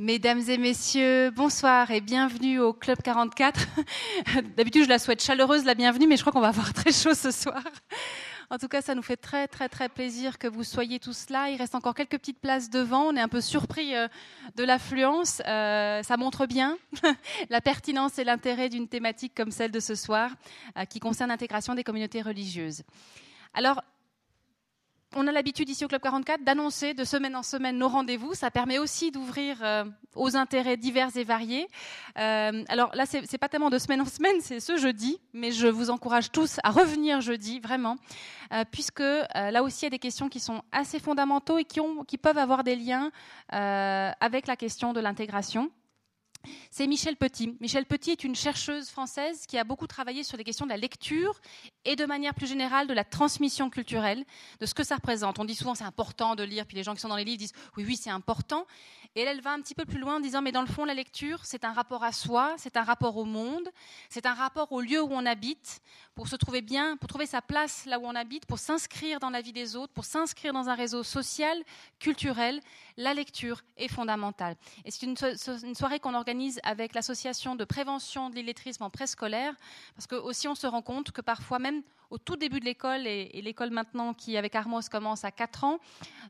Mesdames et messieurs, bonsoir et bienvenue au Club 44. D'habitude, je la souhaite chaleureuse la bienvenue, mais je crois qu'on va avoir très chaud ce soir. En tout cas, ça nous fait très très très plaisir que vous soyez tous là. Il reste encore quelques petites places devant. On est un peu surpris euh, de l'affluence. Euh, ça montre bien la pertinence et l'intérêt d'une thématique comme celle de ce soir, euh, qui concerne l'intégration des communautés religieuses. Alors, on a l'habitude ici au Club 44 d'annoncer de semaine en semaine nos rendez-vous. Ça permet aussi d'ouvrir euh, aux intérêts divers et variés. Euh, alors là, c'est, n'est pas tellement de semaine en semaine, c'est ce jeudi, mais je vous encourage tous à revenir jeudi, vraiment, euh, puisque là aussi il y a des questions qui sont assez fondamentaux et qui, peuvent avoir des liens avec la question de l'intégration c'est Michel Petit. Michel Petit est une chercheuse française qui a beaucoup travaillé sur les questions de la lecture et de manière plus générale de la transmission culturelle, de ce que ça représente. On dit souvent c'est important de lire, puis les gens qui sont dans les livres disent oui, oui, c'est important. Et elle, va un petit peu plus loin en disant mais dans le fond, la lecture, c'est un rapport à soi, c'est un rapport au monde, c'est un rapport au lieu où on habite, pour se trouver bien, pour trouver sa place là où on habite, pour s'inscrire dans la vie des autres, pour s'inscrire dans un réseau social, culturel. La lecture est fondamentale. Et c'est une soirée qu'on organise avec l'association de prévention de l'illettrisme en préscolaire, parce que aussi on se rend compte que parfois même au tout début de l'école, et, l'école maintenant qui avec Armos commence à 4 ans,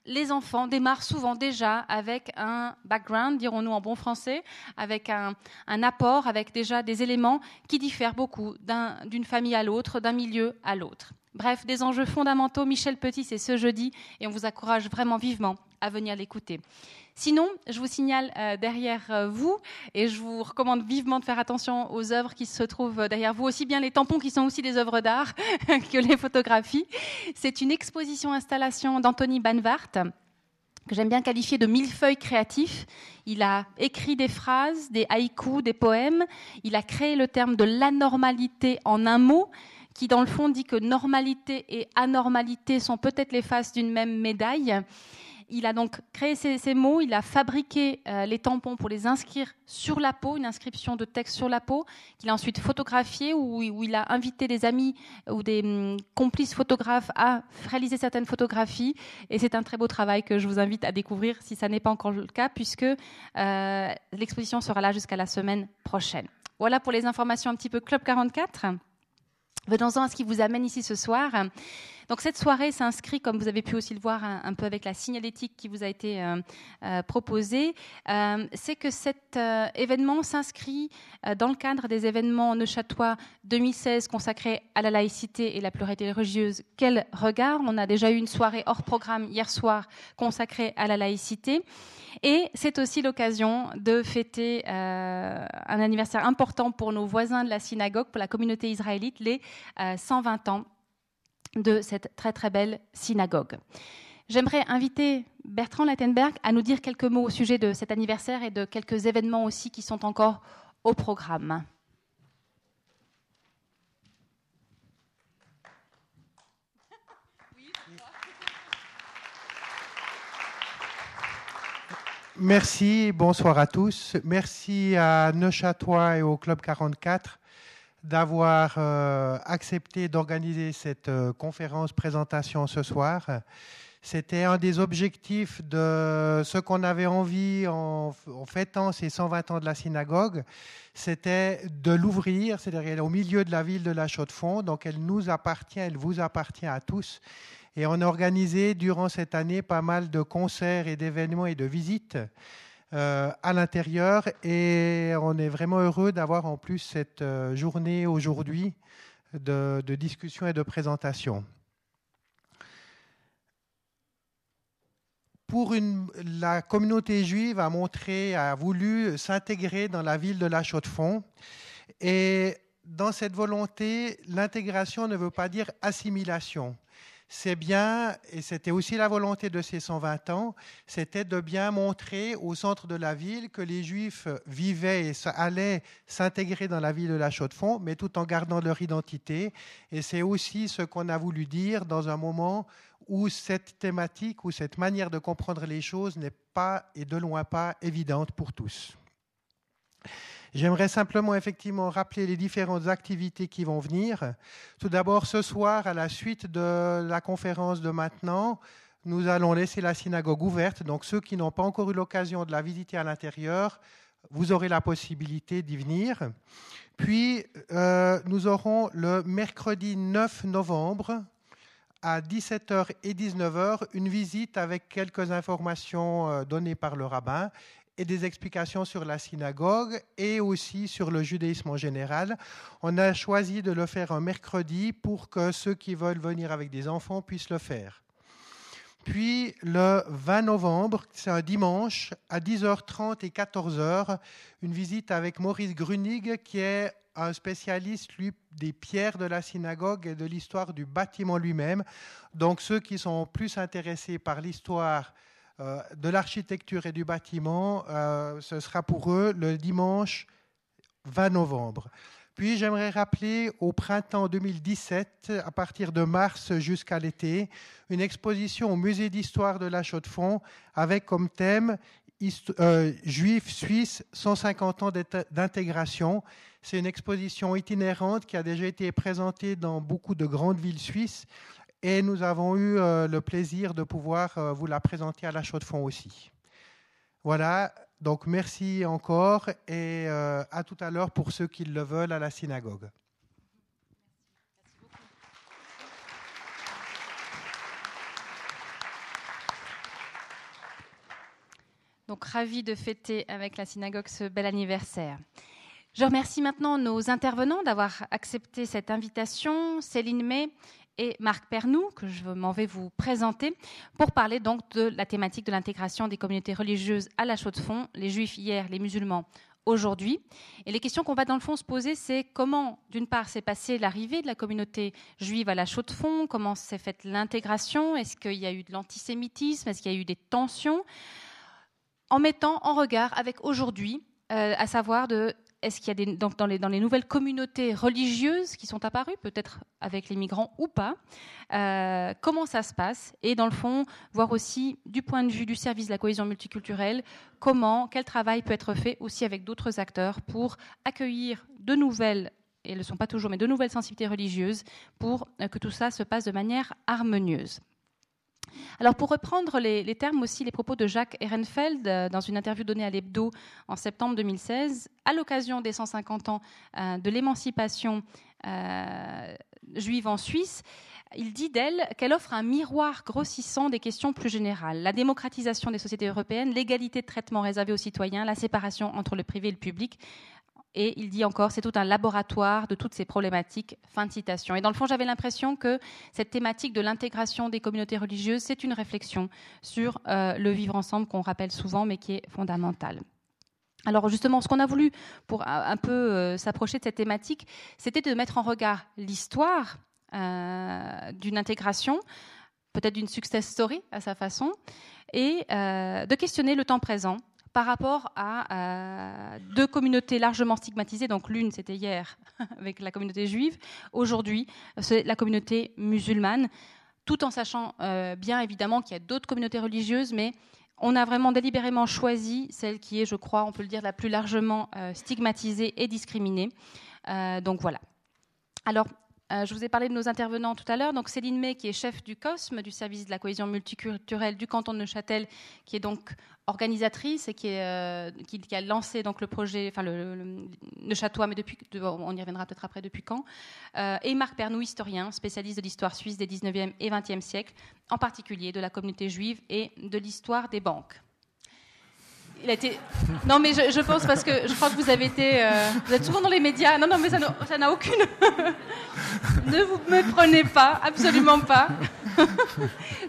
les enfants démarrent souvent déjà avec un background, dirons-nous en bon français, avec un, un, apport, avec déjà des éléments qui diffèrent beaucoup d'une famille à l'autre, d'un milieu à l'autre. Bref, des enjeux fondamentaux. Michel Petit, c'est ce jeudi, et on vous encourage vraiment vivement à venir l'écouter. Sinon, je vous signale euh, derrière euh, vous, et je vous recommande vivement de faire attention aux œuvres qui se trouvent derrière vous, aussi bien les tampons qui sont aussi des œuvres d'art que les photographies. C'est une exposition-installation d'Anthony Banvart que j'aime bien qualifier de millefeuille créatif. Il a écrit des phrases, des haïkus, des poèmes. Il a créé le terme de l'anormalité en un mot, qui dans le fond dit que normalité et anormalité sont peut-être les faces d'une même médaille. Il a donc créé ces, mots, il a fabriqué euh, les tampons pour les inscrire sur la peau, une inscription de texte sur la peau, qu'il a ensuite photographié, où, il a invité des amis ou des hum, complices photographes à réaliser certaines photographies. Et c'est un très beau travail que je vous invite à découvrir si ça n'est pas encore le cas, puisque euh, l'exposition sera là jusqu'à la semaine prochaine. Voilà pour les informations un petit peu Club 44. Venons-en à ce qui vous amène ici ce soir. Donc cette soirée s'inscrit, comme vous avez pu aussi le voir un, peu avec la signalétique qui vous a été euh, euh, proposée, euh, c'est que cet événement s'inscrit dans le cadre des événements neuchâtois 2016 consacrés à la laïcité et la pluralité religieuse. Quel regard? On a déjà eu une soirée hors programme hier soir consacrée à la laïcité. Et c'est aussi l'occasion de fêter un anniversaire important pour nos voisins de la synagogue, pour la communauté israélite, les 120 ans de cette très très belle synagogue. J'aimerais inviter Bertrand Lattenberg à nous dire quelques mots au sujet de cet anniversaire et de quelques événements aussi qui sont encore au programme. Merci, bonsoir à tous. Merci à Neuchâtois et au Club 44 d'avoir euh, accepté d'organiser cette euh, conférence présentation ce soir. C'était un des objectifs de ce qu'on avait envie en, fêtant ces 120 ans de la synagogue, c'était de l'ouvrir, c'est-à-dire au milieu de la ville de La Chaux-de-Fonds, donc elle nous appartient, elle vous appartient à tous. Et on a organisé durant cette année pas mal de concerts et d'événements et de visites euh, à l'intérieur. Et on est vraiment heureux d'avoir en plus cette euh, journée aujourd'hui de, discussion et de présentation. Pour la communauté juive a montré, a voulu s'intégrer dans la ville de La Chaux-de-Fonds. Et dans cette volonté, l'intégration ne veut pas dire assimilation c'est bien, et c'était aussi la volonté de ces 120 ans, c'était de bien montrer au centre de la ville que les Juifs vivaient et allaient s'intégrer dans la ville de la Chaux-de-Fonds, mais tout en gardant leur identité. Et c'est aussi ce qu'on a voulu dire dans un moment où cette thématique, où cette manière de comprendre les choses n'est pas et de loin pas évidente pour tous. J'aimerais simplement effectivement rappeler les différentes activités qui vont venir. Tout d'abord, ce soir, à la suite de la conférence de maintenant, nous allons laisser la synagogue ouverte. Donc ceux qui n'ont pas encore eu l'occasion de la visiter à l'intérieur, vous aurez la possibilité d'y venir. Puis euh, nous aurons le mercredi 9 novembre à 17h et 19h une visite avec quelques informations euh, données par le rabbin et des explications sur la synagogue et aussi sur le judaïsme en général. On a choisi de le faire un mercredi pour que ceux qui veulent venir avec des enfants puissent le faire. Puis le 20 novembre, c'est un dimanche, à 10h30 et 14h, une visite avec Maurice Grunig, qui est un spécialiste, lui, des pierres de la synagogue et de l'histoire du bâtiment lui-même. Donc ceux qui sont plus intéressés par l'histoire de l'architecture et du bâtiment, euh, ce sera pour eux le dimanche 20 novembre. Puis j'aimerais rappeler au printemps 2017, à partir de mars jusqu'à l'été, une exposition au musée d'histoire de la Chaux-de-Fonds avec comme thème euh, Juifs suisses, 150 ans d'intégration. C'est une exposition itinérante qui a déjà été présentée dans beaucoup de grandes villes suisses et nous avons eu euh, le plaisir de pouvoir euh, vous la présenter à la Chaux-de-Fonds aussi. Voilà, donc merci encore et euh, à tout à l'heure pour ceux qui le veulent à la synagogue. Donc ravi de fêter avec la synagogue ce bel anniversaire. Je remercie maintenant nos intervenants d'avoir accepté cette invitation. Céline May et Marc Pernou, que je m'en vais vous présenter, pour parler donc de la thématique de l'intégration des communautés religieuses à la Chaux-de-Fonds, les juifs hier, les musulmans aujourd'hui. Et les questions qu'on va dans le fond se poser, c'est comment, d'une part, s'est passée l'arrivée de la communauté juive à la Chaux-de-Fonds, comment s'est faite l'intégration, est-ce qu'il y a eu de l'antisémitisme, est-ce qu'il y a eu des tensions, en mettant en regard avec aujourd'hui, euh, à savoir de est-ce qu'il y a des, dans, les, dans, les, nouvelles communautés religieuses qui sont apparues, peut-être avec les migrants ou pas, euh, comment ça se passe Et dans le fond, voir aussi du point de vue du service de la cohésion multiculturelle, comment, quel travail peut être fait aussi avec d'autres acteurs pour accueillir de nouvelles et elles ne sont pas toujours, mais de nouvelles sensibilités religieuses pour euh, que tout ça se passe de manière harmonieuse. Alors pour reprendre les, termes aussi, les propos de Jacques Ehrenfeld euh, dans une interview donnée à l'Hebdo en septembre 2016, à l'occasion des 150 ans euh, de l'émancipation euh, juive en Suisse, il dit d'elle qu'elle offre un miroir grossissant des questions plus générales. La démocratisation des sociétés européennes, l'égalité de traitement réservé aux citoyens, la séparation entre le privé et le public, et il dit encore, c'est tout un laboratoire de toutes ces problématiques. Fin de citation. Et dans le fond, j'avais l'impression que cette thématique de l'intégration des communautés religieuses, c'est une réflexion sur euh, le vivre ensemble qu'on rappelle souvent, mais qui est fondamentale. Alors justement, ce qu'on a voulu pour un peu euh, s'approcher de cette thématique, c'était de mettre en regard l'histoire euh, d'une intégration, peut-être d'une success story à sa façon, et de questionner le temps présent par rapport à euh, deux communautés largement stigmatisées. Donc l'une, c'était hier avec la communauté juive. Aujourd'hui, c'est la communauté musulmane, tout en sachant euh, bien évidemment qu'il y a d'autres communautés religieuses, mais on a vraiment délibérément choisi celle qui est, je crois, on peut le dire, la plus largement euh, stigmatisée et discriminée. donc voilà. Alors, euh, je vous ai parlé de nos intervenants tout à l'heure. Donc Céline May, qui est chef du COSME, du service de la cohésion multiculturelle du canton de Neuchâtel, qui est donc organisatrice et qui, euh, a lancé donc le projet, enfin le, mais depuis, on y reviendra peut-être après, depuis quand. Euh, et Marc Pernou, historien, spécialiste de l'histoire suisse des 19e et 20e siècles, en particulier de la communauté juive et de l'histoire des banques. Non, mais je, pense parce que je crois que vous avez été. Euh, vous êtes souvent dans les médias. Non, non, mais ça n'a aucune. ne vous me prenez pas, absolument pas.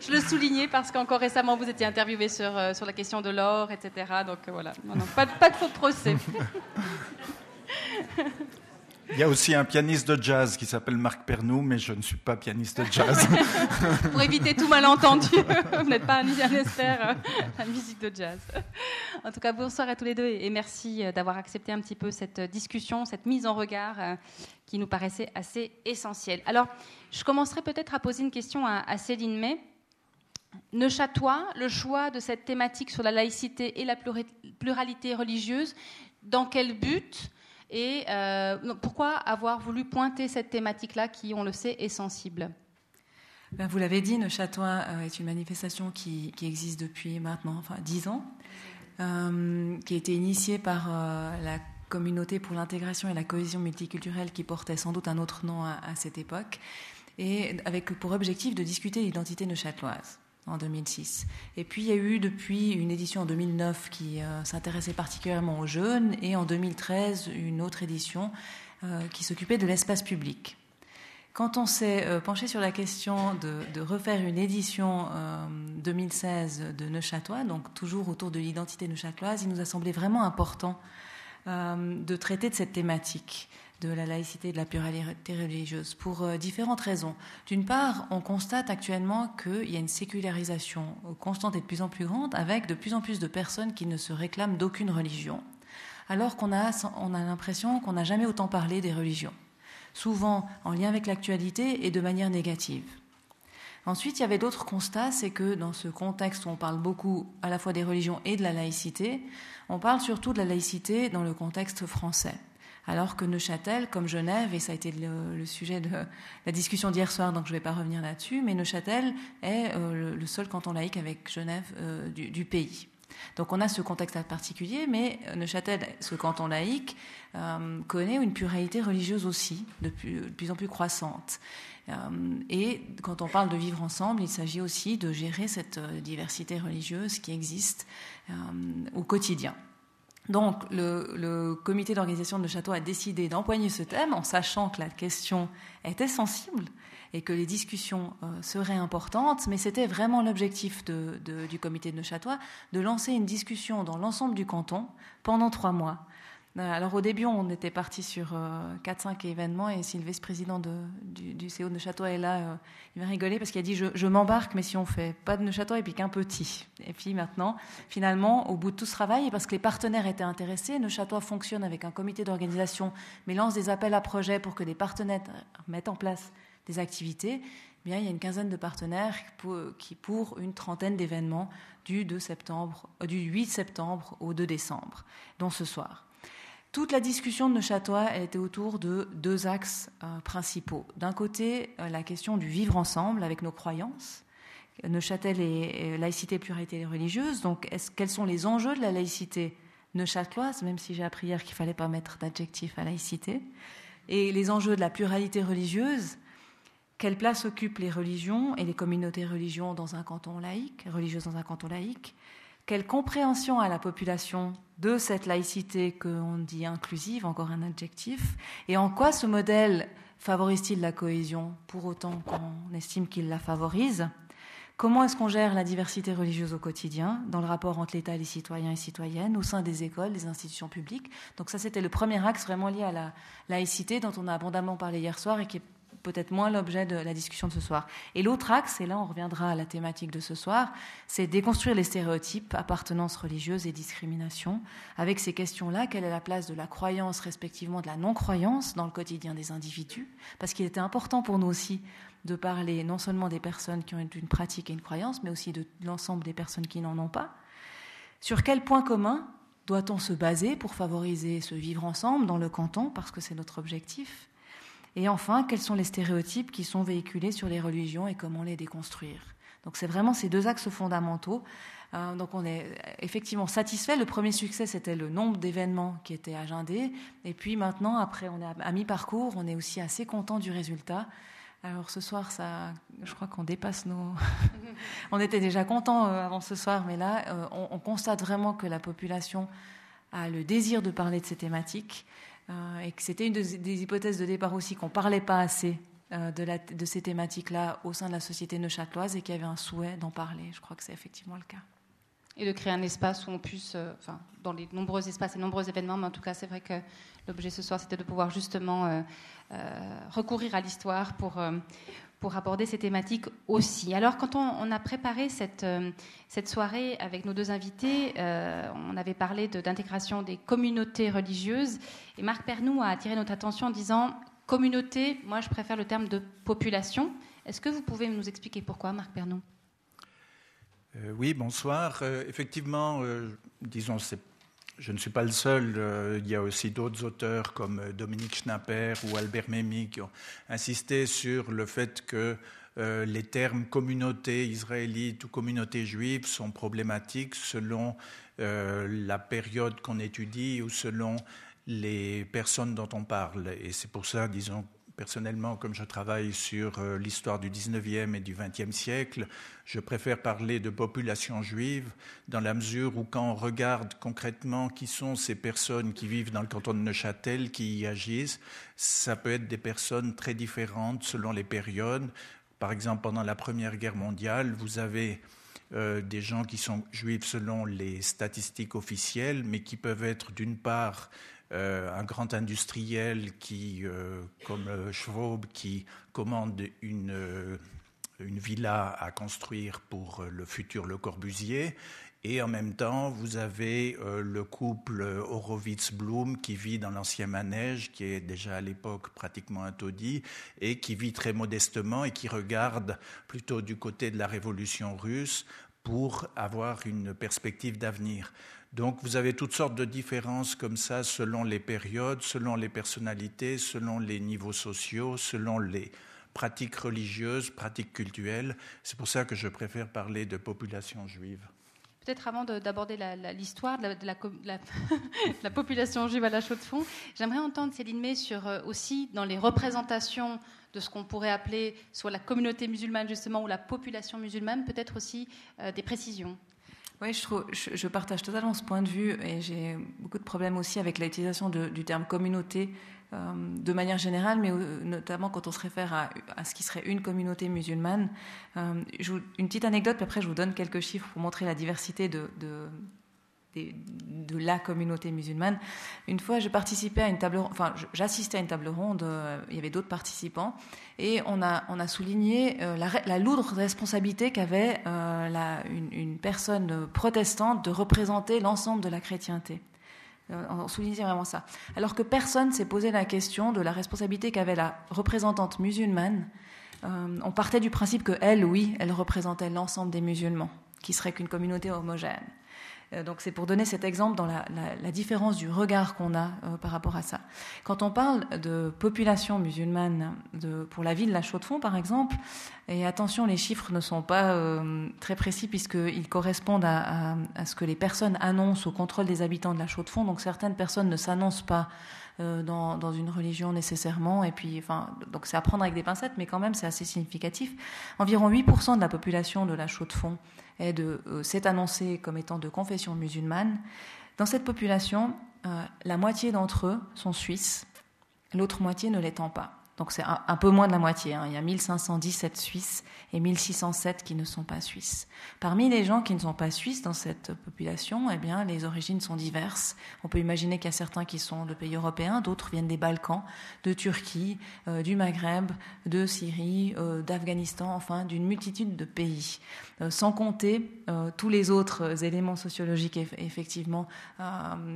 je le soulignais parce qu'encore récemment, vous étiez interviewé sur, euh, sur la question de l'or, etc. Donc euh, voilà. Non, pas de faux procès. Il y a aussi un pianiste de jazz qui s'appelle Marc Pernou, mais je ne suis pas pianiste de jazz. Pour éviter tout malentendu, vous n'êtes pas un, expert en musique de jazz. En tout cas, bonsoir à tous les deux et merci euh, d'avoir accepté un petit peu cette discussion, cette mise en regard euh, qui nous paraissait assez essentielle. Alors, je commencerai peut-être à poser une question à, Céline May. Neuchâtois, le choix de cette thématique sur la laïcité et la pluralité religieuse, dans quel but et euh, pourquoi avoir voulu pointer cette thématique-là qui, on le sait, est sensible? Ben, vous l'avez dit, Neuchâtel est une manifestation qui, existe depuis maintenant enfin, 10 ans, qui a été initiée par la communauté pour l'intégration et la cohésion multiculturelle qui portait sans doute un autre nom à, cette époque, et avec pour objectif de discuter l'identité neuchâteloise en 2006. Et puis il y a eu depuis une édition en 2009 qui euh, s'intéressait particulièrement aux jeunes, et en 2013 une autre édition euh, qui s'occupait de l'espace public. Quand on s'est euh, penché sur la question de, refaire une édition 2016 de Neuchâtel, donc toujours autour de l'identité neuchâteloise, il nous a semblé vraiment important de traiter de cette thématique de la laïcité et de la pluralité religieuse pour euh, différentes raisons. D'une part, on constate actuellement qu'il y a une sécularisation constante et de plus en plus grande avec de plus en plus de personnes qui ne se réclament d'aucune religion, alors qu'on a, a l'impression qu'on n'a jamais autant parlé des religions, souvent en lien avec l'actualité et de manière négative. Ensuite, il y avait d'autres constats, c'est que dans ce contexte où on parle beaucoup à la fois des religions et de la laïcité, on parle surtout de la laïcité dans le contexte français. Alors que Neuchâtel, comme Genève, et ça a été le, sujet de la discussion d'hier soir, donc je ne vais pas revenir là-dessus, mais Neuchâtel est euh, le, seul canton laïque avec Genève euh, du, pays. Donc on a ce contexte particulier, mais Neuchâtel, ce canton laïque, euh, connaît une pluralité religieuse aussi, de plus en plus croissante. Euh, et quand on parle de vivre ensemble, il s'agit aussi de gérer cette euh, diversité religieuse qui existe euh, au quotidien. Donc, le, comité d'organisation de Château a décidé d'empoigner ce thème en sachant que la question était sensible et que les discussions seraient importantes, mais c'était vraiment l'objectif du comité de Neuchâtel de lancer une discussion dans l'ensemble du canton pendant trois mois. euh, alors au début, on était parti sur 4-5 euh, événements et Sylvie, président du, du, CO de Neuchâtel, est là. Euh, il va rigoler parce qu'il a dit je, m'embarque, mais si on fait pas de Neuchâtel et puis qu'un petit. Et puis maintenant, finalement, au bout de tout ce travail, et parce que les partenaires étaient intéressés, Neuchâtel fonctionne avec un comité d'organisation, mais lance des appels à projets pour que des partenaires mettent en place des activités. Eh bien, il y a une quinzaine de partenaires qui, pour une trentaine d'événements du, 2 septembre, du 8 septembre au 2 décembre, dont ce soir. Toute la discussion de Neuchâtel était autour de deux axes euh, principaux. D'un côté, euh, la question du vivre ensemble avec nos croyances. Neuchâtel est laïcité, pluralité religieuse. Donc, quels sont les enjeux de la laïcité neuchâteloise, même si j'ai appris hier qu'il ne fallait pas mettre d'adjectif à laïcité Et les enjeux de la pluralité religieuse. Quelle place occupent les religions et les communautés religieuses dans un canton laïque, religieuses dans un canton laïque quelle compréhension à la population de cette laïcité qu'on dit inclusive, encore un adjectif, et en quoi ce modèle favorise-t-il la cohésion, pour autant qu'on estime qu'il la favorise? Comment est-ce qu'on gère la diversité religieuse au quotidien, dans le rapport entre l'État et les citoyens et citoyennes, au sein des écoles, des institutions publiques? Donc ça, c'était le premier axe vraiment lié à la laïcité, dont on a abondamment parlé hier soir et qui est peut-être moins l'objet de la discussion de ce soir. Et l'autre axe, et là on reviendra à la thématique de ce soir, c'est déconstruire les stéréotypes, appartenance religieuse et discrimination. Avec ces questions-là, quelle est la place de la croyance, respectivement de la non-croyance, dans le quotidien des individus? Parce qu'il était important pour nous aussi de parler non seulement des personnes qui ont une pratique et une croyance, mais aussi de l'ensemble des personnes qui n'en ont pas. Sur quel point commun doit-on se baser pour favoriser ce vivre ensemble dans le canton, parce que c'est notre objectif? Et enfin, quels sont les stéréotypes qui sont véhiculés sur les religions et comment les déconstruire? Donc c'est vraiment ces deux axes fondamentaux. Euh, donc on est effectivement satisfait. Le premier succès, c'était le nombre d'événements qui étaient agendés. Et puis maintenant, après, on est à mi-parcours, on est aussi assez content du résultat. Alors ce soir, ça, je crois qu'on dépasse nos. on était déjà content euh, avant ce soir, mais là, euh, on, on, constate vraiment que la population a le désir de parler de ces thématiques. Euh, et que c'était une des, hypothèses de départ aussi qu'on ne parlait pas assez euh, de, ces thématiques-là au sein de la société neuchâteloise et qu'il y avait un souhait d'en parler. Je crois que c'est effectivement le cas. Et de créer un espace où on puisse, euh, enfin, dans les nombreux espaces et nombreux événements, mais en tout cas, c'est vrai que l'objet ce soir, c'était de pouvoir justement recourir à l'histoire pour, pour aborder ces thématiques aussi. Alors, quand on, a préparé cette, euh, cette, soirée avec nos deux invités, euh, on avait parlé d'intégration des communautés religieuses, et Marc Pernou a attiré notre attention en disant communauté, moi je préfère le terme de population. Est-ce que vous pouvez nous expliquer pourquoi, Marc Pernou euh, Oui, bonsoir. effectivement, disons, c'est je ne suis pas le seul. Euh, il y a aussi d'autres auteurs comme euh, Dominique Schnapper ou Albert Memmi qui ont insisté sur le fait que euh, les termes communauté israélite ou communauté juive sont problématiques selon la période qu'on étudie ou selon les personnes dont on parle. Et c'est pour ça, disons, personnellement, comme je travaille sur euh, l'histoire du 19e et du 20e siècle, je préfère parler de population juive dans la mesure où quand on regarde concrètement qui sont ces personnes qui vivent dans le canton de Neuchâtel, qui y agissent, ça peut être des personnes très différentes selon les périodes. Par exemple, pendant la Première Guerre mondiale, vous avez euh, des gens qui sont juifs selon les statistiques officielles, mais qui peuvent être d'une part un grand industriel qui, euh, comme Schwab, qui commande une, une villa à construire pour le futur Le Corbusier, et en même temps, vous avez euh, le couple Horowitz-Blum qui vit dans l'ancien manège, qui est déjà à l'époque pratiquement un taudis, et qui vit très modestement et qui regarde plutôt du côté de la révolution russe pour avoir une perspective d'avenir. Donc vous avez toutes sortes de différences comme ça selon les périodes, selon les personnalités, selon les niveaux sociaux, selon les pratiques religieuses, pratiques culturelles. C'est pour ça que je préfère parler de population juive. Peut-être avant d'aborder l'histoire de, la, population juive à la Chaux-de-Fonds, j'aimerais entendre Céline May sur euh, aussi dans les représentations de ce qu'on pourrait appeler soit la communauté musulmane justement ou la population musulmane, peut-être aussi euh, des précisions. Oui, je, je, partage totalement ce point de vue et j'ai beaucoup de problèmes aussi avec l'utilisation du terme communauté euh, de manière générale, mais notamment quand on se réfère à, ce qui serait une communauté musulmane. Euh, une petite anecdote, puis après je vous donne quelques chiffres pour montrer la diversité de la communauté musulmane. Une fois, je participais à une table, enfin, j'assistais à une table ronde. il y avait d'autres participants, et on a, on a souligné la, lourde responsabilité qu'avait une, une, personne protestante de représenter l'ensemble de la chrétienté. Euh, on soulignait vraiment ça. Alors que personne s'est posé la question de la responsabilité qu'avait la représentante musulmane. Euh, on partait du principe que elle, oui, elle représentait l'ensemble des musulmans, qui serait qu'une communauté homogène. Euh, donc c'est pour donner cet exemple dans la, différence du regard qu'on a euh, par rapport à ça. Quand on parle de population musulmane pour la ville de La Chaux-de-Fonds, par exemple, et attention, les chiffres ne sont pas euh, très précis puisqu'ils correspondent à, ce que les personnes annoncent au contrôle des habitants de La Chaux-de-Fonds. Donc certaines personnes ne s'annoncent pas dans, une religion nécessairement. Et puis, enfin, donc c'est à prendre avec des pincettes, mais quand même c'est assez significatif. Environ 8% de la population de la Chaux-de-Fonds euh, s'est annoncé comme étant de confession musulmane. Dans cette population, euh, la moitié d'entre eux sont suisses, l'autre moitié ne l'étant pas. Donc c'est un, peu moins de la moitié. Hein. Il y a 1517 Suisses et 1607 qui ne sont pas Suisses. Parmi les gens qui ne sont pas Suisses dans cette population, eh bien, les origines sont diverses. On peut imaginer qu'il y a certains qui sont de pays européens, d'autres viennent des Balkans, de Turquie, euh, du Maghreb, de Syrie, euh, d'Afghanistan, enfin d'une multitude de pays. Euh, sans compter tous les autres éléments sociologiques effectivement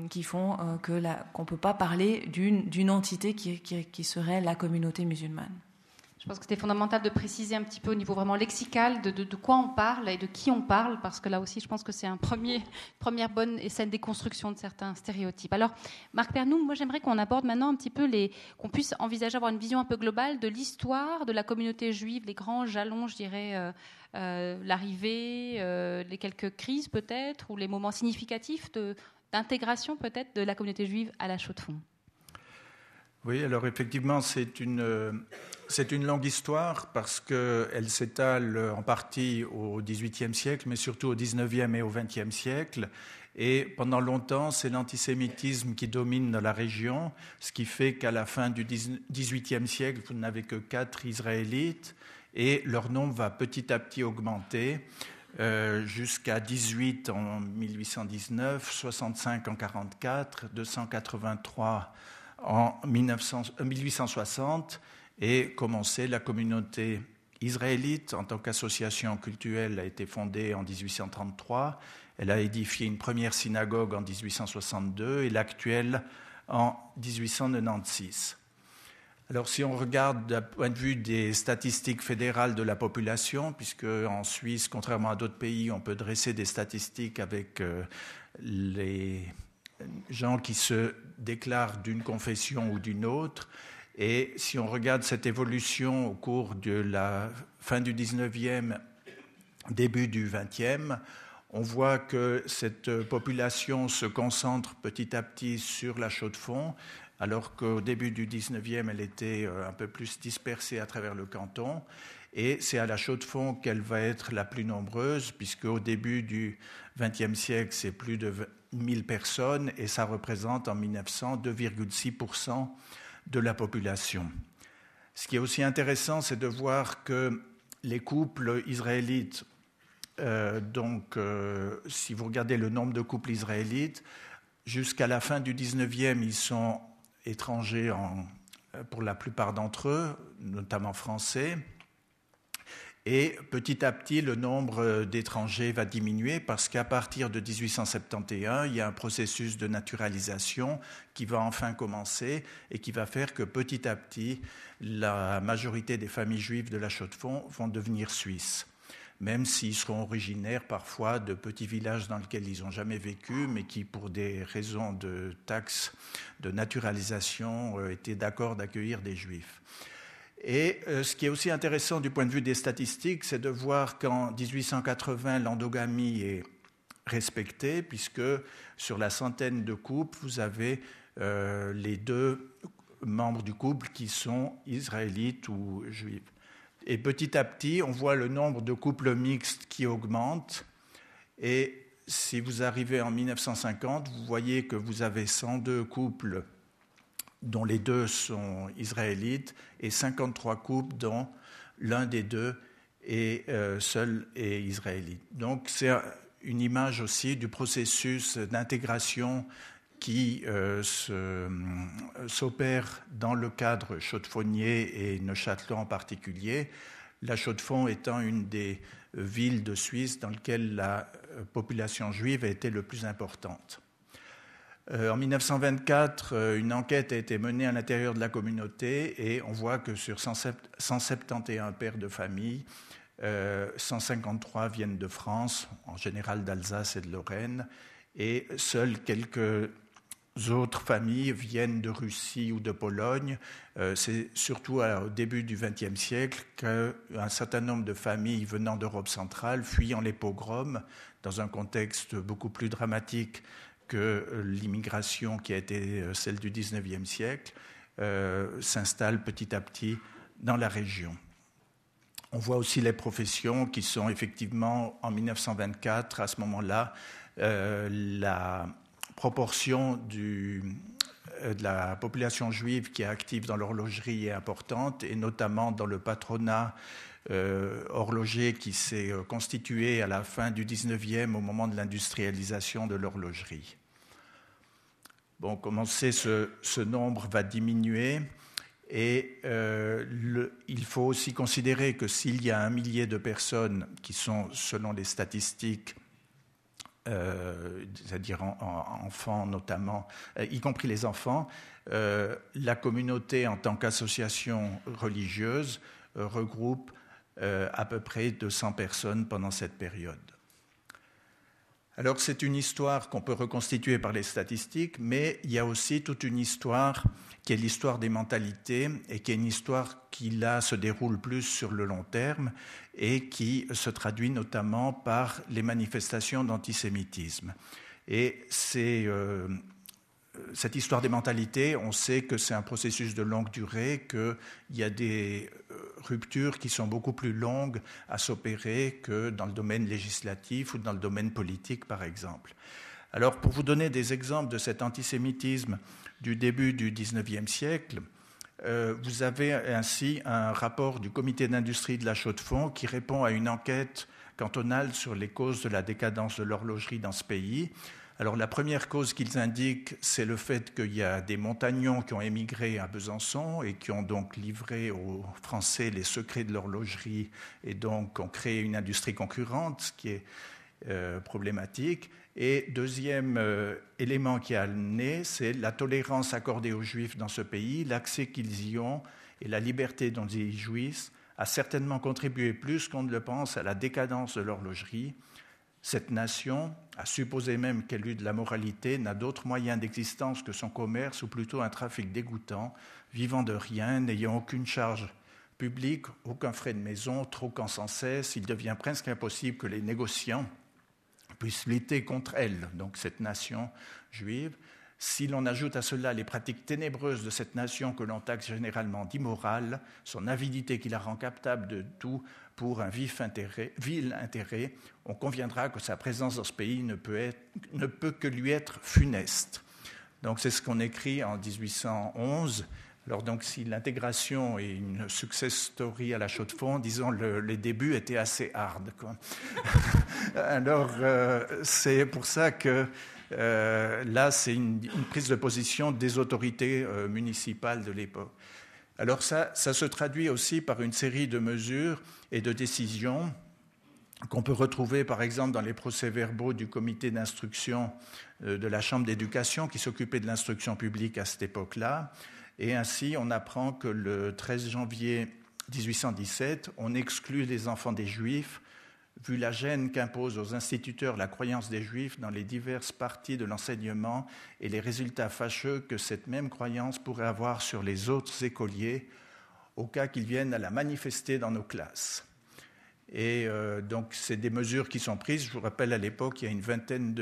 qui font qu'on ne peut pas parler d'une entité qui serait la communauté Je pense que c'était fondamental de préciser un petit peu au niveau vraiment lexical de, de, quoi on parle et de qui on parle, parce que là aussi, je pense que c'est une premier, première bonne et saine déconstruction de certains stéréotypes. Alors, Marc Pernou, moi j'aimerais qu'on aborde maintenant un petit peu les, qu'on puisse envisager avoir une vision un peu globale de l'histoire de la communauté juive, les grands jalons, je dirais, euh, euh, l'arrivée, euh, les quelques crises peut-être, ou les moments significatifs d'intégration peut-être de la communauté juive à la Chaux-de-Fonds. Oui, alors effectivement, c'est une, euh, c'est une longue histoire parce qu'elle s'étale en partie au XVIIIe siècle, mais surtout au XIXe et au XXe siècle. Et pendant longtemps, c'est l'antisémitisme qui domine la région, ce qui fait qu'à la fin du XVIIIe siècle, vous n'avez que quatre Israélites et leur nombre va petit à petit augmenter. Euh, jusqu'à 18 en 1819, 65 en 44, 283 en 1860 euh, et commencé la communauté israélite en tant qu'association culturelle a été fondée en 1833. Elle a édifié une première synagogue en 1862 et l'actuelle en 1896. Alors si on regarde d'un point de vue des statistiques fédérales de la population, puisque en Suisse, contrairement à d'autres pays, on peut dresser des statistiques avec euh, les gens qui se déclarent d'une confession ou d'une autre, Et si on regarde cette évolution au cours de la fin du 19e, début du 20e, on voit que cette population se concentre petit à petit sur la Chaux-de-Fonds, alors qu'au début du 19e, elle était euh, un peu plus dispersée à travers le canton. Et c'est à la Chaux-de-Fonds qu'elle va être la plus nombreuse, puisque au début du XXe siècle, c'est plus de 1000 personnes, et ça représente en 1900 2,6% de la population. Ce qui est aussi intéressant, c'est de voir que les couples israélites, euh, donc euh, si vous regardez le nombre de couples israélites, jusqu'à la fin du 19e, ils sont étrangers en, pour la plupart d'entre eux, notamment français. Et petit à petit, le nombre d'étrangers va diminuer parce qu'à partir de 1871, il y a un processus de naturalisation qui va enfin commencer et qui va faire que petit à petit, la majorité des familles juives de la Chaux-de-Fonds vont devenir suisses même s'ils seront originaires parfois de petits villages dans lesquels ils n'ont jamais vécu, mais qui, pour des raisons de taxes de naturalisation, euh, étaient d'accord d'accueillir des juifs. Et euh, ce qui est aussi intéressant du point de vue des statistiques, c'est de voir qu'en 1880, l'endogamie est respectée, puisque sur la centaine de couples, vous avez euh, les deux membres du couple qui sont israélites ou juifs. Et petit à petit, on voit le nombre de couples mixtes qui augmente. Et si vous arrivez en 1950, vous voyez que vous avez 102 couples dont les deux sont israélites et 53 couples dont l'un des deux est euh, seul et israélite. Donc c'est une image aussi du processus d'intégration qui euh, euh, s'opère dans le cadre chaudefonnier et Neuchâtelan en particulier, la Chaux-de-Fonds étant une des villes de Suisse dans lesquelles la population juive a été le plus importante. En 1924, une enquête a été menée à l'intérieur de la communauté et on voit que sur 171 pères de famille, 153 viennent de France, en général d'Alsace et de Lorraine, et seuls quelques autres familles viennent de Russie ou de Pologne. Euh, c'est surtout au début du XXe siècle qu'un certain nombre de familles venant d'Europe centrale, fuyant les pogroms, dans un contexte beaucoup plus dramatique que l'immigration qui a été euh, celle du XIXe siècle, euh, s'installent petit à petit dans la région. On voit aussi les professions qui sont effectivement en 1924, à ce moment-là, la proportion euh, de la population juive qui est active dans l'horlogerie est importante, et notamment dans le patronat euh, horloger qui s'est euh, constitué à la fin du 19e au moment de l'industrialisation de l'horlogerie. Bon, comme ce, nombre va diminuer. Et il faut aussi considérer que s'il y a un millier de personnes qui sont, selon les statistiques, euh, c'est-à-dire enfants notamment, euh, y compris les enfants, euh, la communauté en tant qu'association religieuse regroupe à peu près 200 personnes pendant cette période. Alors c'est une histoire qu'on peut reconstituer par les statistiques, mais il y a aussi toute une histoire qui est l'histoire des mentalités et qui est une histoire qui là se déroule plus sur le long terme et qui se traduit notamment par les manifestations d'antisémitisme. Et c'est euh, cette histoire des mentalités, on sait que c'est un processus de longue durée, qu'il y a des euh, ruptures qui sont beaucoup plus longues à s'opérer que dans le domaine législatif ou dans le domaine politique, par exemple. Alors, pour vous donner des exemples de cet antisémitisme du début du XIXe siècle, euh, vous avez ainsi un rapport du comité d'industrie de la Chaux-de-Fonds qui répond à une enquête cantonale sur les causes de la décadence de l'horlogerie dans ce pays. Alors la première cause qu'ils indiquent, c'est le fait qu'il y a des montagnons qui ont émigré à Besançon et qui ont donc livré aux Français les secrets de l'horlogerie et donc ont créé une industrie concurrente, ce qui est euh, problématique. Et deuxième euh, élément qui a né, c'est la tolérance accordée aux Juifs dans ce pays, l'accès qu'ils y ont et la liberté dont ils jouissent a certainement contribué plus qu'on ne le pense à la décadence de l'horlogerie Cette nation, à supposer même qu'elle eût de la moralité, n'a d'autre moyen d'existence que son commerce, ou plutôt un trafic dégoûtant, vivant de rien, n'ayant aucune charge publique, aucun frais de maison, troquant sans cesse, il devient presque impossible que les négociants puissent lutter contre elle, donc cette nation juive. Si l'on ajoute à cela les pratiques ténébreuses de cette nation que l'on taxe généralement d'immorale, son avidité qui la rend captable de tout pour un vif intérêt, vil intérêt, on conviendra que sa présence dans ce pays ne peut, ne peut que lui être funeste. Donc c'est ce qu'on écrit en 1811 alors donc, si l'intégration est une success story à la chaux de fond, disons le, les débuts étaient assez hard. Alors euh, c'est pour ça que euh, là, c'est une, une, prise de position des autorités euh, municipales de l'époque. Alors ça, se traduit aussi par une série de mesures et de décisions qu'on peut retrouver par exemple dans les procès-verbaux du comité d'instruction de la Chambre d'éducation qui s'occupait de l'instruction publique à cette époque-là, et ainsi, on apprend que le 13 janvier 1817, on exclut les enfants des Juifs, vu la gêne qu'impose aux instituteurs la croyance des Juifs dans les diverses parties de l'enseignement et les résultats fâcheux que cette même croyance pourrait avoir sur les autres écoliers, au cas qu'ils viennent à la manifester dans nos classes. Et euh, donc, c'est des mesures qui sont prises. Je vous rappelle, à l'époque, il y a une vingtaine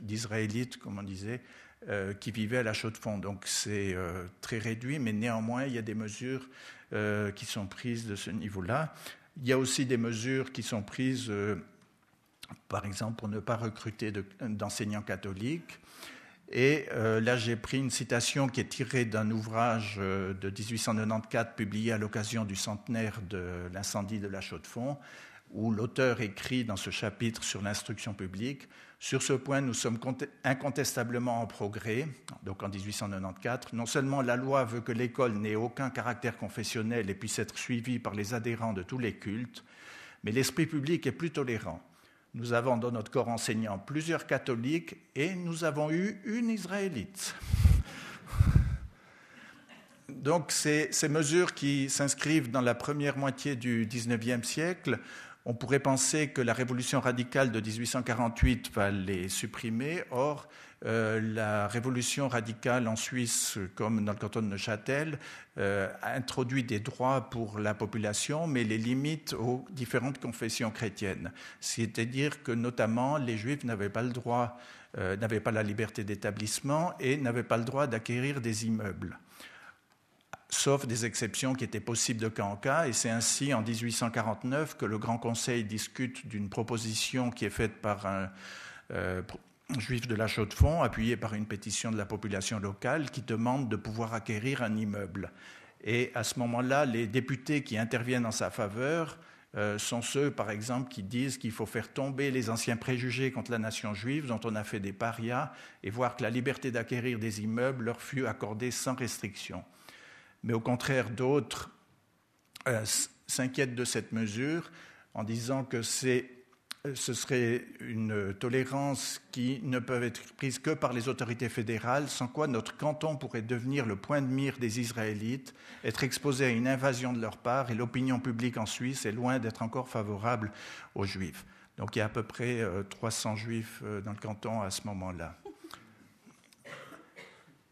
d'Israélites, comme on disait, euh, qui vivaient à la chaux de fond. Donc c'est euh, très réduit, mais néanmoins, il y a des mesures qui sont prises de ce niveau-là. Il y a aussi des mesures qui sont prises, par exemple, pour ne pas recruter d'enseignants catholiques. Et là, j'ai pris une citation qui est tirée d'un ouvrage de 1894 publié à l'occasion du centenaire de l'incendie de la Chaux-de-Fonds, où l'auteur écrit dans ce chapitre sur l'instruction publique sur ce point, nous sommes incontestablement en progrès. Donc en 1894, non seulement la loi veut que l'école n'ait aucun caractère confessionnel et puisse être suivie par les adhérents de tous les cultes, mais l'esprit public est plus tolérant. Nous avons dans notre corps enseignant plusieurs catholiques et nous avons eu une israélite. Donc ces, mesures qui s'inscrivent dans la première moitié du XIXe siècle on pourrait penser que la révolution radicale de 1848 va les supprimer. Or, euh, la révolution radicale en Suisse, comme dans le canton de Neuchâtel, euh, a introduit des droits pour la population, mais les limite aux différentes confessions chrétiennes. C'est-à-dire que notamment les juifs n'avaient pas le droit, euh, n'avaient pas la liberté d'établissement et n'avaient pas le droit d'acquérir des immeubles sauf des exceptions qui étaient possibles de cas en cas. Et c'est ainsi en 1849 que le Grand Conseil discute d'une proposition qui est faite par un euh, juif de la Chaux-de-Fonds, appuyé par une pétition de la population locale, qui demande de pouvoir acquérir un immeuble. Et à ce moment-là, les députés qui interviennent en sa faveur euh, sont ceux, par exemple, qui disent qu'il faut faire tomber les anciens préjugés contre la nation juive, dont on a fait des parias, et voir que la liberté d'acquérir des immeubles leur fut accordée sans restriction mais au contraire d'autres euh, s'inquiètent de cette mesure en disant que euh, ce serait une tolérance qui ne peut être prise que par les autorités fédérales, sans quoi notre canton pourrait devenir le point de mire des Israélites, être exposé à une invasion de leur part, et l'opinion publique en Suisse est loin d'être encore favorable aux Juifs. Donc il y a à peu près 300 euh, Juifs dans le canton à ce moment-là.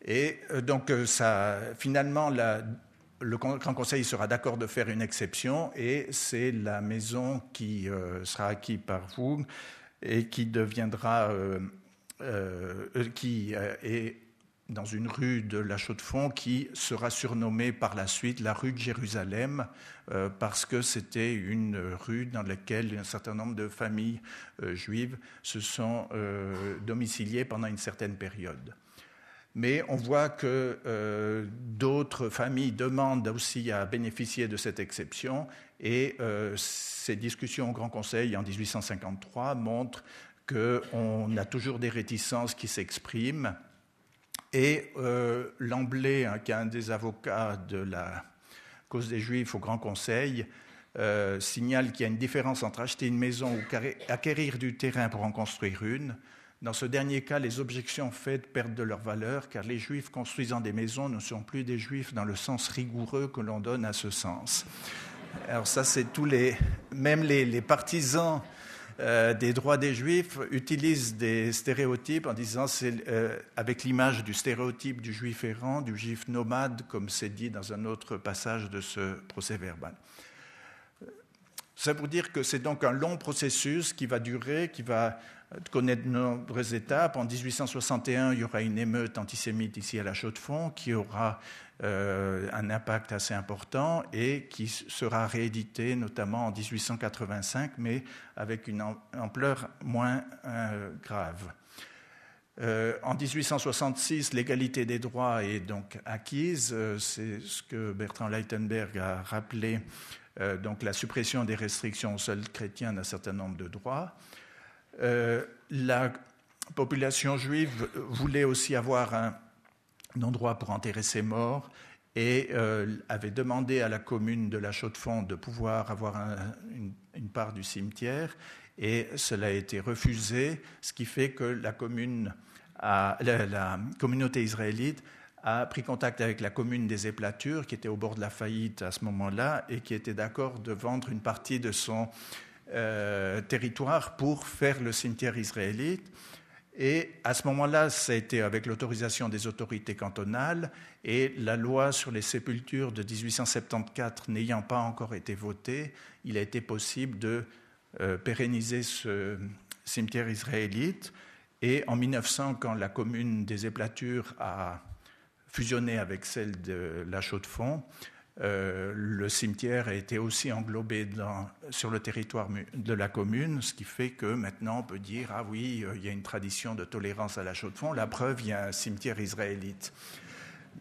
Et euh, donc, euh, finalement, le Grand Conseil sera d'accord de faire une exception et c'est la maison qui euh, sera acquise par vous et qui deviendra, qui est dans une rue de la Chaux-de-Fonds qui sera surnommée par la suite la rue de Jérusalem parce que c'était une rue dans laquelle un certain nombre de familles juives se sont domiciliées pendant une certaine période mais on voit que euh, d'autres familles demandent aussi à bénéficier de cette exception et euh, ces discussions au Grand Conseil en 1853 montrent qu'on a toujours des réticences qui s'expriment et euh, hein, qui est un des avocats de la cause des Juifs au Grand Conseil, signale qu'il y a une différence entre acheter une maison ou acquérir du terrain pour en construire une. Dans ce dernier cas, les objections faites perdent de leur valeur, car les juifs construisant des maisons ne sont plus des juifs dans le sens rigoureux que l'on donne à ce sens. Alors ça, c'est tous les, même les, partisans euh, des droits des juifs utilise des stéréotypes en disant c'est euh, avec l'image du stéréotype du juif errant, du juif nomade, comme c'est dit dans un autre passage de ce procès verbal. Ça pour dire que c'est donc un long processus qui va durer, qui va connaître de nombreuses étapes. En 1861, il y aura une émeute antisémite ici à la Chaux-de-Fonds qui aura euh, un impact assez important et qui sera réédité notamment en 1885, mais avec une ampleur moins euh, grave. Euh, en 1866, l'égalité des droits est donc acquise. C'est ce que Bertrand Leitenberg a rappelé, donc la suppression des restrictions aux seuls chrétiens d'un certain nombre de droits. La population juive voulait aussi avoir un endroit pour enterrer ses morts et euh, avait demandé à la commune de la Chaux-de-Fonds de pouvoir avoir une, part du cimetière et cela a été refusé, ce qui fait que la, commune la, communauté israélite a pris contact avec la commune des Éplatures, qui était au bord de la faillite à ce moment-là, et qui était d'accord de vendre une partie de son euh, territoire pour faire le cimetière israélite. Et à ce moment-là, ça a été avec l'autorisation des autorités cantonales et la loi sur les sépultures de 1874 n'ayant pas encore été votée, il a été possible de euh, pérenniser ce cimetière israélite. Et en 1900, quand la commune des Éplatures a fusionné avec celle de La Chaux-de-Fonds, euh, le cimetière a été aussi englobé sur le territoire de la commune, ce qui fait que maintenant on peut dire ah oui, euh, il y a une tradition de tolérance à la chaux de fond. La preuve, il y a un cimetière israélite.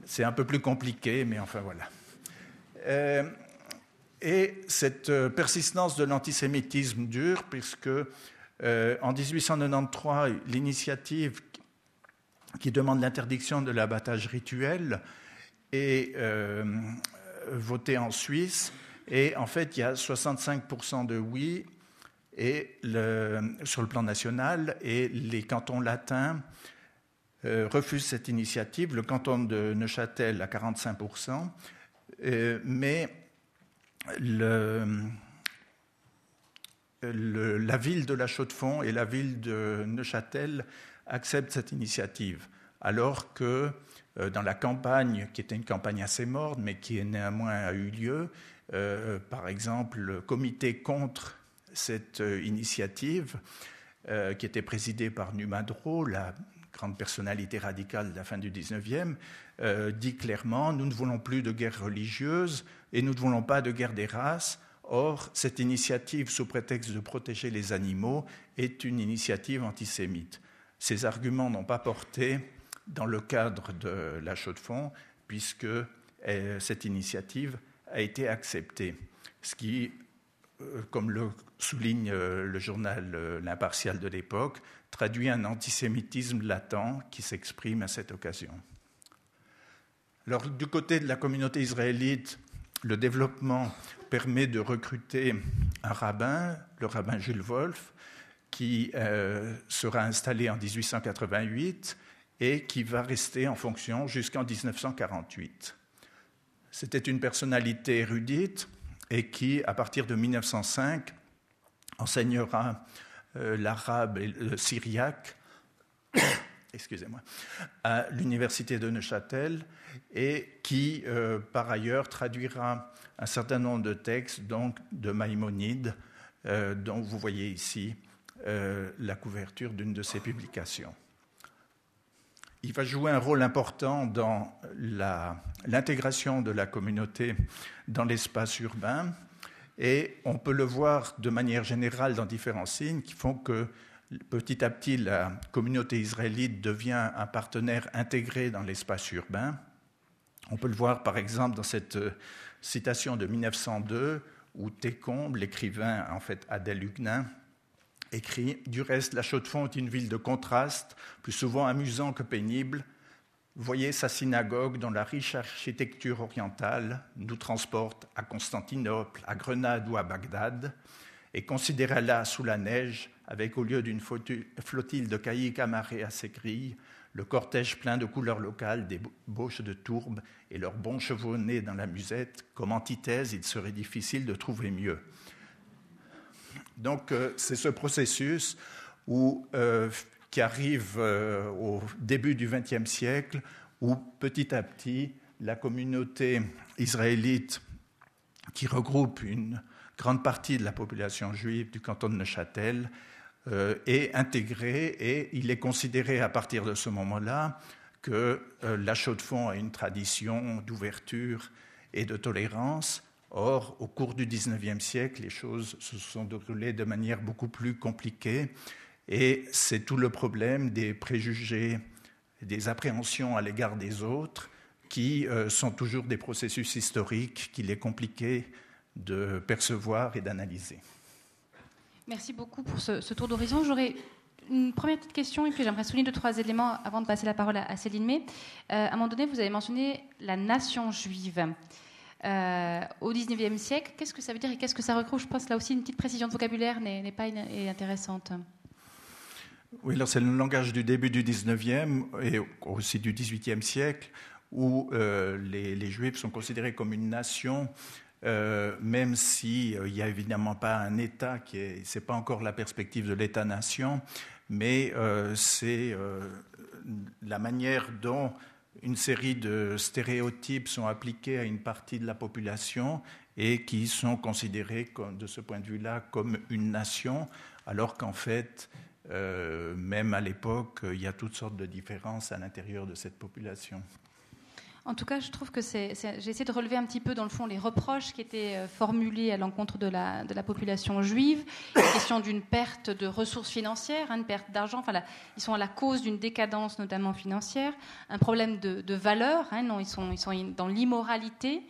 C'est un peu plus compliqué, mais enfin voilà. Euh, et cette persistance de l'antisémitisme dure, puisque en 1893, l'initiative qui demande l'interdiction de l'abattage rituel est voté en Suisse. Et en fait, il y a 65% de oui et sur le plan national et les cantons latins euh, refusent cette initiative. Le canton de Neuchâtel à 45%, euh, mais la ville de La Chaux-de-Fonds et la ville de Neuchâtel acceptent cette initiative, alors que dans la campagne, qui était une campagne assez morte, mais qui néanmoins a eu lieu. Euh, par exemple, le comité contre cette euh, initiative, qui était présidé par Numadro, la grande personnalité radicale de la fin du 19e, dit clairement Nous ne voulons plus de guerre religieuse et nous ne voulons pas de guerre des races. Or, cette initiative, sous prétexte de protéger les animaux, est une initiative antisémite. Ces arguments n'ont pas porté dans le cadre de la Chaux-de-Fonds, puisque euh, cette initiative a été acceptée. Ce qui, euh, comme le souligne euh, le journal L'Impartial de l'époque, traduit un antisémitisme latent qui s'exprime à cette occasion. Alors, du côté de la communauté israélite, le développement permet de recruter un rabbin, le rabbin Jules Wolf, qui sera installé en 1888 et qui va rester en fonction jusqu'en 1948. C'était une personnalité érudite et qui, à partir de 1905, enseignera euh, l'arabe et le syriaque à l'université de Neuchâtel et qui, euh, par ailleurs, traduira un certain nombre de textes donc, de Maïmonide, euh, dont vous voyez ici la couverture d'une de ses publications il va jouer un rôle important dans l'intégration de la communauté dans l'espace urbain. Et on peut le voir de manière générale dans différents signes qui font que petit à petit la communauté israélite devient un partenaire intégré dans l'espace urbain. On peut le voir par exemple dans cette euh, citation de 1902 où Técombe, l'écrivain en fait Adèle Huguenin, écrit Du reste, la Chaux-de-Fonds est une ville de contraste, plus souvent amusant que pénible. Voyez sa synagogue dont la riche architecture orientale nous transporte à Constantinople, à Grenade ou à Bagdad, et considérez-la sous la neige, avec au lieu d'une flottille de caïques amarrés à ses grilles, le cortège plein de couleurs locales des bauches de tourbe et leurs bons chevaux nés dans la musette, comme antithèse, il serait difficile de trouver mieux. Donc c'est ce processus où, qui arrive au début du XXe siècle où petit à petit la communauté israélite qui regroupe une grande partie de la population juive du canton de Neuchâtel euh, est intégrée et il est considéré à partir de ce moment-là que euh, la Chaux-de-Fonds a une tradition d'ouverture et de tolérance. Or, au cours du XIXe siècle, les choses se sont déroulées de manière beaucoup plus compliquée et c'est tout le problème des préjugés, des appréhensions à l'égard des autres qui euh, sont toujours des processus historiques qu'il est compliqué de percevoir et d'analyser. Merci beaucoup pour ce, tour d'horizon. J'aurais une première petite question et puis j'aimerais souligner deux, trois éléments avant de passer la parole à, Céline May. Euh, à un moment donné, vous avez mentionné la nation juive. Euh, au XIXe siècle, qu'est-ce que ça veut dire et qu'est-ce que ça recoupe Je pense là aussi une petite précision de vocabulaire n'est pas intéressante. Oui, alors c'est le langage du début du XIXe et aussi du XVIIIe siècle où euh, les, Juifs sont considérés comme une nation, euh, même s'il n'y a évidemment pas un État, qui est, c'est pas encore la perspective de l'État-nation, mais c'est la manière dont une série de stéréotypes sont appliqués à une partie de la population et qui sont considérés de ce point de vue-là comme une nation, alors qu'en fait, même à l'époque, il y a toutes sortes de différences à l'intérieur de cette population. En tout cas, je trouve que c'est. J'ai essayé de relever un petit peu, dans le fond, les reproches qui étaient euh, formulés à l'encontre de la, population juive. La question d'une perte de ressources financières, hein, une perte d'argent. Enfin, ils sont à la cause d'une décadence, notamment financière. Un problème de, de valeur. Hein, non, ils sont, ils sont dans l'immoralité.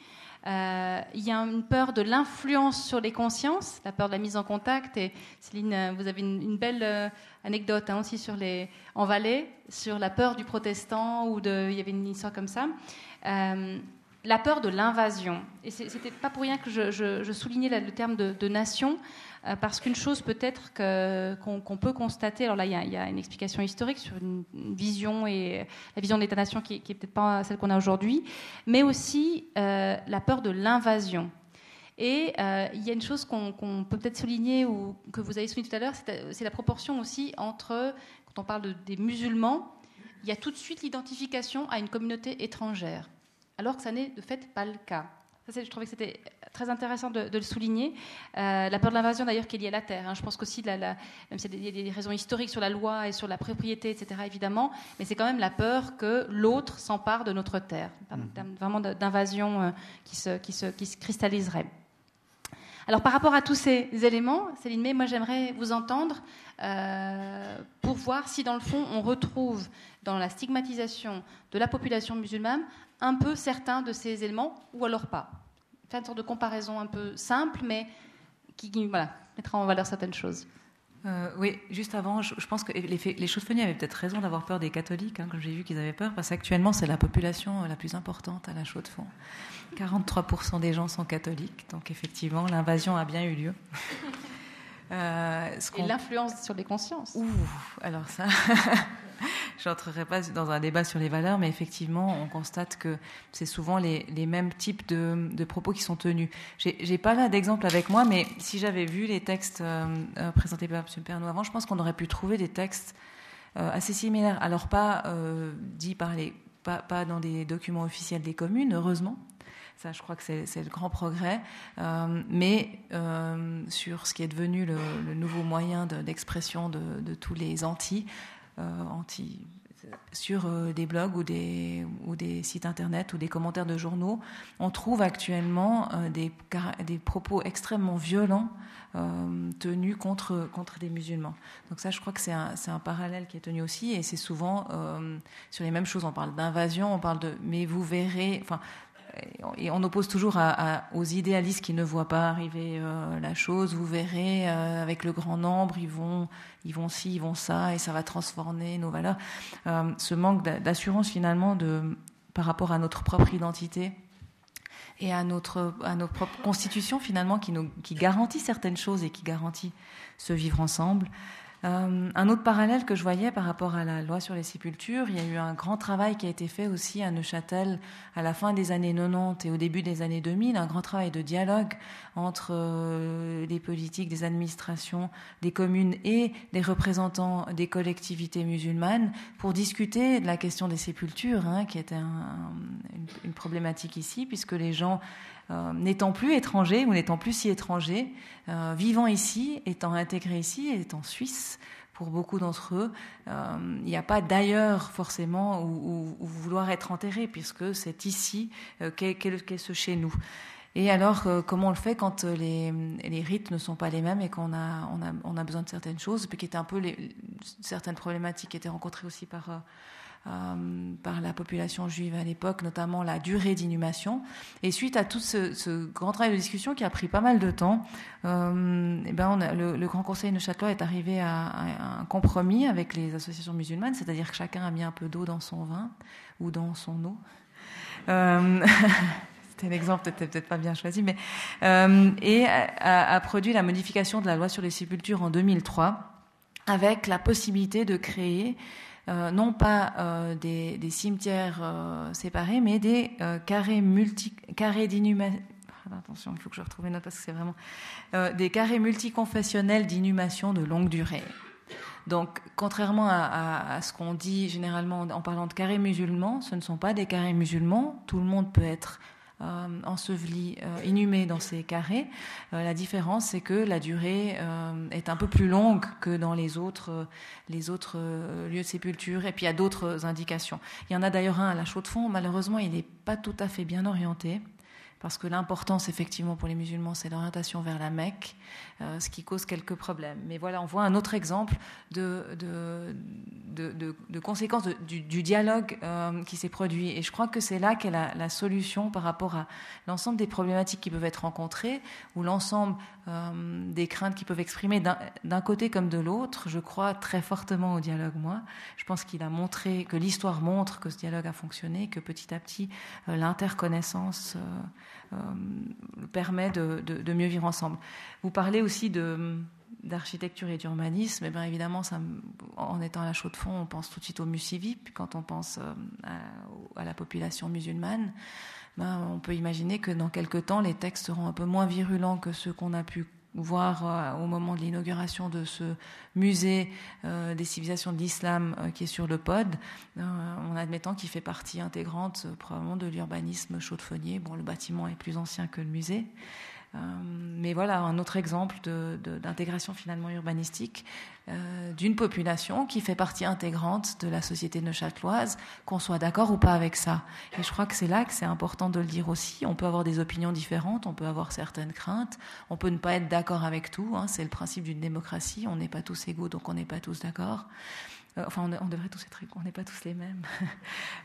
Euh, il y a une peur de l'influence sur les consciences, la peur de la mise en contact. Et Céline, euh, vous avez une, belle euh, anecdote hein, aussi sur les, en Valais, sur la peur du protestant, ou de, il y avait une histoire comme ça. la peur de l'invasion. Et c'était pas pour rien que je, soulignais le terme de nation. Euh, parce qu'une chose peut-être qu'on peut constater, alors là il y, a, une explication historique sur une, vision et la vision de l'État-nation qui, n'est peut-être pas celle qu'on a aujourd'hui, mais aussi euh, la peur de l'invasion. Et euh, il y a une chose qu'on peut peut-être souligner ou que vous avez souligné tout à l'heure, c'est la proportion aussi entre, quand on parle des musulmans, il y a tout de suite l'identification à une communauté étrangère, alors que ça n'est de fait pas le cas je trouvais que c'était très intéressant de, le souligner. Euh, la peur de l'invasion, d'ailleurs, qui est liée à la terre. Hein. Je pense qu'aussi, la, même s'il y a des raisons historiques sur la loi et sur la propriété, etc., évidemment, mais c'est quand même la peur que l'autre s'empare de notre terre. Mmh. Vraiment d'invasion euh, qui, se, qui, se, qui se cristalliserait. Alors par rapport à tous ces éléments, Céline May, moi j'aimerais vous entendre euh, pour voir si dans le fond on retrouve dans la stigmatisation de la population musulmane un peu certains de ces éléments ou alors pas. Faire une sorte de comparaison un peu simple, mais qui, voilà, mettra en valeur certaines choses. Euh, oui, juste avant, je, pense que les, les chauffeniers avaient peut-être raison d'avoir peur des catholiques, hein, comme j'ai vu qu'ils avaient peur, parce qu'actuellement, c'est la population la plus importante à la Chaux-de-Fonds. 43% des gens sont catholiques, donc effectivement, l'invasion a bien eu lieu. Euh, Et l'influence sur les consciences. Ouh, alors ça. je n'entrerai pas dans un débat sur les valeurs, mais effectivement, on constate que c'est souvent les, mêmes types de, propos qui sont tenus. J'ai pas là d'exemple avec moi, mais si j'avais vu les textes euh, euh, présentés par M. Pernou avant, je pense qu'on aurait pu trouver des textes euh, assez similaires. Alors pas dit par les, pas, dans des documents officiels des communes, heureusement. Ça, je crois que c'est le grand progrès. mais sur ce qui est devenu le, nouveau moyen d'expression de, tous les anti, anti sur euh, des blogs ou des, ou des sites internet ou des commentaires de journaux, on trouve actuellement euh, des, des propos extrêmement violents tenus contre, contre des musulmans. Donc ça, je crois que c'est un, un, parallèle qui est tenu aussi, et c'est souvent sur les mêmes choses. On parle d'invasion, on parle de... Mais vous verrez... Enfin, et on oppose toujours aux idéalistes qui ne voient pas arriver euh, la chose. Vous verrez, euh, avec le grand nombre, ils vont, ils vont ci, ils vont ça, et ça va transformer nos valeurs. Euh, ce manque d'assurance finalement de, par rapport à notre propre identité et à notre, à notre propre constitution finalement qui, qui garantit certaines choses et qui garantit ce vivre ensemble. Euh, un autre parallèle que je voyais par rapport à la loi sur les sépultures, il y a eu un grand travail qui a été fait aussi à Neuchâtel à la fin des années 90 et au début des années 2000, un grand travail de dialogue entre euh, les politiques, des administrations, des communes et les représentants des collectivités musulmanes pour discuter de la question des sépultures, hein, qui était une, problématique ici, puisque les gens euh, n'étant plus étrangers ou n'étant plus si étrangers, euh, vivant ici, étant intégrés ici, étant suisses, pour beaucoup d'entre eux, euh, il n'y a pas d'ailleurs forcément où, vouloir être enterré, puisque c'est ici qu'est ce chez nous. Et alors, comment on le fait quand les, rites ne sont pas les mêmes et qu'on a, besoin de certaines choses, puis qui étaient un peu certaines problématiques qui étaient rencontrées aussi par par la population juive à l'époque, notamment la durée d'inhumation. Et suite à tout ce, grand travail de discussion qui a pris pas mal de temps, euh, eh ben le, Grand Conseil de Château est arrivé à, un compromis avec les associations musulmanes, c'est-à-dire que chacun a mis un peu d'eau dans son vin ou dans son eau. Euh, c'était l'exemple peut-être peut-être pas bien choisi, mais et a, produit la modification de la loi sur les sépultures en 2003 avec la possibilité de créer euh, non pas euh, des, cimetières euh, séparés, mais des carrés multi carrés d'inhumation. Attention, il faut que je parce que c'est vraiment des carrés multiconfessionnels d'inhumation de longue durée. Donc, contrairement à, ce qu'on dit généralement en parlant de carrés musulmans, ce ne sont pas des carrés musulmans. Tout le monde peut être euh, ensevelis, euh, inhumés dans ces carrés. Euh, la différence, c'est que la durée est un peu plus longue que dans les autres, les autres lieux de sépulture. Et puis il y a d'autres indications. Il y en a d'ailleurs un à la Chaux-de-Fonds. Malheureusement, il n'est pas tout à fait bien orienté parce que l'importance, effectivement, pour les musulmans, c'est l'orientation vers la Mecque, euh, ce qui cause quelques problèmes. Mais voilà, on voit un autre exemple de, de, de, de conséquences du, du, dialogue euh, qui s'est produit. Et je crois que c'est là qu'est la, la, solution par rapport à l'ensemble des problématiques qui peuvent être rencontrées, ou l'ensemble euh, des craintes qui peuvent exprimer d'un côté comme de l'autre. Je crois très fortement au dialogue, moi. Je pense qu'il a montré, que l'histoire montre que ce dialogue a fonctionné, que petit à petit, l'interconnaissance euh, permet de, mieux vivre ensemble. Vous parlez aussi d'architecture et d'urbanisme, et eh bien évidemment, en étant à la chaux de fond, on pense tout de suite au musivip quand on pense euh, à, la population musulmane. Ben, on peut imaginer que dans quelques temps, les textes seront un peu moins virulents que ceux qu'on a pu voir euh, au moment de l'inauguration de ce musée euh, des civilisations de l'islam euh, qui est sur le pod, en admettant qu'il fait partie intégrante probablement de l'urbanisme chaudefonnier. Bon, le bâtiment est plus ancien que le musée. Euh, mais voilà, un autre exemple d'intégration finalement urbanistique euh, d'une population qui fait partie intégrante de la société neuchâteloise, qu'on soit d'accord ou pas avec ça. Et je crois que c'est là que c'est important de le dire aussi. On peut avoir des opinions différentes, on peut avoir certaines craintes, on peut ne pas être d'accord avec tout. Hein, c'est le principe d'une démocratie. On n'est pas tous égaux, donc on n'est pas tous d'accord. Euh, enfin, on, devrait tous être on n'est pas tous les mêmes.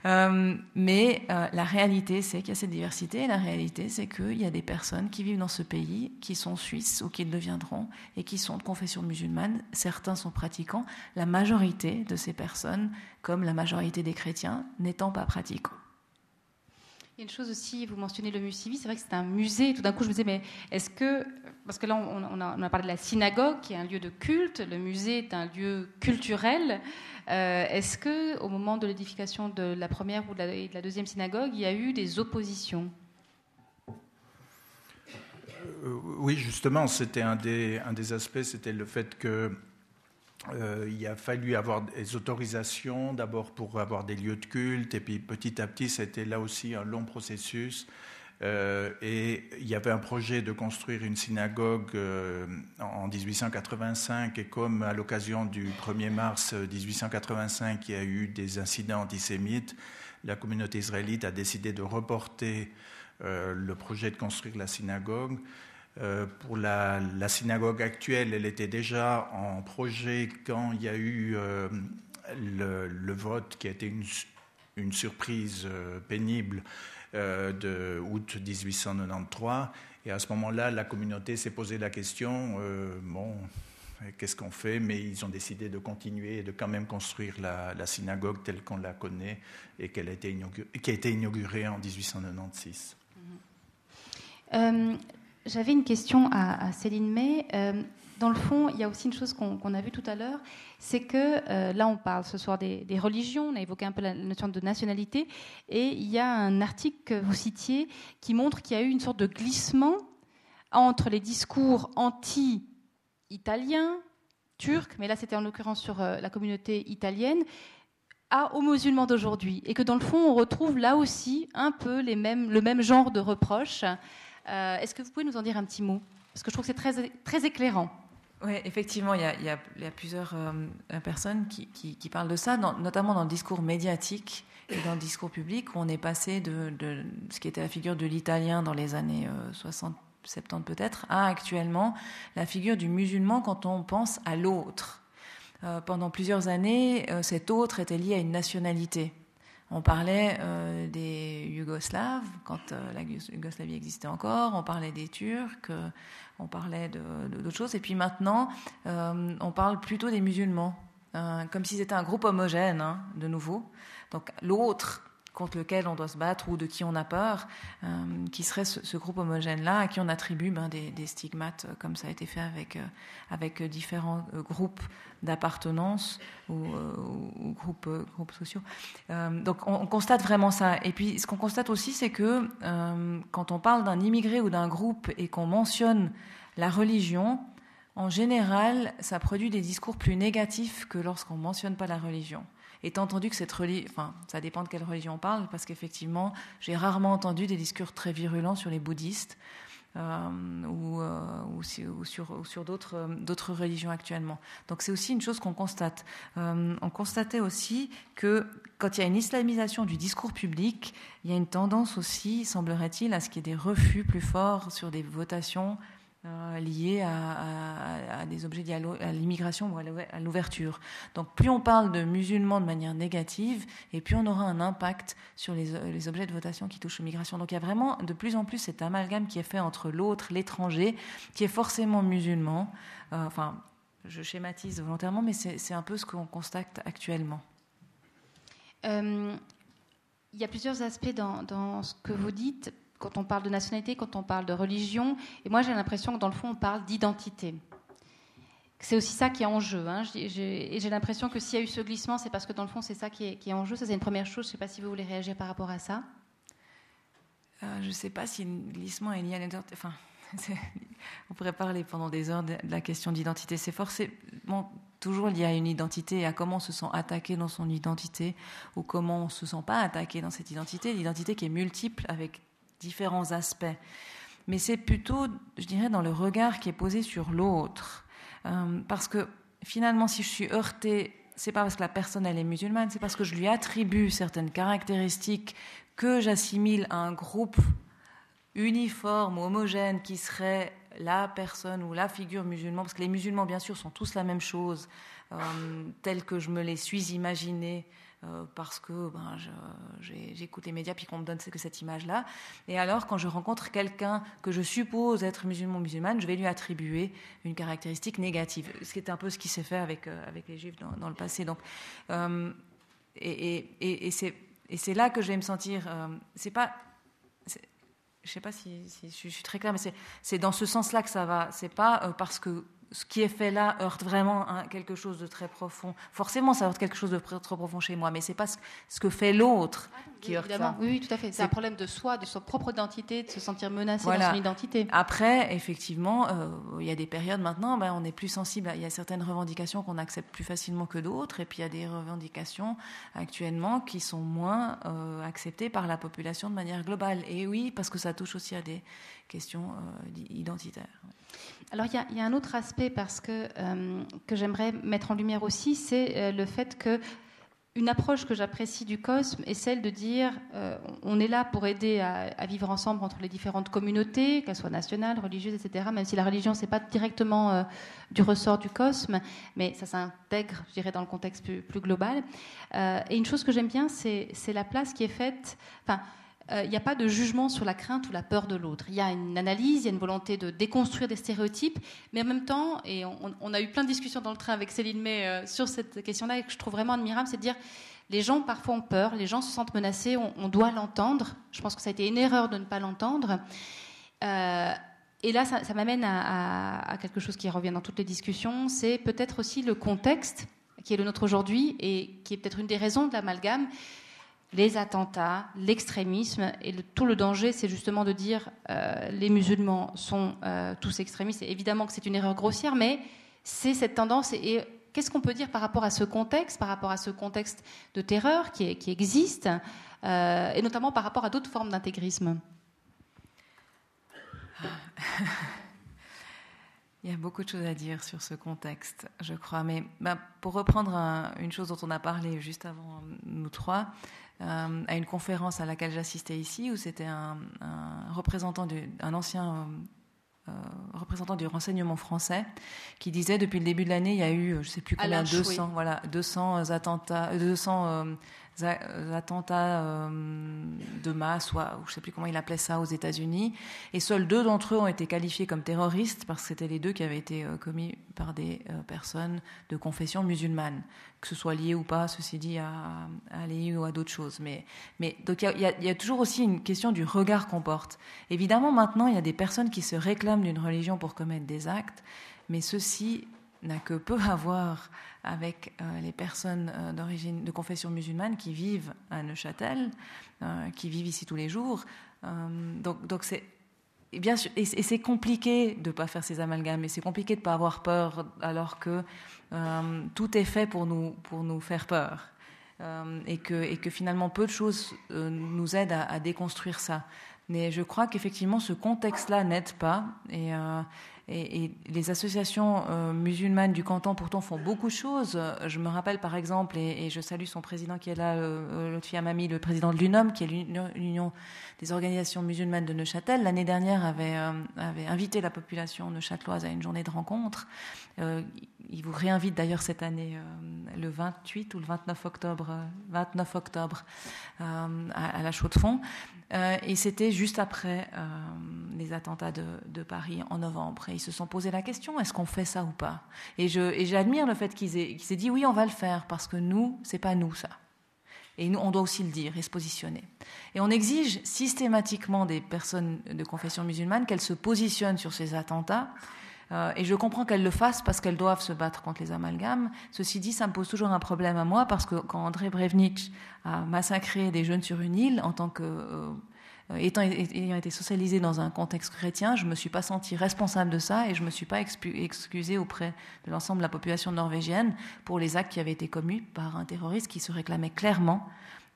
Euh, mais euh, la réalité, c'est qu'il y a cette diversité. Et la réalité, c'est qu'il y a des personnes qui vivent dans ce pays, qui sont suisses ou qui le deviendront, et qui sont de confession musulmane. Certains sont pratiquants. La majorité de ces personnes, comme la majorité des chrétiens, n'étant pas pratiquants. Il y a une chose aussi, vous mentionnez le Musivi, c'est vrai que c'est un musée. Tout d'un coup, je me disais, mais est-ce que. Parce que là, on a, parlé de la synagogue, qui est un lieu de culte. Le musée est un lieu culturel. Euh, est-ce que, au moment de l'édification de la première ou de la, deuxième synagogue, il y a eu des oppositions? Euh, Oui, justement, c'était un des aspects, c'était le fait que euh, il a fallu avoir des autorisations, d'abord pour avoir des lieux de culte, et puis petit à petit, c'était là aussi un long processus. Euh, et il y avait un projet de construire une synagogue euh, en 1885, et comme à l'occasion du 1er mars 1885, il y a eu des incidents antisémites, la communauté israélite a décidé de reporter le projet de construire la synagogue. Euh, pour la, synagogue actuelle, elle était déjà en projet quand il y a eu euh, le, vote qui a été une, surprise euh, pénible de août 1893. Et à ce moment-là, la communauté s'est posé la question, bon, qu'est-ce qu'on fait? Mais ils ont décidé de continuer et de quand même construire la, synagogue telle qu'on la connaît et qui a été inaugurée en 1896. J'avais une question à, Céline May. Euh, dans le fond, il y a aussi une chose qu'on a vue tout à l'heure, c'est que euh, là, on parle ce soir des, religions, on a évoqué un peu la notion de nationalité, et il y a un article que vous citiez qui montre qu'il y a eu une sorte de glissement entre les discours anti-italiens, turcs, mais là c'était en l'occurrence sur euh, la communauté italienne, aux musulmans d'aujourd'hui. Et que dans le fond, on retrouve là aussi un peu le même genre de reproches. Euh, est-ce que vous pouvez nous en dire un petit mot? Parce que je trouve que c'est très, très éclairant. Oui, effectivement, il y, a, plusieurs euh, personnes qui, parlent de ça, notamment dans le discours médiatique et dans le discours public, où on est passé de, ce qui était la figure de l'italien dans les années 60, 70 peut-être, à actuellement la figure du musulman quand on pense à l'autre. Euh, pendant plusieurs années, euh, cet autre était lié à une nationalité. On parlait euh, des Yougoslaves quand la Yougoslavie existait encore, on parlait des Turcs, on parlait d'autres choses, et puis maintenant, on parle plutôt des musulmans, comme si c'était un groupe homogène, hein, de nouveau. Donc l'autre contre lequel on doit se battre ou de qui on a peur, euh, qui serait ce, groupe homogène-là, à qui on attribue ben, des, stigmates, euh, comme ça a été fait avec, euh, différents groupes d'appartenance ou, groupes, groupes, sociaux. donc on, constate vraiment ça. Et puis ce qu'on constate aussi, c'est que quand on parle d'un immigré ou d'un groupe et qu'on mentionne la religion, en général, ça produit des discours plus négatifs que lorsqu'on ne mentionne pas la religion étant entendu que cette religion, enfin, ça dépend de quelle religion on parle, parce qu'effectivement, j'ai rarement entendu des discours très virulents sur les bouddhistes euh, ou, euh, ou, sur, euh, d'autres religions actuellement. Donc c'est aussi une chose qu'on constate. on constatait aussi que quand il y a une islamisation du discours public, il y a une tendance aussi, semblerait-il, à ce qu'il y ait des refus plus forts sur des votations euh, liés à, des objets liés à l'immigration ou à l'ouverture. Donc plus on parle de musulmans de manière négative, et plus on aura un impact sur les, objets de votation qui touchent l'immigration. Donc il y a vraiment de plus en plus cet amalgame qui est fait entre l'autre, l'étranger, qui est forcément musulman. Euh, enfin, je schématise volontairement, mais c'est un peu ce qu'on constate actuellement. Euh, il y a plusieurs aspects dans ce que vous dites quand on parle de nationalité, quand on parle de religion. Et moi, j'ai l'impression que dans le fond, on parle d'identité. C'est aussi ça qui est en jeu. Hein. Et j'ai l'impression que s'il y a eu ce glissement, c'est parce que dans le fond, c'est ça qui est, en jeu. Ça, c'est une première chose. Je ne sais pas si vous voulez réagir par rapport à ça. Euh, je ne sais pas si le glissement est lié à l'identité. Enfin, on pourrait parler pendant des heures de la question d'identité. C'est forcément toujours lié à une identité et à comment on se sent attaqué dans son identité ou comment on ne se sent pas attaqué dans cette identité. L'identité qui est multiple avec différents aspects. Mais c'est plutôt, je dirais, dans le regard qui est posé sur l'autre. Euh, parce que finalement, si je suis heurtée, c'est pas parce que la personne elle est musulmane, c'est parce que je lui attribue certaines caractéristiques que j'assimile à un groupe uniforme homogène qui serait la personne ou la figure musulmane, parce que les musulmans, bien sûr, sont tous la même chose, euh, que je me les suis imaginée euh, parce que ben, j'écoute les médias puis qu'on me donne que cette image-là. Et alors, quand je rencontre quelqu'un que je suppose être musulman musulmane, je vais lui attribuer une caractéristique négative, ce qui est un peu ce qui s'est fait avec, euh, les juifs dans, le passé. Donc, euh, et c'est là que je vais me sentir. c'est pas je ne sais pas si, si, je suis très claire, mais c'est dans ce sens-là que ça va. C'est pas parce que ce qui est fait là heurte vraiment quelque chose de très profond. Forcément, ça heurte quelque chose de très, profond chez moi, mais c'est pas ce, que fait l'autre ah, qui heurte ça. Oui, tout à fait. C'est un problème de soi, de sa propre identité, de se sentir menacé dans son identité. Après, effectivement, euh, il y a des périodes maintenant, ben, on est plus sensible. Il y a certaines revendications qu'on accepte plus facilement que d'autres, et puis il y a des revendications actuellement qui sont moins euh, acceptées par la population de manière globale. Et oui, parce que ça touche aussi à des questions euh, identitaires. Alors il y, a un autre aspect parce que, euh, que j'aimerais mettre en lumière aussi, c'est euh, le fait que une approche que j'apprécie du COSME est celle de dire euh, on est là pour aider à, vivre ensemble entre les différentes communautés, qu'elles soient nationales, religieuses, etc. Même si la religion c'est pas directement du ressort du COSME, mais ça s'intègre, je dirais, dans le contexte plus, global. et une chose que j'aime bien, c'est la place qui est faite. Il euh, n'y a pas de jugement sur la crainte ou la peur de l'autre. Il y a une analyse, il y a une volonté de déconstruire des stéréotypes, mais en même temps, et on, a eu plein de discussions dans le train avec Céline May euh, sur cette question-là, et que je trouve vraiment admirable, c'est de dire les gens parfois ont peur, les gens se sentent menacés, on, doit l'entendre. Je pense que ça a été une erreur de ne pas l'entendre. Euh, et là, ça, m'amène à, quelque chose qui revient dans toutes les discussions, c'est peut-être aussi le contexte qui est le nôtre aujourd'hui et qui est peut-être une des raisons de l'amalgame. Les attentats, l'extrémisme et tout le danger, c'est justement de dire euh, les musulmans sont euh, tous extrémistes. Évidemment que c'est une erreur grossière, mais c'est cette tendance. Et, qu'est-ce qu'on peut dire par rapport à ce contexte, par rapport à ce contexte de terreur qui, existe, euh, et notamment par rapport à d'autres formes d'intégrisme? Il y a beaucoup de choses à dire sur ce contexte, je crois. Mais bah, pour reprendre une chose dont on a parlé juste avant nous trois, euh, à une conférence à laquelle j'assistais ici, où c'était un, représentant, un ancien euh, représentant du renseignement français, qui disait depuis le début de l'année, il y a eu, je ne sais plus combien, 200, voilà, 200 attentats, 200 euh, attentats euh, de masse, ou je ne sais plus comment il appelait ça aux États-Unis, et seuls deux d'entre eux ont été qualifiés comme terroristes parce que c'était les deux qui avaient été euh, commis par des personnes de confession musulmane, que ce soit lié ou pas, ceci dit, à, à ou à d'autres choses. Mais, donc il y, a toujours aussi une question du regard qu'on porte. Évidemment, maintenant, il y a des personnes qui se réclament d'une religion pour commettre des actes, mais ceci n'a que peu à voir avec euh, les personnes euh, d'origine de confession musulmane qui vivent à Neuchâtel, euh, qui vivent ici tous les jours. donc, c'est et bien et c'est compliqué de ne pas faire ces amalgames, et c'est compliqué de ne pas avoir peur alors que tout est fait pour nous, pour nous faire peur. et, que, et que finalement peu de choses nous aident à, déconstruire ça. Mais je crois qu'effectivement ce contexte-là n'aide pas. Et, les associations euh, musulmanes du canton, pourtant, font beaucoup de choses. Je me rappelle, par exemple, et, je salue son président qui est là, euh, Lotfi Amami, le président de l'UNOM, qui est l'Union des organisations musulmanes de Neuchâtel, l'année dernière avait, euh, invité la population neuchâteloise à une journée de rencontre. Euh, il vous réinvite d'ailleurs cette année, le 28 ou le 29 octobre, 29 octobre à, à, la Chaux-de-Fonds. et c'était juste après les attentats de, Paris en novembre ils se sont posé la question est-ce qu'on fait ça ou pas? Et j'admire le fait qu'ils aient, dit oui, on va le faire parce que nous, c'est pas nous ça. Et nous, on doit aussi le dire et se positionner. Et on exige systématiquement des personnes de confession musulmane qu'elles se positionnent sur ces attentats. Euh, et je comprends qu'elles le fassent parce qu'elles doivent se battre contre les amalgames. Ceci dit, ça me pose toujours un problème à moi parce que quand André Brevnitch a massacré des jeunes sur une île en tant que euh, étant, ayant été socialisée dans un contexte chrétien, je ne me suis pas sentie responsable de ça et je ne me suis pas excusée auprès de l'ensemble de la population norvégienne pour les actes qui avaient été commis par un terroriste qui se réclamait clairement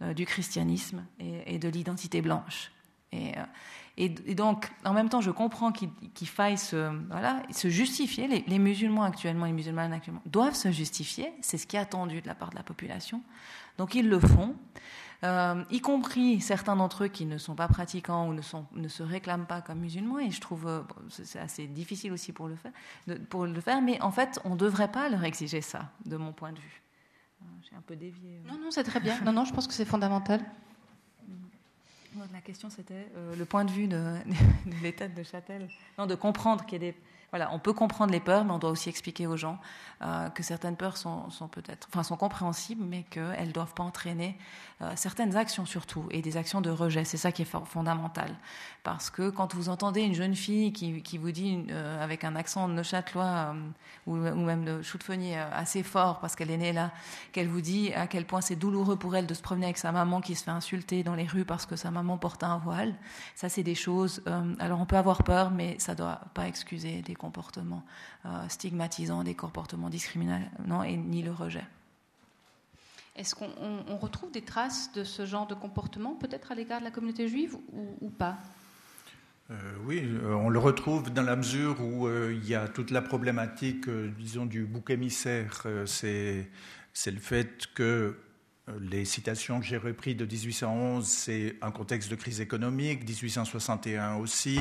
euh, du christianisme et, de l'identité blanche. Et, euh, et, donc, en même temps, je comprends qu'il faille se, voilà, se justifier. Les, les, musulmans actuellement, les musulmanes actuellement, doivent se justifier. C'est ce qui est attendu de la part de la population. Donc, ils le font. Euh, y compris certains d'entre eux qui ne sont pas pratiquants ou ne, sont, ne se réclament pas comme musulmans. Et je trouve euh, c'est assez difficile aussi pour le, faire, pour le faire, mais en fait, on ne devrait pas leur exiger ça, de mon point de vue. Euh, j'ai un peu dévié. Non, non, c'est très bien. Non, non, je pense que c'est fondamental. La question, c'était le point de vue de, de l'État de Châtel. Non, de comprendre qu'il y a des voilà, on peut comprendre les peurs, mais on doit aussi expliquer aux gens euh, que certaines peurs sont, peut-être, enfin, sont compréhensibles, mais qu'elles ne doivent pas entraîner euh, certaines actions surtout, et des actions de rejet. C'est ça qui est fondamental. Parce que quand vous entendez une jeune fille qui, vous dit, euh, avec un accent neuchâtelois ou, ou, même de choutefenier assez fort, parce qu'elle est née là, qu'elle vous dit à quel point c'est douloureux pour elle de se promener avec sa maman qui se fait insulter dans les rues parce que sa maman porte un voile, ça c'est des choses. alors on peut avoir peur, mais ça ne doit pas excuser des comportements euh, stigmatisants, des comportements discriminants et ni le rejet. Est-ce qu'on retrouve des traces de ce genre de comportement, peut-être à l'égard de la communauté juive ou, pas? Euh, oui, euh, on le retrouve dans la mesure où il y a toute la problématique, disons, du bouc émissaire. c'est le fait que les citations que j'ai reprises de 1811, c'est un contexte de crise économique, 1861 aussi.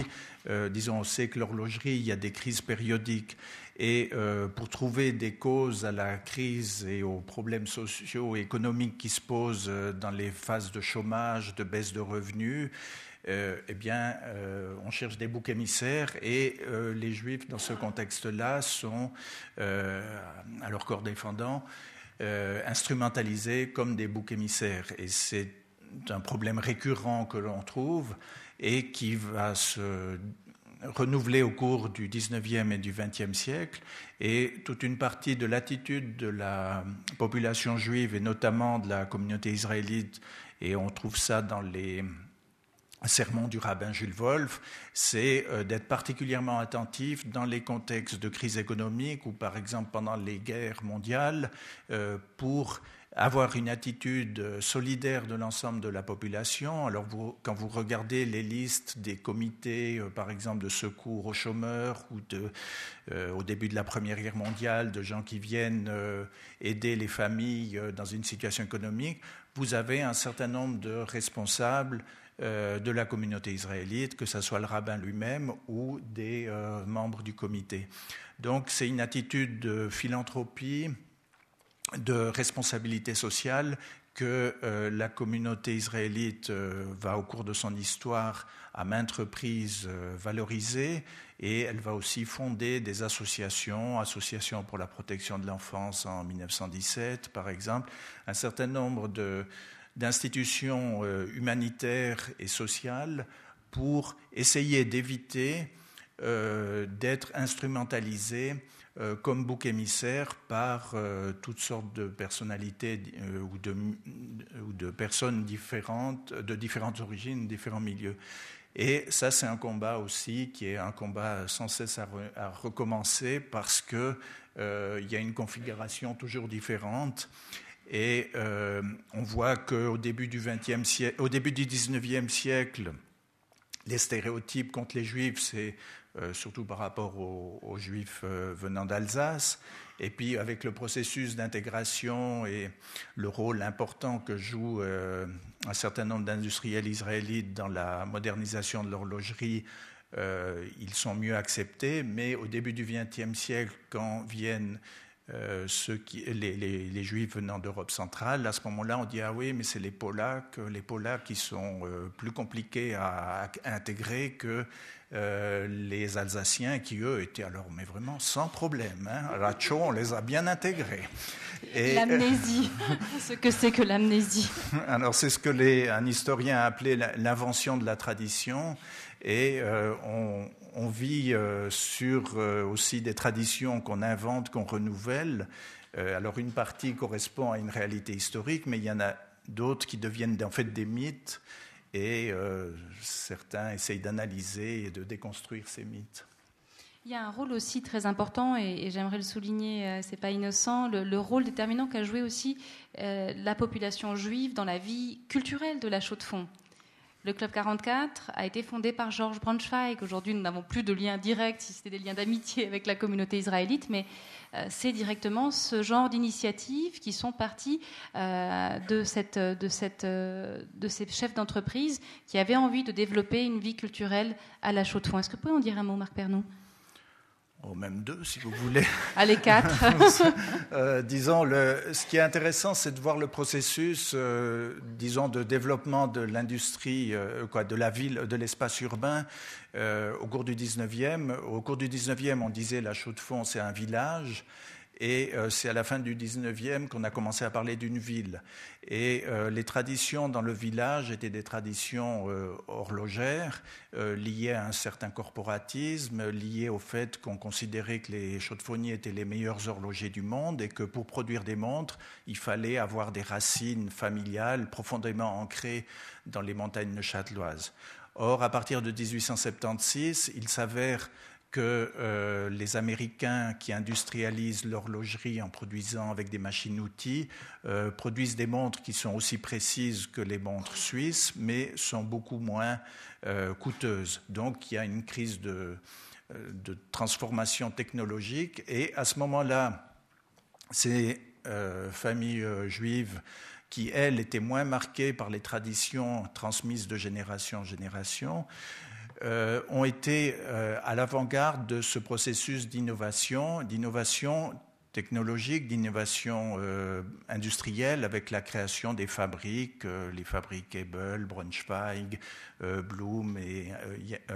Euh, disons, on sait que l'horlogerie, il y a des crises périodiques. Et euh, pour trouver des causes à la crise et aux problèmes sociaux et économiques qui se posent euh, dans les phases de chômage, de baisse de revenus, eh bien, on cherche des boucs émissaires et les Juifs, dans ce contexte-là, sont, à leur corps défendant, euh, instrumentalisés comme des boucs émissaires. Et c'est un problème récurrent que l'on trouve et qui va se renouvelée au cours du 19e et du 20e siècle, et toute une partie de l'attitude de la population juive, et notamment de la communauté israélite, et on trouve ça dans les sermon du rabbin Jules Wolf, c'est euh, d'être particulièrement attentif dans les contextes de crise économique ou par exemple pendant les guerres mondiales euh, pour avoir une attitude solidaire de l'ensemble de la population. Alors quand vous regardez les listes des comités, euh, par exemple de secours aux chômeurs ou au début de la Première Guerre mondiale, de gens qui viennent aider les familles dans une situation économique, vous avez un certain nombre de responsables euh, de la communauté israélite, que ce soit le rabbin lui-même ou des euh, membres du comité. Donc c'est une attitude de philanthropie, de responsabilité sociale que euh, la communauté israélite va au cours de son histoire à maintes reprises valoriser et elle va aussi fonder des associations, associations pour la protection de l'enfance en 1917 par exemple, un certain nombre de, d'institutions euh, humanitaires et sociales pour essayer d'éviter euh, d'être instrumentalisées euh, comme bouc émissaire par toutes sortes de personnalités ou de, personnes différentes, de différentes origines, différents milieux. Et ça, c'est un combat aussi qui est un combat sans cesse à, à recommencer parce qu'il il y a une configuration toujours différente. Et euh, on voit qu'au début du siècle, au début du 19e siècle, les stéréotypes contre les juifs, c'est euh, surtout par rapport aux, juifs euh, venant d'Alsace. Et puis avec le processus d'intégration et le rôle important que joue un certain nombre d'industriels israélites dans la modernisation de l'horlogerie, ils sont mieux acceptés. Mais au début du XXe siècle, quand viennent euh, ceux qui, les, juifs venant d'Europe centrale, à ce moment-là, on dit ah oui, mais c'est les Polacs, les Polacs qui sont euh, plus compliqués à, intégrer que euh, les Alsaciens qui eux étaient alors mais vraiment sans problème. Hein. on les a bien intégrés. L'amnésie, ce que c'est que l'amnésie. Alors c'est ce que les, un historien a appelé l'invention de la tradition, et on, on vit euh, sur euh, aussi des traditions qu'on invente, qu'on renouvelle. Euh, alors une partie correspond à une réalité historique, mais il y en a d'autres qui deviennent en fait des mythes et certains essayent d'analyser et de déconstruire ces mythes. Il y a un rôle aussi très important, et, j'aimerais le souligner, c'est pas innocent, le, rôle déterminant qu'a joué aussi la population juive dans la vie culturelle de la Chaux-de-Fonds. Le Club 44 a été fondé par Georges Braunschweig. Aujourd'hui, nous n'avons plus de lien direct, si c'était des liens d'amitié avec la communauté israélite, mais euh, c'est directement ce genre d'initiatives qui sont parties euh, euh, de ces chefs d'entreprise qui avaient envie de développer une vie culturelle à la chaux de Est-ce que vous pouvez en dire un mot, Marc Pernou Oh, même deux, si vous voulez. Allez, quatre. euh, disons, le, ce qui est intéressant, c'est de voir le processus, euh, disons, de développement de l'industrie, euh, quoi, de la ville, de l'espace urbain au cours du 19e. Au cours du 19e, on disait la Chaux-de-Fonds, c'est un village. Et euh, c'est à la fin du 19e qu'on a commencé à parler d'une ville. Et euh, les traditions dans le village étaient des traditions euh, horlogères, liées à un certain corporatisme, liées au fait qu'on considérait que les chaudefonniers étaient les meilleurs horlogers du monde et que pour produire des montres, il fallait avoir des racines familiales profondément ancrées dans les montagnes châteloises. Or, à partir de 1876, il s'avère que euh, les Américains qui industrialisent l'horlogerie en produisant avec des machines-outils euh, produisent des montres qui sont aussi précises que les montres suisses, mais sont beaucoup moins euh, coûteuses. Donc il y a une crise de, de, transformation technologique et à ce moment-là, ces familles juives qui, elles, étaient moins marquées par les traditions transmises de génération en génération, euh, ont été euh, à l'avant-garde de ce processus d'innovation, d'innovation technologique, d'innovation euh, industrielle avec la création des fabriques, les fabriques Ebel, Braunschweig, Blum et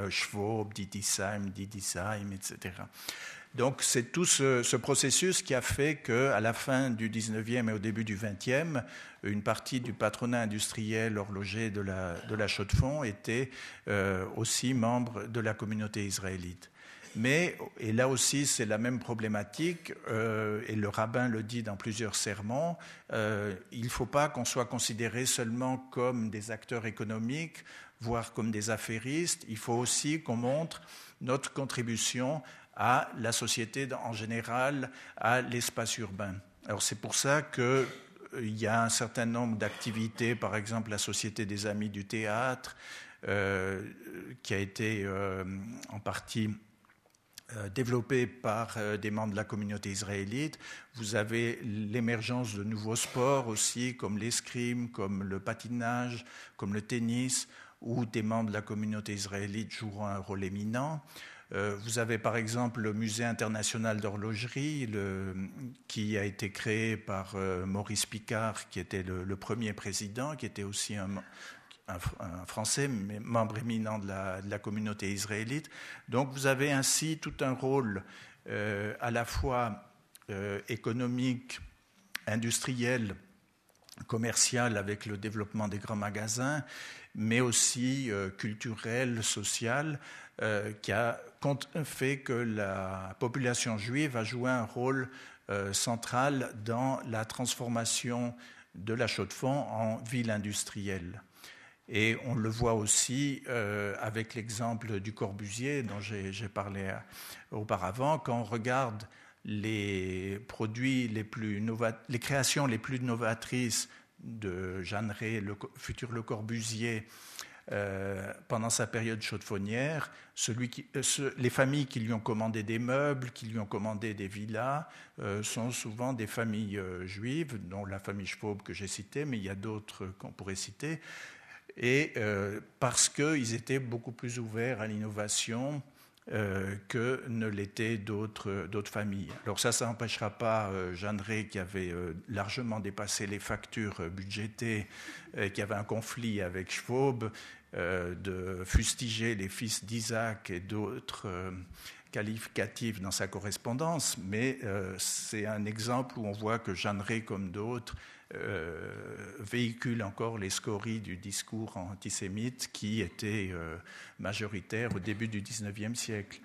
Schwab, Didisheim, Didisheim, etc. Donc c'est tout ce, processus qui a fait qu'à la fin du 19e et au début du 20e, une partie du patronat industriel horloger de la, de la Chaux-de-Fonds était aussi membre de la communauté israélite. Mais, et là aussi c'est la même problématique, euh, et le rabbin le dit dans plusieurs sermons, euh, il ne faut pas qu'on soit considéré seulement comme des acteurs économiques, voire comme des affairistes, il faut aussi qu'on montre notre contribution à la société en général, à l'espace urbain. Alors c'est pour ça qu'il euh, y a un certain nombre d'activités, par exemple la Société des Amis du Théâtre, qui a été en partie euh, développé par euh, des membres de la communauté israélite. Vous avez l'émergence de nouveaux sports aussi, comme l'escrime, comme le patinage, comme le tennis, où des membres de la communauté israélite joueront un rôle éminent. Euh, vous avez par exemple le Musée international d'horlogerie qui a été créé par Maurice Picard, qui était le, premier président, qui était aussi un, Français, mais membre éminent de la, communauté israélite. Donc vous avez ainsi tout un rôle euh, à la fois euh, économique, industriel, commercial avec le développement des grands magasins, mais aussi euh, culturel, social, qui a fait que la population juive a joué un rôle central dans la transformation de la Chaux-de-Fonds en ville industrielle. Et on le voit aussi euh, avec l'exemple du Corbusier dont j'ai parlé euh, auparavant. Quand on regarde les produits les plus les créations les plus novatrices de Jeanne Rey, le futur Le Corbusier, euh, pendant sa période chaudefonnière, celui qui, les familles qui lui ont commandé des meubles, qui lui ont commandé des villas, sont souvent des familles juives, dont la famille Schwab que j'ai citée, mais il y a d'autres qu'on pourrait citer et euh, parce qu'ils étaient beaucoup plus ouverts à l'innovation euh, que ne l'étaient d'autres familles. Alors ça, ça n'empêchera pas euh, Jeanne Rey, qui avait largement dépassé les factures budgétées, qui avait un conflit avec Schwab, de fustiger les fils d'Isaac et d'autres qualificatifs dans sa correspondance, mais c'est un exemple où on voit que Jeanne Rey, comme d'autres, euh, véhicule encore les scories du discours antisémite qui était euh, majoritaire au début du XIXe siècle.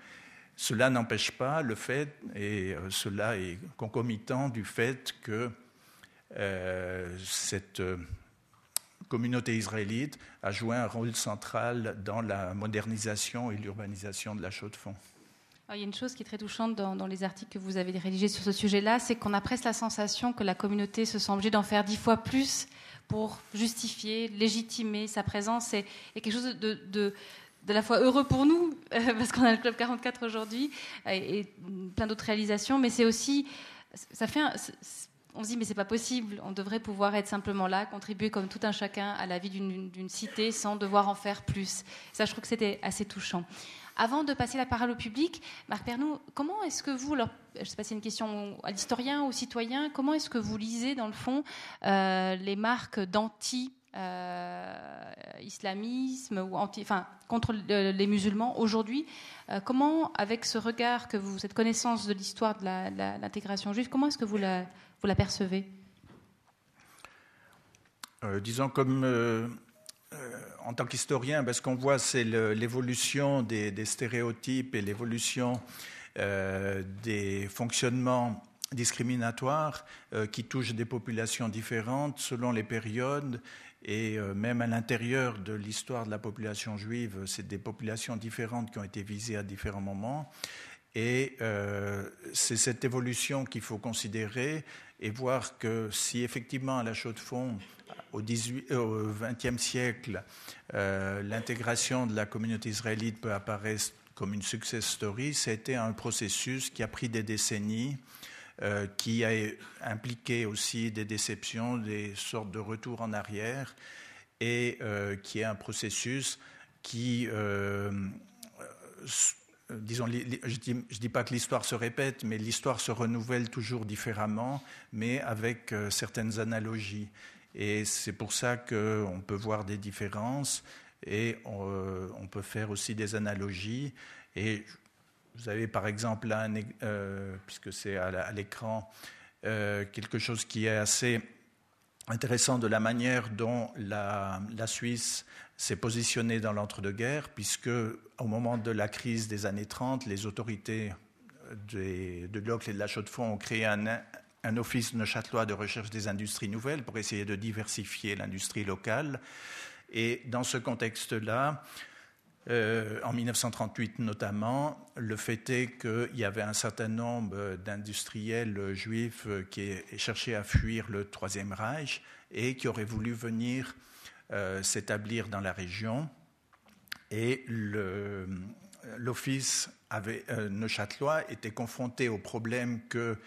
Cela n'empêche pas le fait, et euh, cela est concomitant du fait que cette communauté israélite a joué un rôle central dans la modernisation et l'urbanisation de la Chaux-de-Fonds. Ah, il y a une chose qui est très touchante dans, les articles que vous avez rédigés sur ce sujet-là, c'est qu'on a presque la sensation que la communauté se sent obligée d'en faire dix fois plus pour justifier, légitimer sa présence. C'est quelque chose de, de, la fois heureux pour nous, parce qu'on a le Club 44 aujourd'hui, et, plein d'autres réalisations, mais c'est aussi, ça fait on se dit mais c'est pas possible, on devrait pouvoir être simplement là, contribuer comme tout un chacun à la vie d'une cité sans devoir en faire plus. Ça, je trouve que c'était assez touchant. Avant de passer la parole au public, Marc Pernou, comment est-ce que vous, alors, je sais pas si c'est une question à l'historien ou au citoyen, comment est-ce que vous lisez dans le fond euh, les marques d'anti euh, ou anti, enfin, contre les musulmans aujourd'hui? Euh, comment, avec ce regard que vous, cette connaissance de l'histoire de l'intégration juive, comment est-ce que vous la, vous la percevez Disons comme en tant qu'historien, ben, ce qu'on voit, c'est l'évolution des, stéréotypes et l'évolution euh, des fonctionnements discriminatoires euh, qui touchent des populations différentes selon les périodes et euh, même à l'intérieur de l'histoire de la population juive, c'est des populations différentes qui ont été visées à différents moments. Et c'est cette évolution qu'il faut considérer et voir que si effectivement à la Chaux-de-Fonds, au, XXe siècle, euh, l'intégration de la communauté israélite peut apparaître comme une success story. C'était un processus qui a pris des décennies, euh, qui a impliqué aussi des déceptions, des sortes de retours en arrière, et euh, qui est un processus qui disons, je ne dis, pas que l'histoire se répète, mais l'histoire se renouvelle toujours différemment, mais avec certaines analogies. Et c'est pour ça qu'on peut voir des différences et on, peut faire aussi des analogies. Et vous avez par exemple là, puisque c'est à l'écran, quelque chose qui est assez intéressant de la manière dont la, Suisse s'est positionnée dans l'entre-deux-guerres, puisque au moment de la crise des années 30, les autorités de l'Ocle et de la Chaux-de-Fonds ont créé un, un office neuchâtelois de recherche des industries nouvelles pour essayer de diversifier l'industrie locale. Et dans ce contexte-là, euh, en 1938 notamment, le fait est qu'il y avait un certain nombre d'industriels juifs qui cherchaient à fuir le Troisième Reich et qui auraient voulu venir euh, s'établir dans la région. Et l'office euh, neuchâtelois était confronté au problème que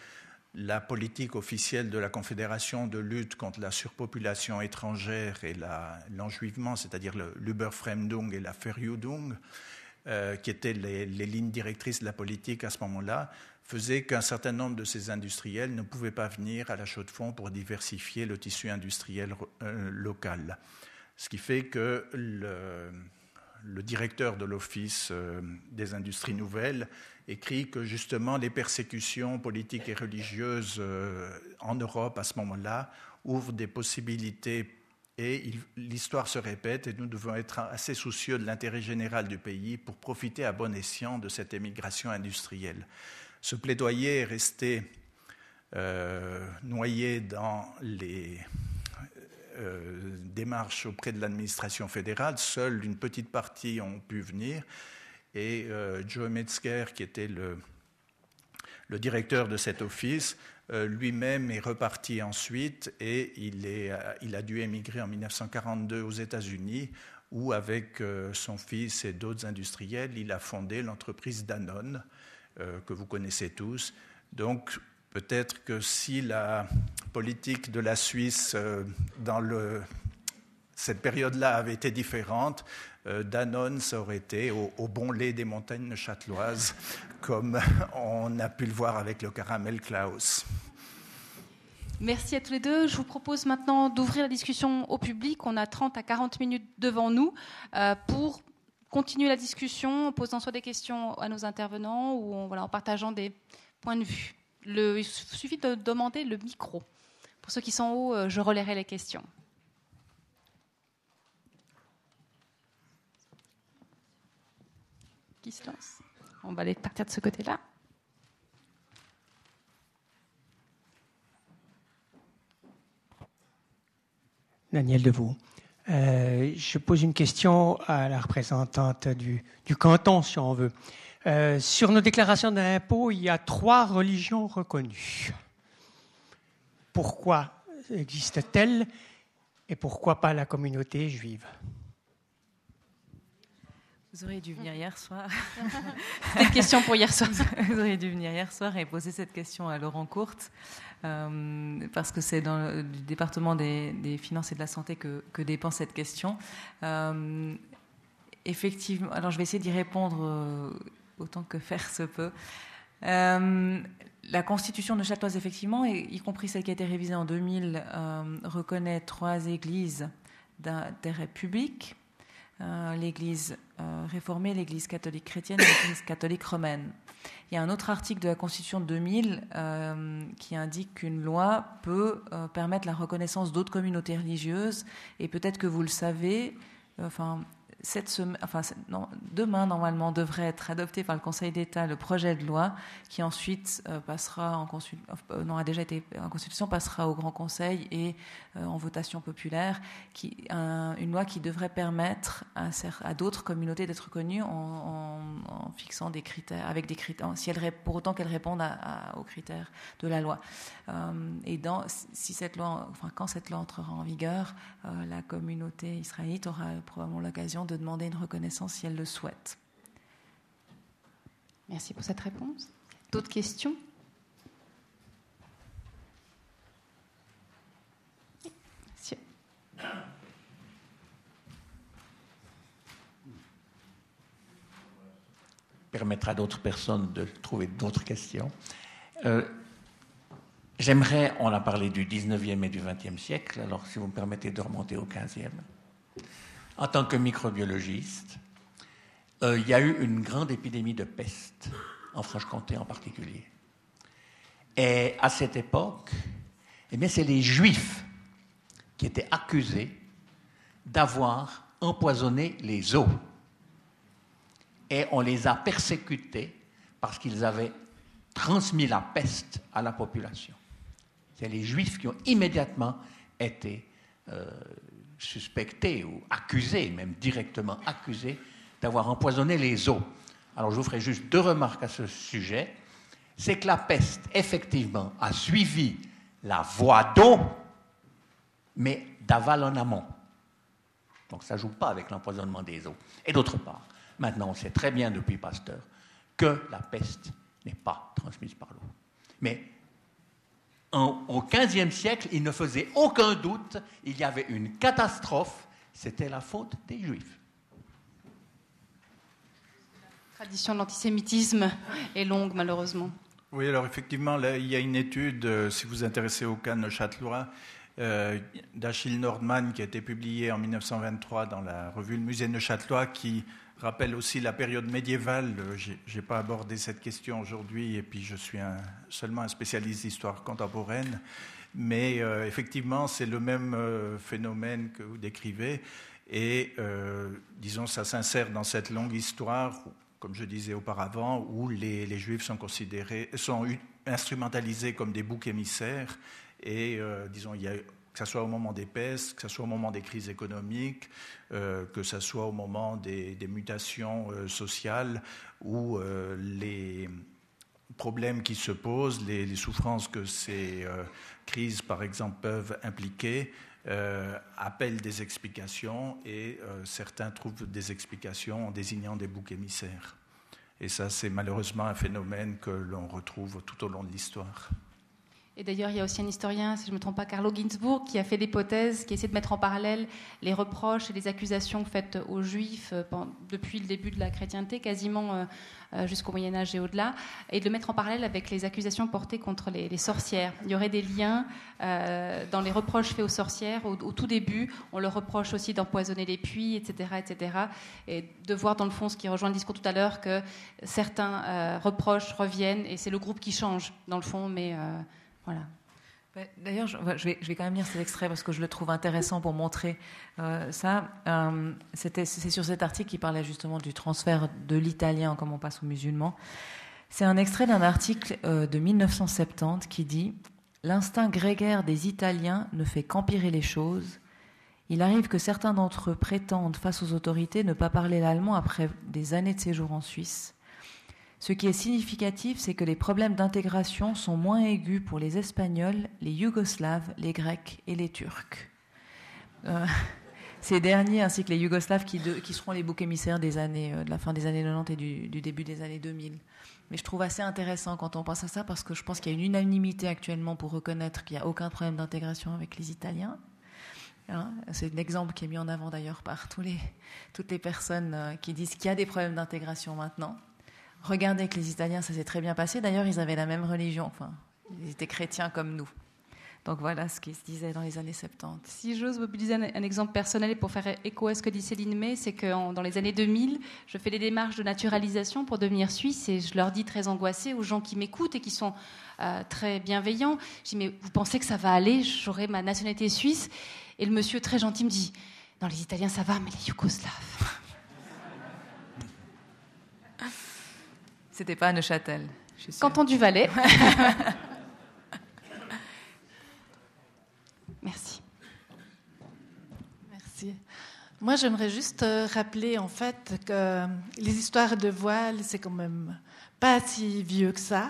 la politique officielle de la Confédération de lutte contre la surpopulation étrangère et l'enjuivement, c'est-à-dire l'Überfremdung et la Verjudung, euh, qui étaient les, lignes directrices de la politique à ce moment-là, faisait qu'un certain nombre de ces industriels ne pouvaient pas venir à la chaux de fonds pour diversifier le tissu industriel local. Ce qui fait que le, directeur de l'Office euh, des industries nouvelles écrit que justement les persécutions politiques et religieuses euh, en Europe à ce moment-là ouvrent des possibilités et l'histoire se répète et nous devons être assez soucieux de l'intérêt général du pays pour profiter à bon escient de cette émigration industrielle. Ce plaidoyer est resté euh, noyé dans les euh, démarches auprès de l'administration fédérale. Seule une petite partie ont pu venir. Et euh, Joe Metzger, qui était le, directeur de cet office, euh, lui-même est reparti ensuite et il, il, a dû émigrer en 1942 aux États-Unis où, avec son fils et d'autres industriels, il a fondé l'entreprise Danone, que vous connaissez tous. Donc, Peut-être que si la politique de la Suisse euh, dans cette période-là avait été différente, euh, Danone, ça aurait été au, bon lait des montagnes châteloises, comme on a pu le voir avec le caramel Klaus. Merci à tous les deux. Je vous propose maintenant d'ouvrir la discussion au public. On a 30 à 40 minutes devant nous euh, pour continuer la discussion en posant soit des questions à nos intervenants ou en partageant des points de vue il suffit de demander le micro. Pour ceux qui sont en haut, euh, je relayerai les questions. Qui se lance? On va aller partir de ce côté-là. Daniel Deveau. Euh, je pose une question à la représentante du canton, si on veut. Euh, sur nos déclarations d'impôts, il y a trois religions reconnues. Pourquoi existe-t-elle et pourquoi pas la communauté juive? Vous auriez dû venir hier soir. une question pour hier soir. Vous auriez dû venir hier soir et poser cette question à Laurent Courte, euh, parce que c'est dans le département des, finances et de la santé que, dépend cette question. Euh, effectivement, alors je vais essayer d'y répondre autant que faire se peut. Euh, la constitution de Châteauise, effectivement, y compris celle qui a été révisée en 2000, euh, reconnaît trois églises d'intérêt public euh, l'église réformée, l'église catholique chrétienne et l'église catholique romaine. Il y a un autre article de la Constitution de 2000 qui indique qu'une loi peut permettre la reconnaissance d'autres communautés religieuses, et peut-être que vous le savez, enfin, cette enfin, non, demain, normalement, devrait être adopté par le Conseil d'État le projet de loi qui ensuite euh, passera en consultation, euh, a déjà été en constitution, passera au Grand Conseil et en votation populaire, une loi qui devrait permettre à, à d'autres communautés d'être reconnues en, fixant des critères, avec des critères, si elles, pour autant qu'elles répondent aux critères de la loi. et dans, si cette loi, quand cette loi entrera en vigueur, la communauté israélite aura probablement l'occasion de demander une reconnaissance si elle le souhaite. Merci pour cette réponse. D'autres questions Monsieur. Permettre à d'autres personnes de trouver d'autres questions. Euh, j'aimerais, on a parlé du 19e et du 20e siècle, alors si vous me permettez de remonter au 15e. En tant que microbiologiste, euh, il y a eu une grande épidémie de peste, en Franche-Comté en particulier. Et à cette époque, eh c'est les Juifs qui étaient accusés d'avoir empoisonné les eaux. Et on les a persécutés parce qu'ils avaient transmis la peste à la population. C'est les Juifs qui ont immédiatement été euh, suspectés ou accusés, même directement accusés, d'avoir empoisonné les eaux. Alors je vous ferai juste deux remarques à ce sujet. C'est que la peste, effectivement, a suivi la voie d'eau, mais d'aval en amont. Donc ça ne joue pas avec l'empoisonnement des eaux. Et d'autre part, maintenant on sait très bien depuis Pasteur que la peste n'est pas transmise par l'eau. Mais au XVe siècle, il ne faisait aucun doute, il y avait une catastrophe, c'était la faute des Juifs. La tradition de l'antisémitisme est longue, malheureusement. Oui, alors effectivement, là, il y a une étude, euh, si vous vous intéressez au cas euh, d'Achille Nordman qui a été publiée en 1923 dans la revue Le Musée Neuchâtelois qui rappelle aussi la période médiévale. Euh, je n'ai pas abordé cette question aujourd'hui et puis je suis seulement un spécialiste d'histoire contemporaine. Mais euh, effectivement, c'est le même phénomène que vous décrivez. Et disons, ça s'insère dans cette longue histoire, comme je disais auparavant, où les, les Juifs sont considérés, sont instrumentalisés comme des boucs émissaires et euh, disons, il y a, que ce soit au moment des pestes, que ce soit au moment des crises économiques, euh, que ce soit au moment des, mutations euh, sociales ou les problèmes qui se posent, les, souffrances que ces crises, par exemple, peuvent impliquer, appellent des explications et certains trouvent des explications en désignant des boucs émissaires. Et ça, c'est malheureusement un phénomène que l'on retrouve tout au long de l'histoire. Et d'ailleurs, il y a aussi un historien, si je ne me trompe pas, Carlo Ginzburg, qui a fait l'hypothèse, qui essaie de mettre en parallèle les reproches et les accusations faites aux Juifs euh, depuis le début de la chrétienté, quasiment euh, euh, jusqu'au Moyen Âge et au-delà, et de le mettre en parallèle avec les accusations portées contre les, sorcières. Il y aurait des liens dans les reproches faits aux sorcières. Au, tout début, on leur reproche aussi d'empoisonner les puits, etc., etc. Et de voir dans le fond ce qui rejoint le discours tout à l'heure, que certains reproches reviennent, et c'est le groupe qui change, dans le fond, mais... Bah, d'ailleurs, je, vais, quand même lire cet extrait parce que je le trouve intéressant pour montrer euh, ça. Euh, c'est sur cet article qui parlait justement du transfert de l'italien comme on passe au musulman. C'est un extrait d'un article euh, de 1970 qui dit L'instinct grégaire des Italiens ne fait qu'empirer les choses. Il arrive que certains d'entre eux prétendent face aux autorités ne pas parler l'allemand après des années de séjour en Suisse. Ce qui est significatif, c'est que les problèmes d'intégration sont moins aigus pour les Espagnols, les Yougoslaves, les Grecs et les Turcs. Euh, ces derniers, ainsi que les Yougoslaves, qui, seront les boucs émissaires des années, euh, de la fin des années 90 et du, début des années 2000. Mais je trouve assez intéressant quand on pense à ça, parce que je pense qu'il y a une unanimité actuellement pour reconnaître qu'il n'y a aucun problème d'intégration avec les Italiens. Hein, c'est un exemple qui est mis en avant d'ailleurs par toutes les personnes euh, qui disent qu'il y a des problèmes d'intégration maintenant. Regardez que les Italiens, ça s'est très bien passé. D'ailleurs, ils avaient la même religion. Enfin, ils étaient chrétiens comme nous. Donc voilà ce qui se disait dans les années 70. Si j'ose mobiliser un, exemple personnel pour faire écho à ce que dit Céline May, c'est que dans les années 2000, je fais des démarches de naturalisation pour devenir suisse et je leur dis très angoissée aux gens qui m'écoutent et qui sont euh, très bienveillants. Je dis mais vous pensez que ça va aller? J'aurai ma nationalité suisse Et le monsieur très gentil me dit non les Italiens ça va mais les Yougoslaves. C'était pas à Neuchâtel. Canton du Valais. Merci. Merci. Moi, j'aimerais juste euh, rappeler en fait que les histoires de voile, c'est quand même pas si vieux que ça.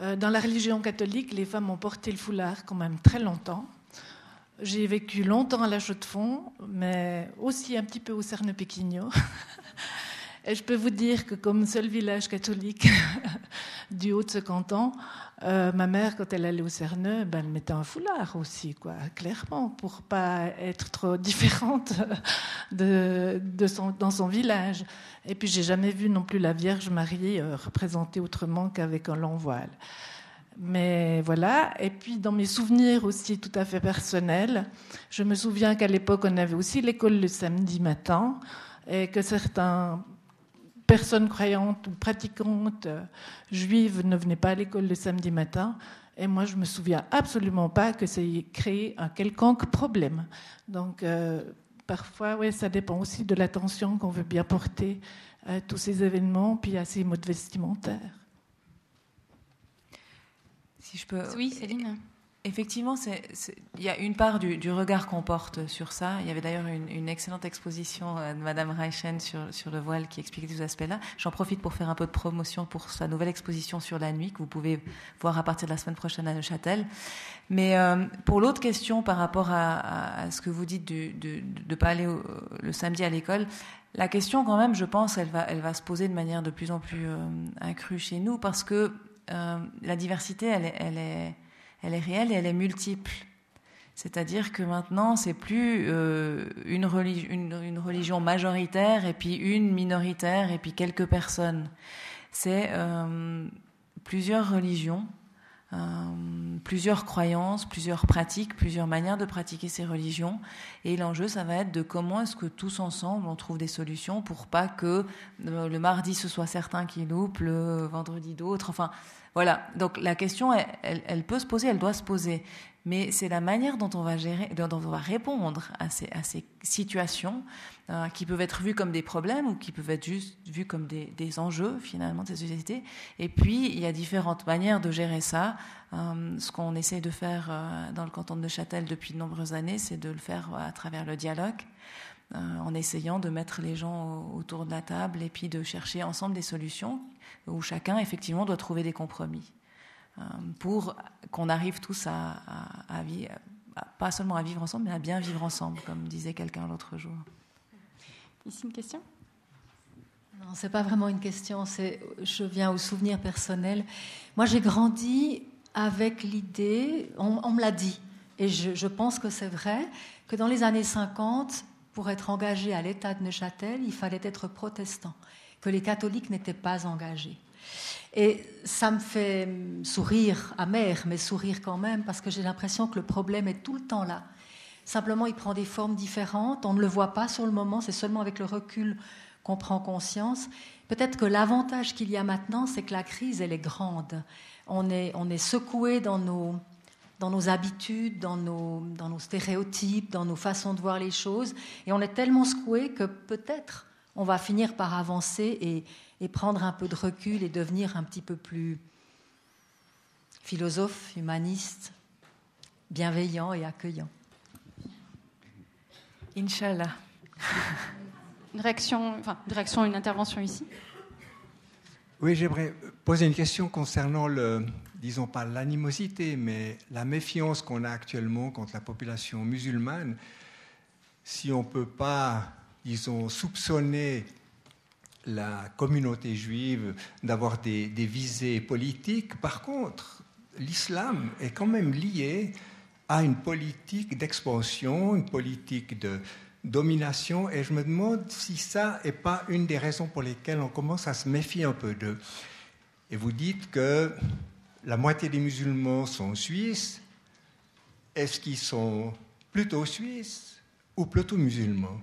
Euh, dans la religion catholique, les femmes ont porté le foulard quand même très longtemps. J'ai vécu longtemps à la Chaux-de-Fonds, mais aussi un petit peu au Cerne-Péquignot. Et je peux vous dire que comme seul village catholique du haut de ce canton, euh, ma mère, quand elle allait au Cerneux, ben, elle mettait un foulard aussi, quoi, clairement, pour pas être trop différente de, dans son village. Et puis, j'ai jamais vu non plus la Vierge mariée euh, représentée autrement qu'avec un long voile. Mais voilà. Et puis, dans mes souvenirs aussi tout à fait personnels, je me souviens qu'à l'époque, on avait aussi l'école le samedi matin et que certaines personnes croyantes ou pratiquantes euh, juives ne venaient pas à l'école le samedi matin. Et moi, je me souviens absolument pas que ça ait créé un quelconque problème. Donc, euh, parfois, ouais, ça dépend aussi de l'attention qu'on veut bien porter à tous ces événements, puis à ces modes vestimentaires. Si je peux. Oui, Céline. Effectivement, il y a une part du, regard qu'on porte sur ça. Il y avait d'ailleurs une, excellente exposition euh, de Madame Reichen sur, sur le voile qui expliquait ces aspects-là. J'en profite pour faire un peu de promotion pour sa nouvelle exposition sur la nuit que vous pouvez voir à partir de la semaine prochaine à Neuchâtel. Mais euh, pour l'autre question par rapport à, ce que vous dites de ne pas aller le samedi à l'école, la question quand même, je pense, elle va, elle va se poser de manière de plus en plus euh, accrue chez nous parce que la diversité, elle, elle est elle est réelle et elle est multiple. C'est-à-dire que maintenant, c'est plus euh, une, religion majoritaire et puis une minoritaire et puis quelques personnes. C'est euh, plusieurs religions, euh, plusieurs croyances, plusieurs pratiques, plusieurs manières de pratiquer ces religions. Et l'enjeu, ça va être de comment est-ce que tous ensemble, on trouve des solutions pour pas que le mardi, ce soit certains qui loupent, le vendredi d'autres. Enfin, voilà, donc la question, elle, peut se poser, elle doit se poser. Mais c'est la manière dont on va gérer, dont on va répondre à ces, à ces situations euh, qui peuvent être vues comme des problèmes ou qui peuvent être juste vues comme des, enjeux finalement de cette société. Et puis il y a différentes manières de gérer ça. Euh, ce qu'on essaie de faire euh, dans le canton de Neuchâtel depuis de nombreuses années, c'est de le faire à travers le dialogue. En essayant de mettre les gens autour de la table et puis de chercher ensemble des solutions où chacun effectivement doit trouver des compromis euh, pour qu'on arrive tous à, vivre, pas seulement à vivre ensemble, mais à bien vivre ensemble, comme disait quelqu'un l'autre jour. Ici une question? Non, c'est pas vraiment une question. C'est, je viens au souvenir personnel. Moi, j'ai grandi avec l'idée, on, me l'a dit, et je, je pense que c'est vrai, que dans les années 50, pour être engagé à l'État de Neuchâtel, il fallait être protestant que les catholiques n'étaient pas engagés. Et ça me fait sourire, amer, mais sourire quand même, parce que j'ai l'impression que le problème est tout le temps là. Simplement, il prend des formes différentes, on ne le voit pas sur le moment, c'est seulement avec le recul qu'on prend conscience. Peut-être que l'avantage qu'il y a maintenant, c'est que la crise, elle est grande. On est, on est secoué dans nos, dans nos habitudes, dans nos, dans nos stéréotypes, dans nos façons de voir les choses, et on est tellement secoué que peut-être on va finir par avancer et, prendre un peu de recul et devenir un petit peu plus philosophe, humaniste, bienveillant et accueillant. Inch'Allah. Une réaction, enfin, une réaction, une intervention ici? Oui, j'aimerais poser une question concernant le, disons pas l'animosité, mais la méfiance qu'on a actuellement contre la population musulmane. Si on ne peut pas ils ont soupçonné la communauté juive d'avoir des, visées politiques. Par contre, l'islam est quand même lié à une politique d'expansion, une politique de domination, et je me demande si ça n'est pas une des raisons pour lesquelles on commence à se méfier un peu d'eux. Et vous dites que la moitié des musulmans sont suisses. Est-ce qu'ils sont plutôt suisses ou plutôt musulmans?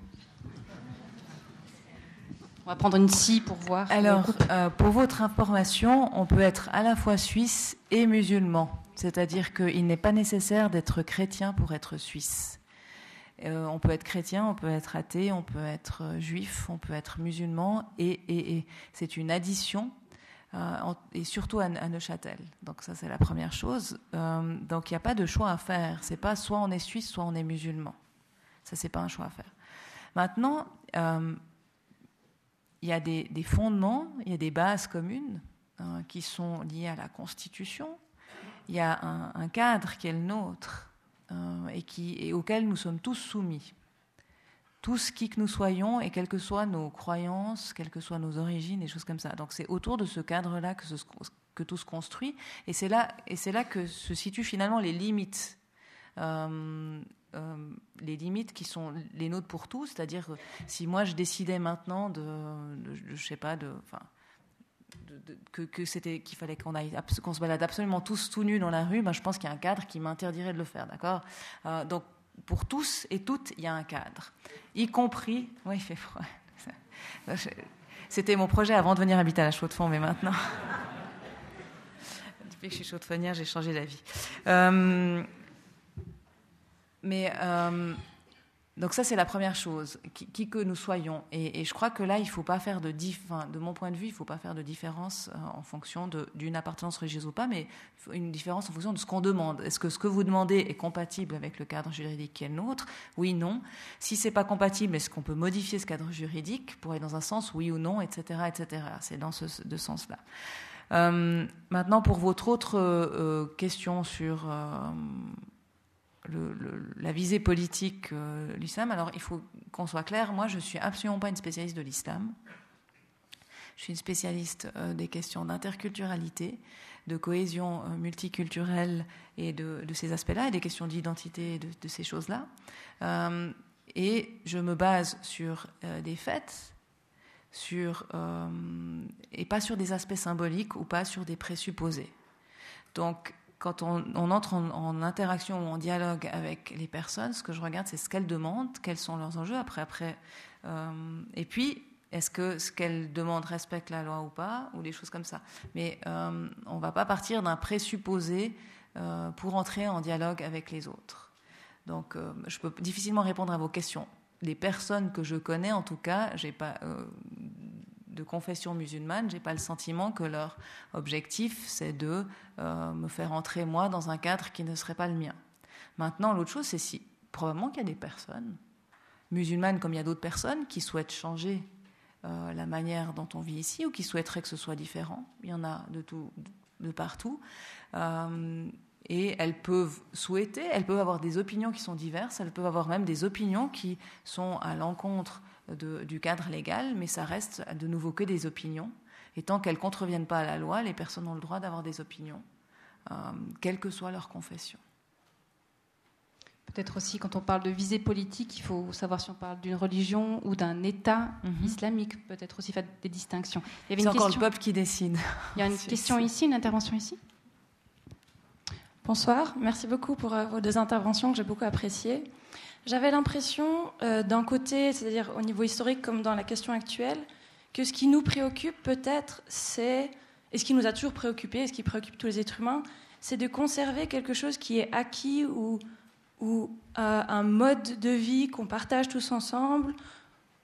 On va prendre une scie pour voir. Alors, euh, pour votre information, on peut être à la fois suisse et musulman. C'est-à-dire qu'il n'est pas nécessaire d'être chrétien pour être suisse. Euh, on peut être chrétien, on peut être athée, on peut être euh, juif, on peut être musulman, et, c'est une addition, et surtout à, Neuchâtel. Donc ça, c'est la première chose. donc il n'y a pas de choix à faire. C'est pas soit on est suisse, soit on est musulman. Ça, c'est pas un choix à faire. Maintenant, il y a des, fondements, il y a des bases communes qui sont liées à la Constitution. Il y a un, cadre qui est le nôtre et auquel nous sommes tous soumis. Tous qui que nous soyons et quelles que soient nos croyances, quelles que soient nos origines, et choses comme ça. Donc c'est autour de ce cadre-là que, tout se construit. Et c'est là, là que se situent finalement les limites. Euh, euh, les limites qui sont les nôtres pour tous, c'est-à-dire si moi je décidais maintenant de, je sais pas, de, enfin, que, c'était qu'il fallait qu'on se balade absolument tous tout nus dans la rue, ben, je pense qu'il y a un cadre qui m'interdirait de le faire, d'accord? Euh, Donc pour tous et toutes, il y a un cadre, y compris. Oui, il fait froid. C'était mon projet avant de venir habiter à la Chaux-de-Fonds, mais maintenant. Depuis que je suis chaude-fonnière, j'ai changé d'avis. Euh, mais euh, donc ça, c'est la première chose, qui, que nous soyons. Et, je crois que là, il ne faut pas faire de, de mon point de vue, il ne faut pas faire de différence euh, en fonction d'une appartenance religieuse ou pas, mais une différence en fonction de ce qu'on demande. Est-ce que ce que vous demandez est compatible avec le cadre juridique qui est le nôtre? Oui, non. Si c'est pas compatible, est-ce qu'on peut modifier ce cadre juridique pour aller dans un sens, oui ou non, etc., etc. C'est dans ce de sens-là. Euh, maintenant, pour votre autre euh, question sur la visée politique euh, l'islam. Alors il faut qu'on soit clair, moi je suis absolument pas une spécialiste de l'islam. Je suis une spécialiste euh, des questions d'interculturalité, de cohésion euh, multiculturelle et de, ces aspects-là, et des questions d'identité de, de, ces choses-là. et je me base sur des faits, sur, et pas sur des aspects symboliques ou pas sur des présupposés. Donc quand on, entre en, interaction ou en dialogue avec les personnes, ce que je regarde, c'est ce qu'elles demandent, quels sont leurs enjeux. Après, après, euh, et puis, est-ce que ce qu'elles demandent respecte la loi ou pas, ou des choses comme ça. Mais euh, on ne va pas partir d'un présupposé euh, pour entrer en dialogue avec les autres. Donc, je peux difficilement répondre à vos questions. Les personnes que je connais, en tout cas, j'ai pas de confession musulmane, j'ai pas le sentiment que leur objectif c'est de euh, me faire entrer moi dans un cadre qui ne serait pas le mien. Maintenant, l'autre chose, c'est si probablement qu'il y a des personnes musulmanes comme il y a d'autres personnes qui souhaitent changer euh, la manière dont on vit ici ou qui souhaiteraient que ce soit différent. Il y en a de tout, de partout. Euh, et elles peuvent souhaiter, elles peuvent avoir des opinions qui sont diverses, elles peuvent avoir même des opinions qui sont à l'encontre du cadre légal, mais ça reste de nouveau que des opinions. Et tant qu'elles ne contreviennent pas à la loi, les personnes ont le droit d'avoir des opinions, euh, quelle que soit leur confession. Peut-être aussi, quand on parle de visée politique, il faut savoir si on parle d'une religion ou d'un État mhm. islamique. Peut-être aussi faire des distinctions. C'est encore le peuple qui décide. Il y a une question ici, une intervention ici? Bonsoir, merci beaucoup pour euh, vos deux interventions que j'ai beaucoup appréciées. J'avais l'impression, euh, d'un côté, c'est-à-dire au niveau historique comme dans la question actuelle, que ce qui nous préoccupe peut-être, c'est, et ce qui nous a toujours préoccupé, et ce qui préoccupe tous les êtres humains, c'est de conserver quelque chose qui est acquis ou, euh, un mode de vie qu'on partage tous ensemble,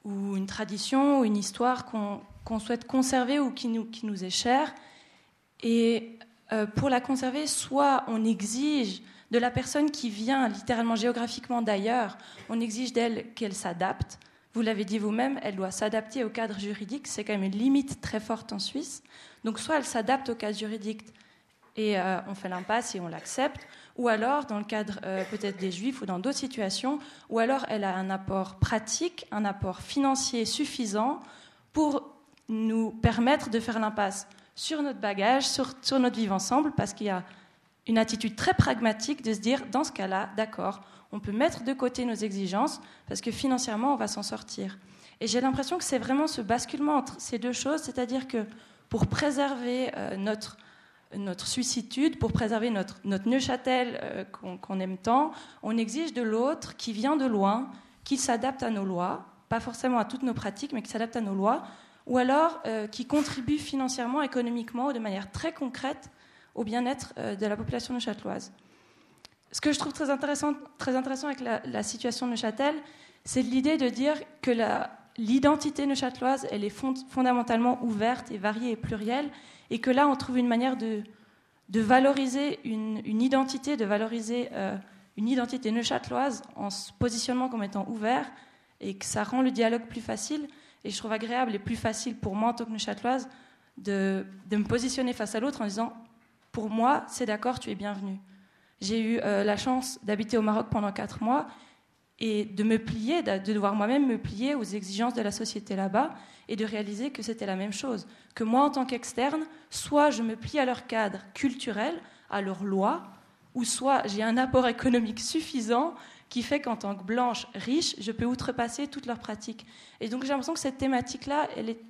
ou une tradition, ou une histoire qu'on souhaite conserver ou qui nous, qui nous est chère. Et euh, pour la conserver, soit on exige de la personne qui vient littéralement géographiquement d'ailleurs, on exige d'elle qu'elle s'adapte. Vous l'avez dit vous-même, elle doit s'adapter au cadre juridique. C'est quand même une limite très forte en Suisse. Donc soit elle s'adapte au cadre juridique et euh, on fait l'impasse et on l'accepte, ou alors dans le cadre euh, peut-être des juifs ou dans d'autres situations, ou alors elle a un apport pratique, un apport financier suffisant pour nous permettre de faire l'impasse sur notre bagage, sur, sur notre vivre ensemble, parce qu'il y a une attitude très pragmatique de se dire, dans ce cas-là, d'accord, on peut mettre de côté nos exigences parce que financièrement, on va s'en sortir. Et j'ai l'impression que c'est vraiment ce basculement entre ces deux choses, c'est-à-dire que pour préserver euh, notre, notre suicitude, pour préserver notre, notre Neuchâtel euh, qu'on aime tant, on exige de l'autre qui vient de loin, qu'il s'adapte à nos lois, pas forcément à toutes nos pratiques, mais qui s'adapte à nos lois, ou alors euh, qui contribue financièrement, économiquement, ou de manière très concrète au bien-être euh, de la population neuchâteloise. Ce que je trouve très intéressant, très intéressant avec la, situation de Neuchâtel, c'est l'idée de dire que l'identité neuchâteloise, elle est fondamentalement ouverte et variée et plurielle, et que là, on trouve une manière de, valoriser une, identité, de valoriser euh, une identité neuchâteloise en se positionnant comme étant ouvert, et que ça rend le dialogue plus facile. Et je trouve agréable et plus facile pour moi, en tant que neuchâteloise, de me positionner face à l'autre en disant pour moi, c'est d'accord, tu es bienvenu. J'ai eu euh, la chance d'habiter au Maroc pendant quatre mois et de me plier, de devoir moi-même me plier aux exigences de la société là-bas et de réaliser que c'était la même chose. Que moi, en tant qu'externe, soit je me plie à leur cadre culturel, à leurs lois, ou soit j'ai un apport économique suffisant qui fait qu'en tant que blanche riche, je peux outrepasser toutes leurs pratiques. Et donc j'ai l'impression que cette thématique-là, elle est,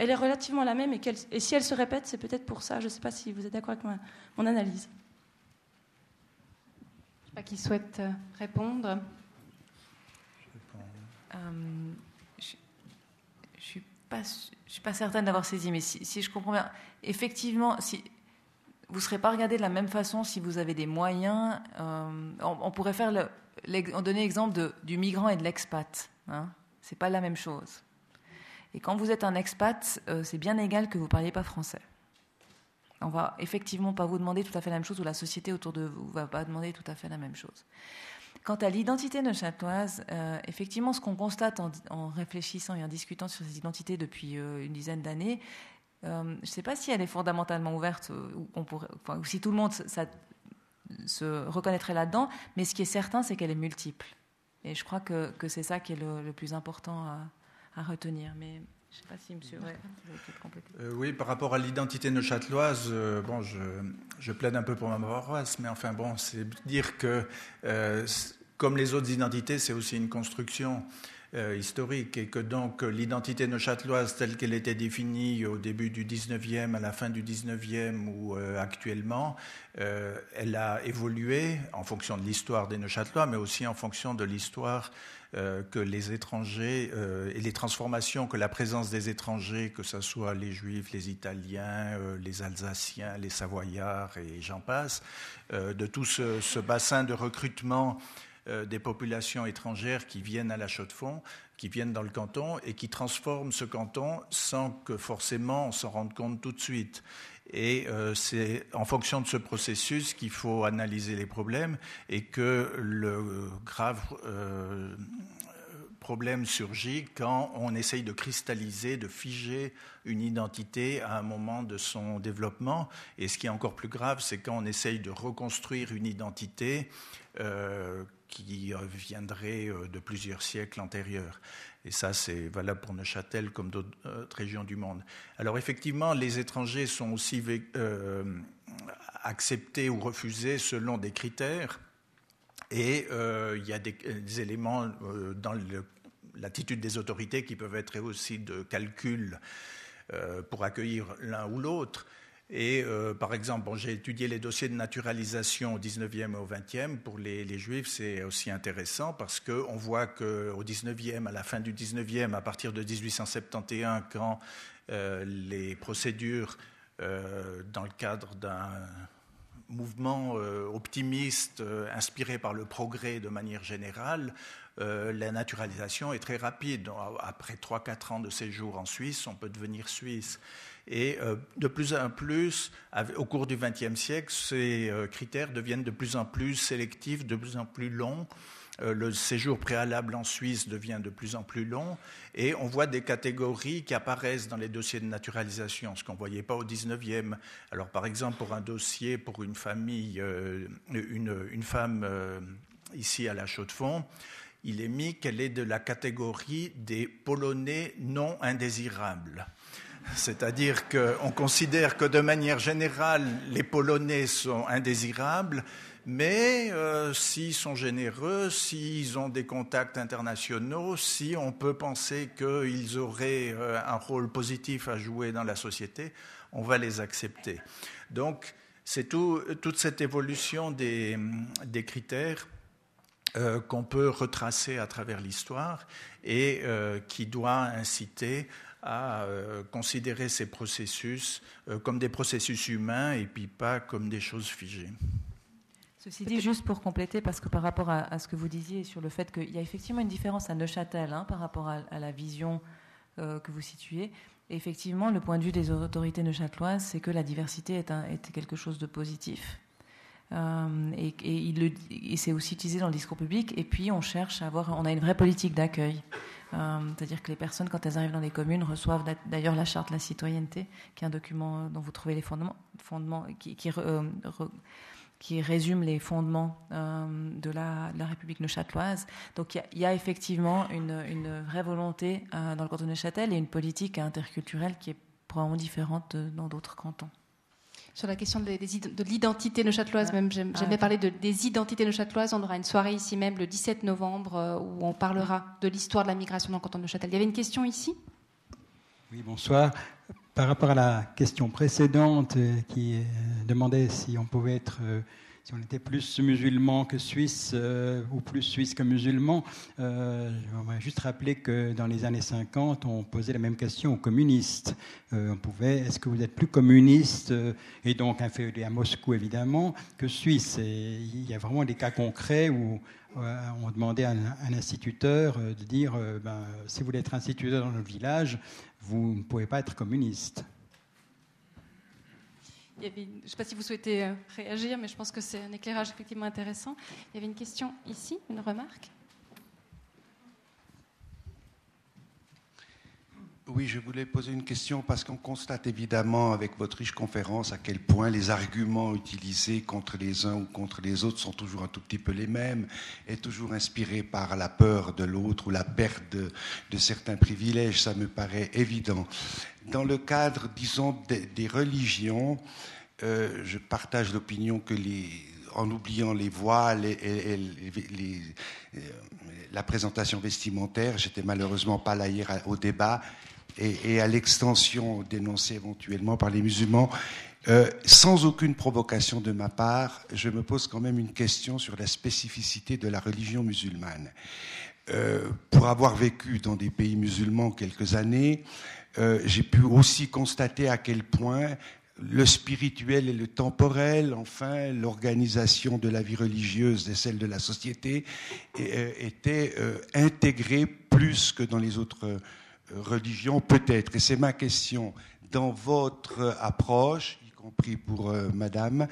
elle est relativement la même, et, et si elle se répète, c'est peut-être pour ça. Je ne sais pas si vous êtes d'accord avec mon analyse. Je ne sais pas qui souhaite euh, répondre. Euh, je ne suis, pas, je suis pas certaine d'avoir saisi, mais si, si, je comprends bien, effectivement, si, vous ne serez pas regardé de la même façon si vous avez des moyens. Euh, on, pourrait faire le, on donner l'exemple de, du migrant et de l'expat. Hein. Ce n'est pas la même chose. Et quand vous êtes un expat, euh, c'est bien égal que vous ne parliez pas français. On va effectivement pas vous demander tout à fait la même chose, ou la société autour de vous ne va pas demander tout à fait la même chose. Quant à l'identité neuchâteloise, euh, effectivement, ce qu'on constate en, réfléchissant et en discutant sur ces identités depuis euh, une dizaine d'années, euh, je ne sais pas si elle est fondamentalement ouverte ou, si tout le monde se reconnaîtrait là-dedans, mais ce qui est certain, c'est qu'elle est multiple. Et je crois que, c'est ça qui est le, plus important à, retenir. Mais je ne sais pas si monsieur ouais, euh, Oui, par rapport à l'identité neuchâteloise, euh, bon, je, je, plaide un peu pour ma paroisse, mais enfin bon, c'est dire que comme les autres identités, c'est aussi une construction. Euh, historique et que donc l'identité neuchâteloise telle qu'elle était définie au début du 19e, à la fin du 19e ou euh, actuellement, euh, elle a évolué en fonction de l'histoire des Neuchâtelois, mais aussi en fonction de l'histoire que les étrangers et les transformations que la présence des étrangers, que ce soit les Juifs, les Italiens, les Alsaciens, les Savoyards et j'en passe, de tout ce, ce bassin de recrutement euh, des populations étrangères qui viennent à la Chaux-de-Fonds, qui viennent dans le canton et qui transforment ce canton sans que forcément on s'en rende compte tout de suite. Et euh, c'est en fonction de ce processus qu'il faut analyser les problèmes et que le grave euh, problème surgit quand on essaye de cristalliser, de figer une identité à un moment de son développement. Et ce qui est encore plus grave, c'est quand on essaye de reconstruire une identité qui viendrait euh, de plusieurs siècles antérieurs. Et ça, c'est valable pour Neuchâtel comme d'autres euh, régions du monde. Alors effectivement, les étrangers sont aussi euh, acceptés ou refusés selon des critères. Et il y a des éléments dans l'attitude des autorités qui peuvent être aussi de calcul pour accueillir l'un ou l'autre. Et euh, par exemple, j'ai étudié les dossiers de naturalisation au 19e et au 20e. Pour les, Juifs, c'est aussi intéressant parce qu'on voit qu'au 19e, à la fin du 19e, à partir de 1871, quand euh, les procédures euh, dans le cadre d'un mouvement optimiste inspiré par le progrès de manière générale, la naturalisation est très rapide. Après 3-4 ans de séjour en Suisse, on peut devenir suisse. Et euh, de plus en plus, au cours du XXe siècle, ces euh, critères deviennent de plus en plus sélectifs, de plus en plus longs. Euh, le séjour préalable en Suisse devient de plus en plus long et on voit des catégories qui apparaissent dans les dossiers de naturalisation, ce qu'on ne voyait pas au 19e. Alors par exemple, pour un dossier pour une famille, une, une, femme ici à la Chaux-de-Fonds, il est mis qu'elle est de la catégorie des Polonais non indésirables. C'est-à-dire qu'on considère que de manière générale, les Polonais sont indésirables, mais euh, s'ils sont généreux, s'ils ont des contacts internationaux, si on peut penser qu'ils auraient euh, un rôle positif à jouer dans la société, on va les accepter. Donc, c'est toute cette évolution des, critères euh, qu'on peut retracer à travers l'histoire et qui doit inciter à euh, considérer ces processus euh, comme des processus humains et puis pas comme des choses figées. Ceci dit, juste pour compléter, parce que par rapport à, ce que vous disiez sur le fait qu'il y a effectivement une différence à Neuchâtel hein, par rapport à, la vision euh, que vous situez, effectivement, le point de vue des autorités neuchâteloises, c'est que la diversité est, quelque chose de positif. et c'est aussi utilisé dans le discours public. Et puis, on cherche à avoir, on a une vraie politique d'accueil. Euh, c'est-à-dire que les personnes, quand elles arrivent dans des communes, reçoivent d'ailleurs la charte de la citoyenneté, qui est un document dont vous trouvez les fondements, fondements qui, résume les fondements de la, République neuchâteloise. Donc il y, a effectivement une, vraie volonté dans le canton de Neuchâtel et une politique interculturelle qui est probablement différente dans d'autres cantons sur la question de, l'identité neuchâteloise, même j'aimais ah, parler de, des identités neuchâteloises. On aura une soirée ici même le 17 novembre euh, où on parlera de l'histoire de la migration dans le canton de Neuchâtel. Il y avait une question ici? Oui, bonsoir. Par rapport à la question précédente euh, qui euh, demandait si on pouvait être si on était plus musulman que suisse euh, ou plus suisse que musulman, euh, voudrais juste rappeler que dans les années 50, on posait la même question aux communistes. Euh, on pouvait, est-ce que vous êtes plus communiste et donc inféodé à Moscou évidemment que suisse? Et il y a vraiment des cas concrets où on demandait à un, instituteur de dire, ben, si vous voulez être instituteur dans le village, vous ne pouvez pas être communiste. Je ne sais pas si vous souhaitez euh, réagir, mais je pense que c'est un éclairage effectivement intéressant. Il y avait une question ici, une remarque? Oui, je voulais poser une question parce qu'on constate évidemment avec votre riche conférence à quel point les arguments utilisés contre les uns ou contre les autres sont toujours un tout petit peu les mêmes et toujours inspirés par la peur de l'autre ou la perte de, certains privilèges. Ça me paraît évident. Dans le cadre, disons, des, religions, euh, je partage l'opinion que les, en oubliant les voiles et, euh, la présentation vestimentaire, j'étais malheureusement pas là hier au débat, et, à l'extension dénoncée éventuellement par les musulmans. Euh, sans aucune provocation de ma part, je me pose quand même une question sur la spécificité de la religion musulmane. Euh, pour avoir vécu dans des pays musulmans quelques années, euh, j'ai pu aussi constater à quel point le spirituel et le temporel, enfin, l'organisation de la vie religieuse et celle de la société étaient intégrés plus que dans les autres religion, peut-être, et c'est ma question, dans votre approche, y compris pour euh, Madame,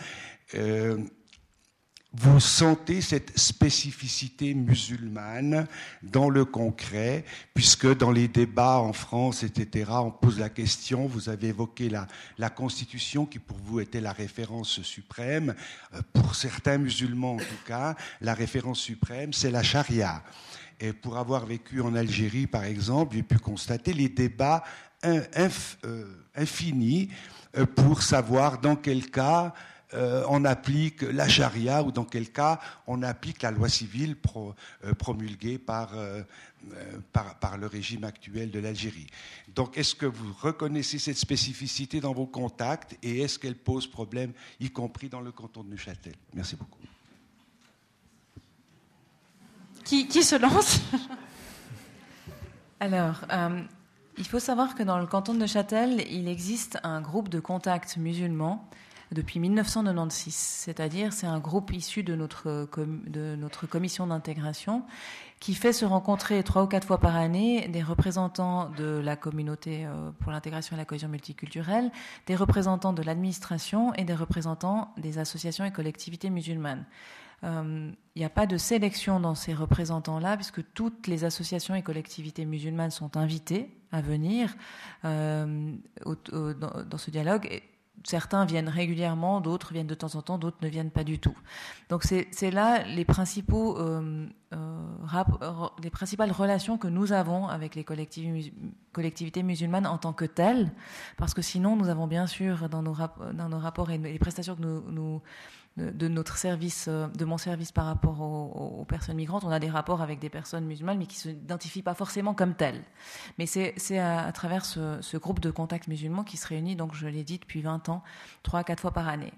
euh, vous sentez cette spécificité musulmane dans le concret, puisque dans les débats en France, etc., on pose la question, vous avez évoqué la, Constitution qui pour vous était la référence suprême, euh, pour certains musulmans en tout cas, la référence suprême, c'est la charia. Et pour avoir vécu en Algérie, par exemple, j'ai pu constater les débats euh, infinis euh, pour savoir dans quel cas euh, on applique la charia ou dans quel cas on applique la loi civile promulguée par, par, le régime actuel de l'Algérie. Donc est-ce que vous reconnaissez cette spécificité dans vos contacts et est-ce qu'elle pose problème, y compris dans le canton de Neuchâtel? Merci beaucoup. Qui, se lance Alors, euh, il faut savoir que dans le canton de Neuchâtel, il existe un groupe de contacts musulmans depuis 1996. C'est-à-dire, c'est un groupe issu de notre, de notre commission d'intégration qui fait se rencontrer trois ou quatre fois par année des représentants de la communauté euh, pour l'intégration et la cohésion multiculturelle, des représentants de l'administration et des représentants des associations et collectivités musulmanes. Euh, il n'y a pas de sélection dans ces représentants-là, puisque toutes les associations et collectivités musulmanes sont invitées à venir euh, dans, ce dialogue. Certains viennent régulièrement, d'autres viennent de temps en temps, d'autres ne viennent pas du tout. Donc c'est là euh, les principales relations que nous avons avec les collectivités musulmanes en tant que telles, parce que sinon nous avons bien sûr dans nos, rapports et les prestations que nous de notre service, euh, de mon service par rapport aux, personnes migrantes, on a des rapports avec des personnes musulmanes, mais qui se s'identifient pas forcément comme telles. Mais c'est à, travers ce, groupe de contacts musulmans qui se réunit, donc je l'ai dit depuis 20 ans, trois à quatre fois par année.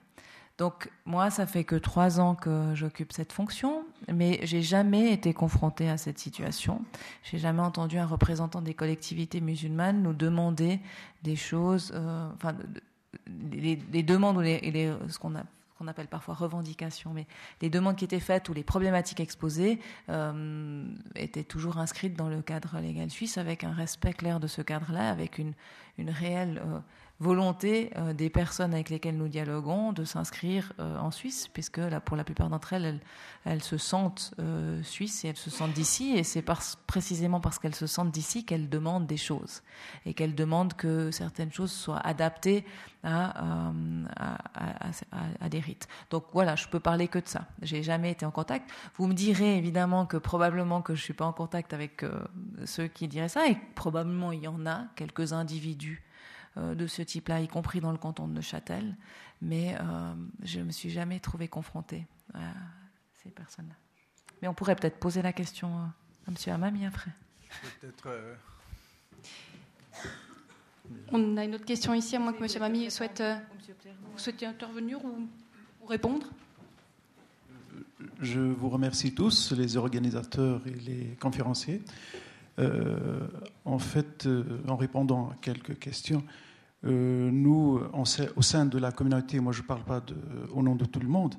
Donc moi, ça fait que trois ans que j'occupe cette fonction, mais j'ai jamais été confrontée à cette situation. J'ai jamais entendu un représentant des collectivités musulmanes nous demander des choses, euh, enfin, les, demandes ou les, ce qu'on a qu'on appelle parfois revendications, mais les demandes qui étaient faites ou les problématiques exposées euh, étaient toujours inscrites dans le cadre légal suisse avec un respect clair de ce cadre-là, avec une, une réelle euh, volonté euh, des personnes avec lesquelles nous dialoguons de s'inscrire euh, en Suisse, puisque là, pour la plupart d'entre elles, elles, se sentent euh, suisses et elles se sentent d'ici, et c'est précisément parce qu'elles se sentent d'ici qu'elles demandent des choses, et qu'elles demandent que certaines choses soient adaptées à, à, des rites. Donc voilà, je peux parler que de ça. J'ai jamais été en contact. Vous me direz évidemment que probablement que je suis pas en contact avec ceux qui diraient ça, et probablement il y en a quelques individus euh, de ce type-là, y compris dans le canton de Neuchâtel, mais euh, je ne me suis jamais trouvée confrontée à ces personnes-là. Mais on pourrait peut-être poser la question euh, à M. Amami après. On a une autre question ici, à moins que M. Amami souhaite, souhaite intervenir ou, ou répondre? Je vous remercie tous, les organisateurs et les conférenciers. Euh, en fait, euh, en répondant à quelques questions, euh, nous, au sein de la communauté, moi je ne parle pas au nom de tout le monde,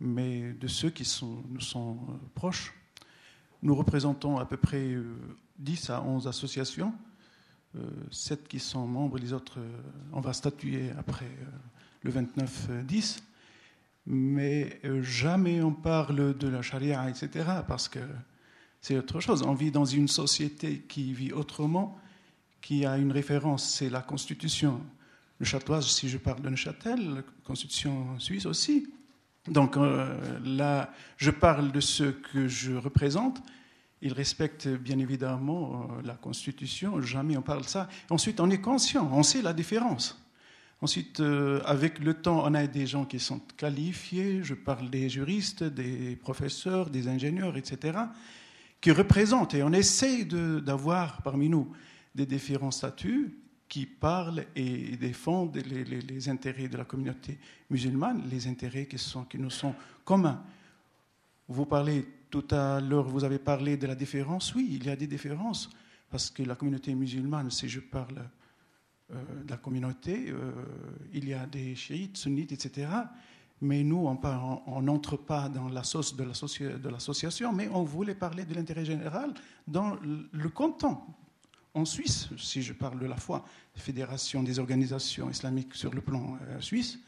mais de ceux qui nous sont proches, nous représentons à peu près 10 à 11 associations, 7 qui sont membres, les autres, on va statuer après le 29-10, mais jamais on parle de la charia, etc., parce que c'est autre chose. On vit dans une société qui vit autrement, qui a une référence, c'est la Constitution neuchâteloise, si je parle de Neuchâtel, la Constitution suisse aussi. Donc euh, là, je parle de ce que je représente. Ils respectent bien évidemment euh, la Constitution, jamais on parle de ça. Ensuite, on est conscient, on sait la différence. Ensuite, euh, avec le temps, on a des gens qui sont qualifiés, je parle des juristes, des professeurs, des ingénieurs, etc., qui représentent, et on essaye d'avoir parmi nous des différents statuts qui parlent et défendent les, intérêts de la communauté musulmane, les intérêts qui, sont, nous sont communs. Vous parlez tout à l'heure, vous avez parlé de la différence. Oui, il y a des différences, parce que la communauté musulmane, si je parle euh, de la communauté, euh, il y a des chiites, sunnites, etc. Mais nous, on n'entre pas dans la sauce de l'association, mais on voulait parler de l'intérêt général dans le canton. En Suisse, si je parle de la foi, Fédération des organisations islamiques sur le plan euh, suisse,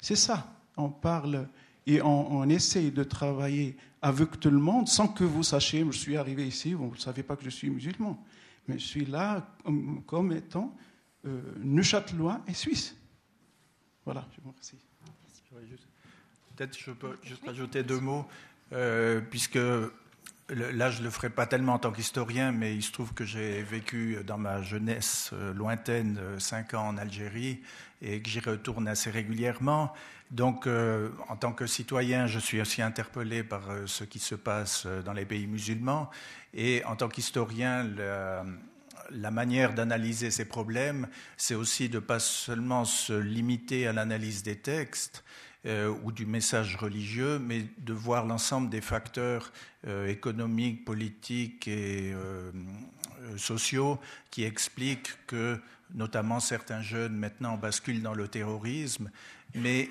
c'est ça. On parle et on, on, essaye de travailler avec tout le monde sans que vous sachiez, je suis arrivé ici, vous ne savez pas que je suis musulman, mais je suis là comme, étant euh, neuchâtelois et suisse. Voilà, je vous remercie. Peut-être je peux juste ajouter deux mots, euh, puisque là je ne le ferai pas tellement en tant qu'historien, mais il se trouve que j'ai vécu dans ma jeunesse euh, lointaine euh, cinq ans en Algérie et que j'y retourne assez régulièrement. Donc en tant que citoyen, je suis aussi interpellé par ce qui se passe dans les pays musulmans. Et en tant qu'historien, la manière d'analyser ces problèmes, c'est aussi de pas seulement se limiter à l'analyse des textes euh, ou du message religieux, mais de voir l'ensemble des facteurs euh, économiques, politiques et euh, sociaux qui expliquent que notamment certains jeunes maintenant basculent dans le terrorisme. Mais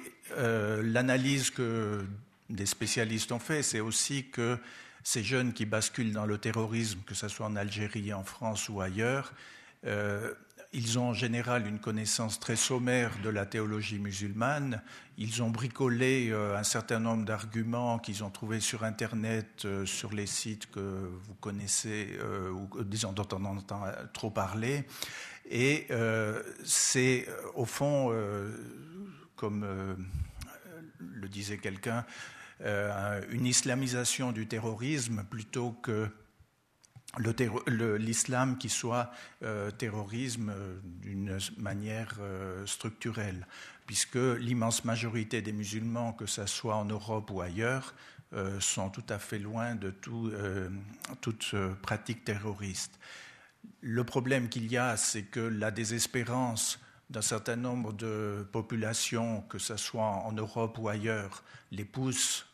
l'analyse que des spécialistes ont fait, c'est aussi que ces jeunes qui basculent dans le terrorisme, que ce soit en Algérie, en France ou ailleurs, euh, ils ont en général une connaissance très sommaire de la théologie musulmane. Ils ont bricolé euh, un certain nombre d'arguments qu'ils ont trouvés sur Internet, euh, sur les sites que vous connaissez, ou disons dont on entend trop parler. Et c'est au fond, comme le disait quelqu'un, euh, une islamisation du terrorisme plutôt que l'islam qui soit euh, terrorisme euh, d'une manière structurelle, puisque l'immense majorité des musulmans, que ce soit en Europe ou ailleurs, sont tout à fait loin de tout, toute pratique terroriste. Le problème qu'il y a, c'est que la désespérance d'un certain nombre de populations, que ce soit en Europe ou ailleurs, les pousse,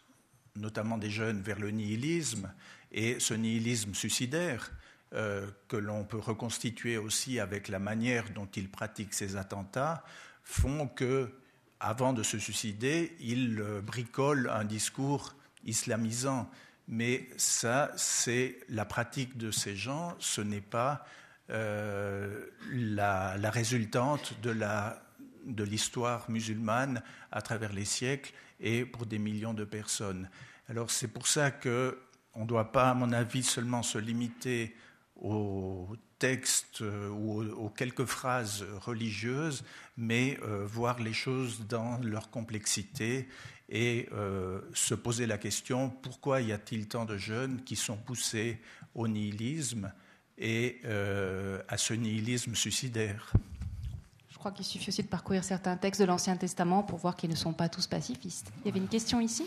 notamment des jeunes, vers le nihilisme, et ce nihilisme suicidaire, euh, que l'on peut reconstituer aussi avec la manière dont ils pratiquent ces attentats, font que, avant de se suicider, ils euh, bricolent un discours islamisant. Mais ça, c'est la pratique de ces gens, ce n'est pas la, la, résultante de la de l'histoire musulmane à travers les siècles et pour des millions de personnes. Alors c'est pour ça que on ne doit pas, à mon avis, seulement se limiter aux textes euh, ou aux, quelques phrases religieuses, mais euh, voir les choses dans leur complexité et euh, se poser la question pourquoi y a-t-il tant de jeunes qui sont poussés au nihilisme et à ce nihilisme suicidaire? Je crois qu'il suffit aussi de parcourir certains textes de l'Ancien Testament pour voir qu'ils ne sont pas tous pacifistes. Il y avait une question ici?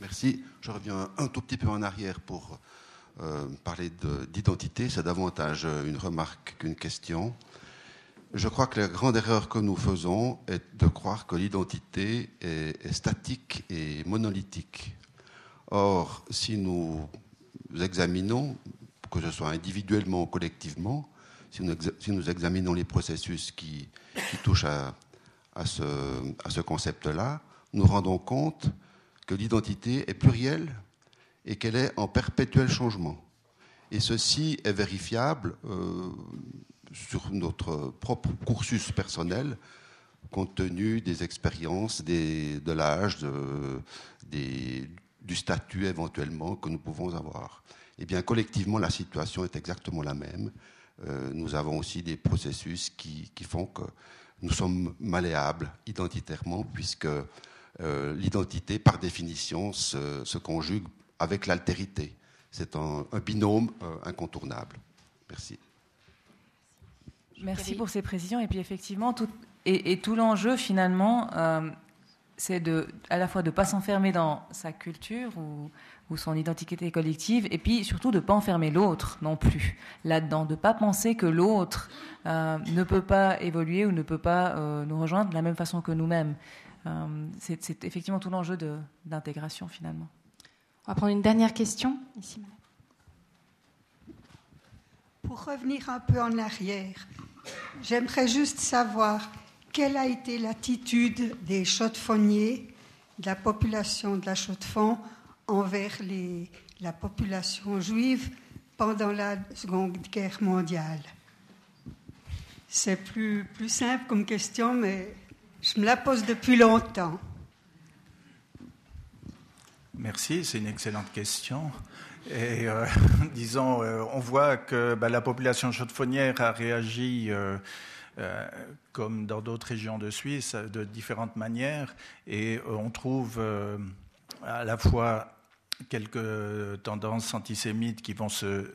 Merci. Je reviens un tout petit peu en arrière pour euh, parler d'identité. C'est davantage une remarque qu'une question. Je crois que la grande erreur que nous faisons est de croire que l'identité est, statique et monolithique. Or, si nous examinons, que ce soit individuellement ou collectivement, si nous, examinons les processus qui, touchent à ce concept-là, nous rendons compte que l'identité est plurielle et qu'elle est en perpétuel changement. Et ceci est vérifiable euh, sur notre propre cursus personnel, compte tenu des expériences, de l'âge, du statut éventuellement que nous pouvons avoir. Eh bien, collectivement, la situation est exactement la même. Euh, nous avons aussi des processus qui, font que nous sommes malléables identitairement, puisque euh, l'identité, par définition, se, conjugue avec l'altérité. C'est un, binôme euh, incontournable. Merci. Merci pour ces précisions. Et puis effectivement, tout, et, tout l'enjeu finalement, euh, c'est de, à la fois de ne pas s'enfermer dans sa culture ou, ou, son identité collective, et puis surtout de ne pas enfermer l'autre non plus là-dedans, de ne pas penser que l'autre ne peut pas évoluer ou ne peut pas nous rejoindre de la même façon que nous-mêmes. Euh, c'est effectivement tout l'enjeu d'intégration finalement. On va prendre une dernière question ici. Pour revenir un peu en arrière, j'aimerais juste savoir quelle a été l'attitude des chaudefonniers, de la population de la Chaux-de-Fonds envers les, la population juive pendant la Seconde Guerre mondiale? C'est plus, plus simple comme question, mais je me la pose depuis longtemps. Merci, c'est une excellente question. Et euh, disons, euh, on voit que bah, la population chaudefonnière a réagi euh, comme dans d'autres régions de Suisse de différentes manières. Et on trouve à la fois quelques tendances antisémites qui vont se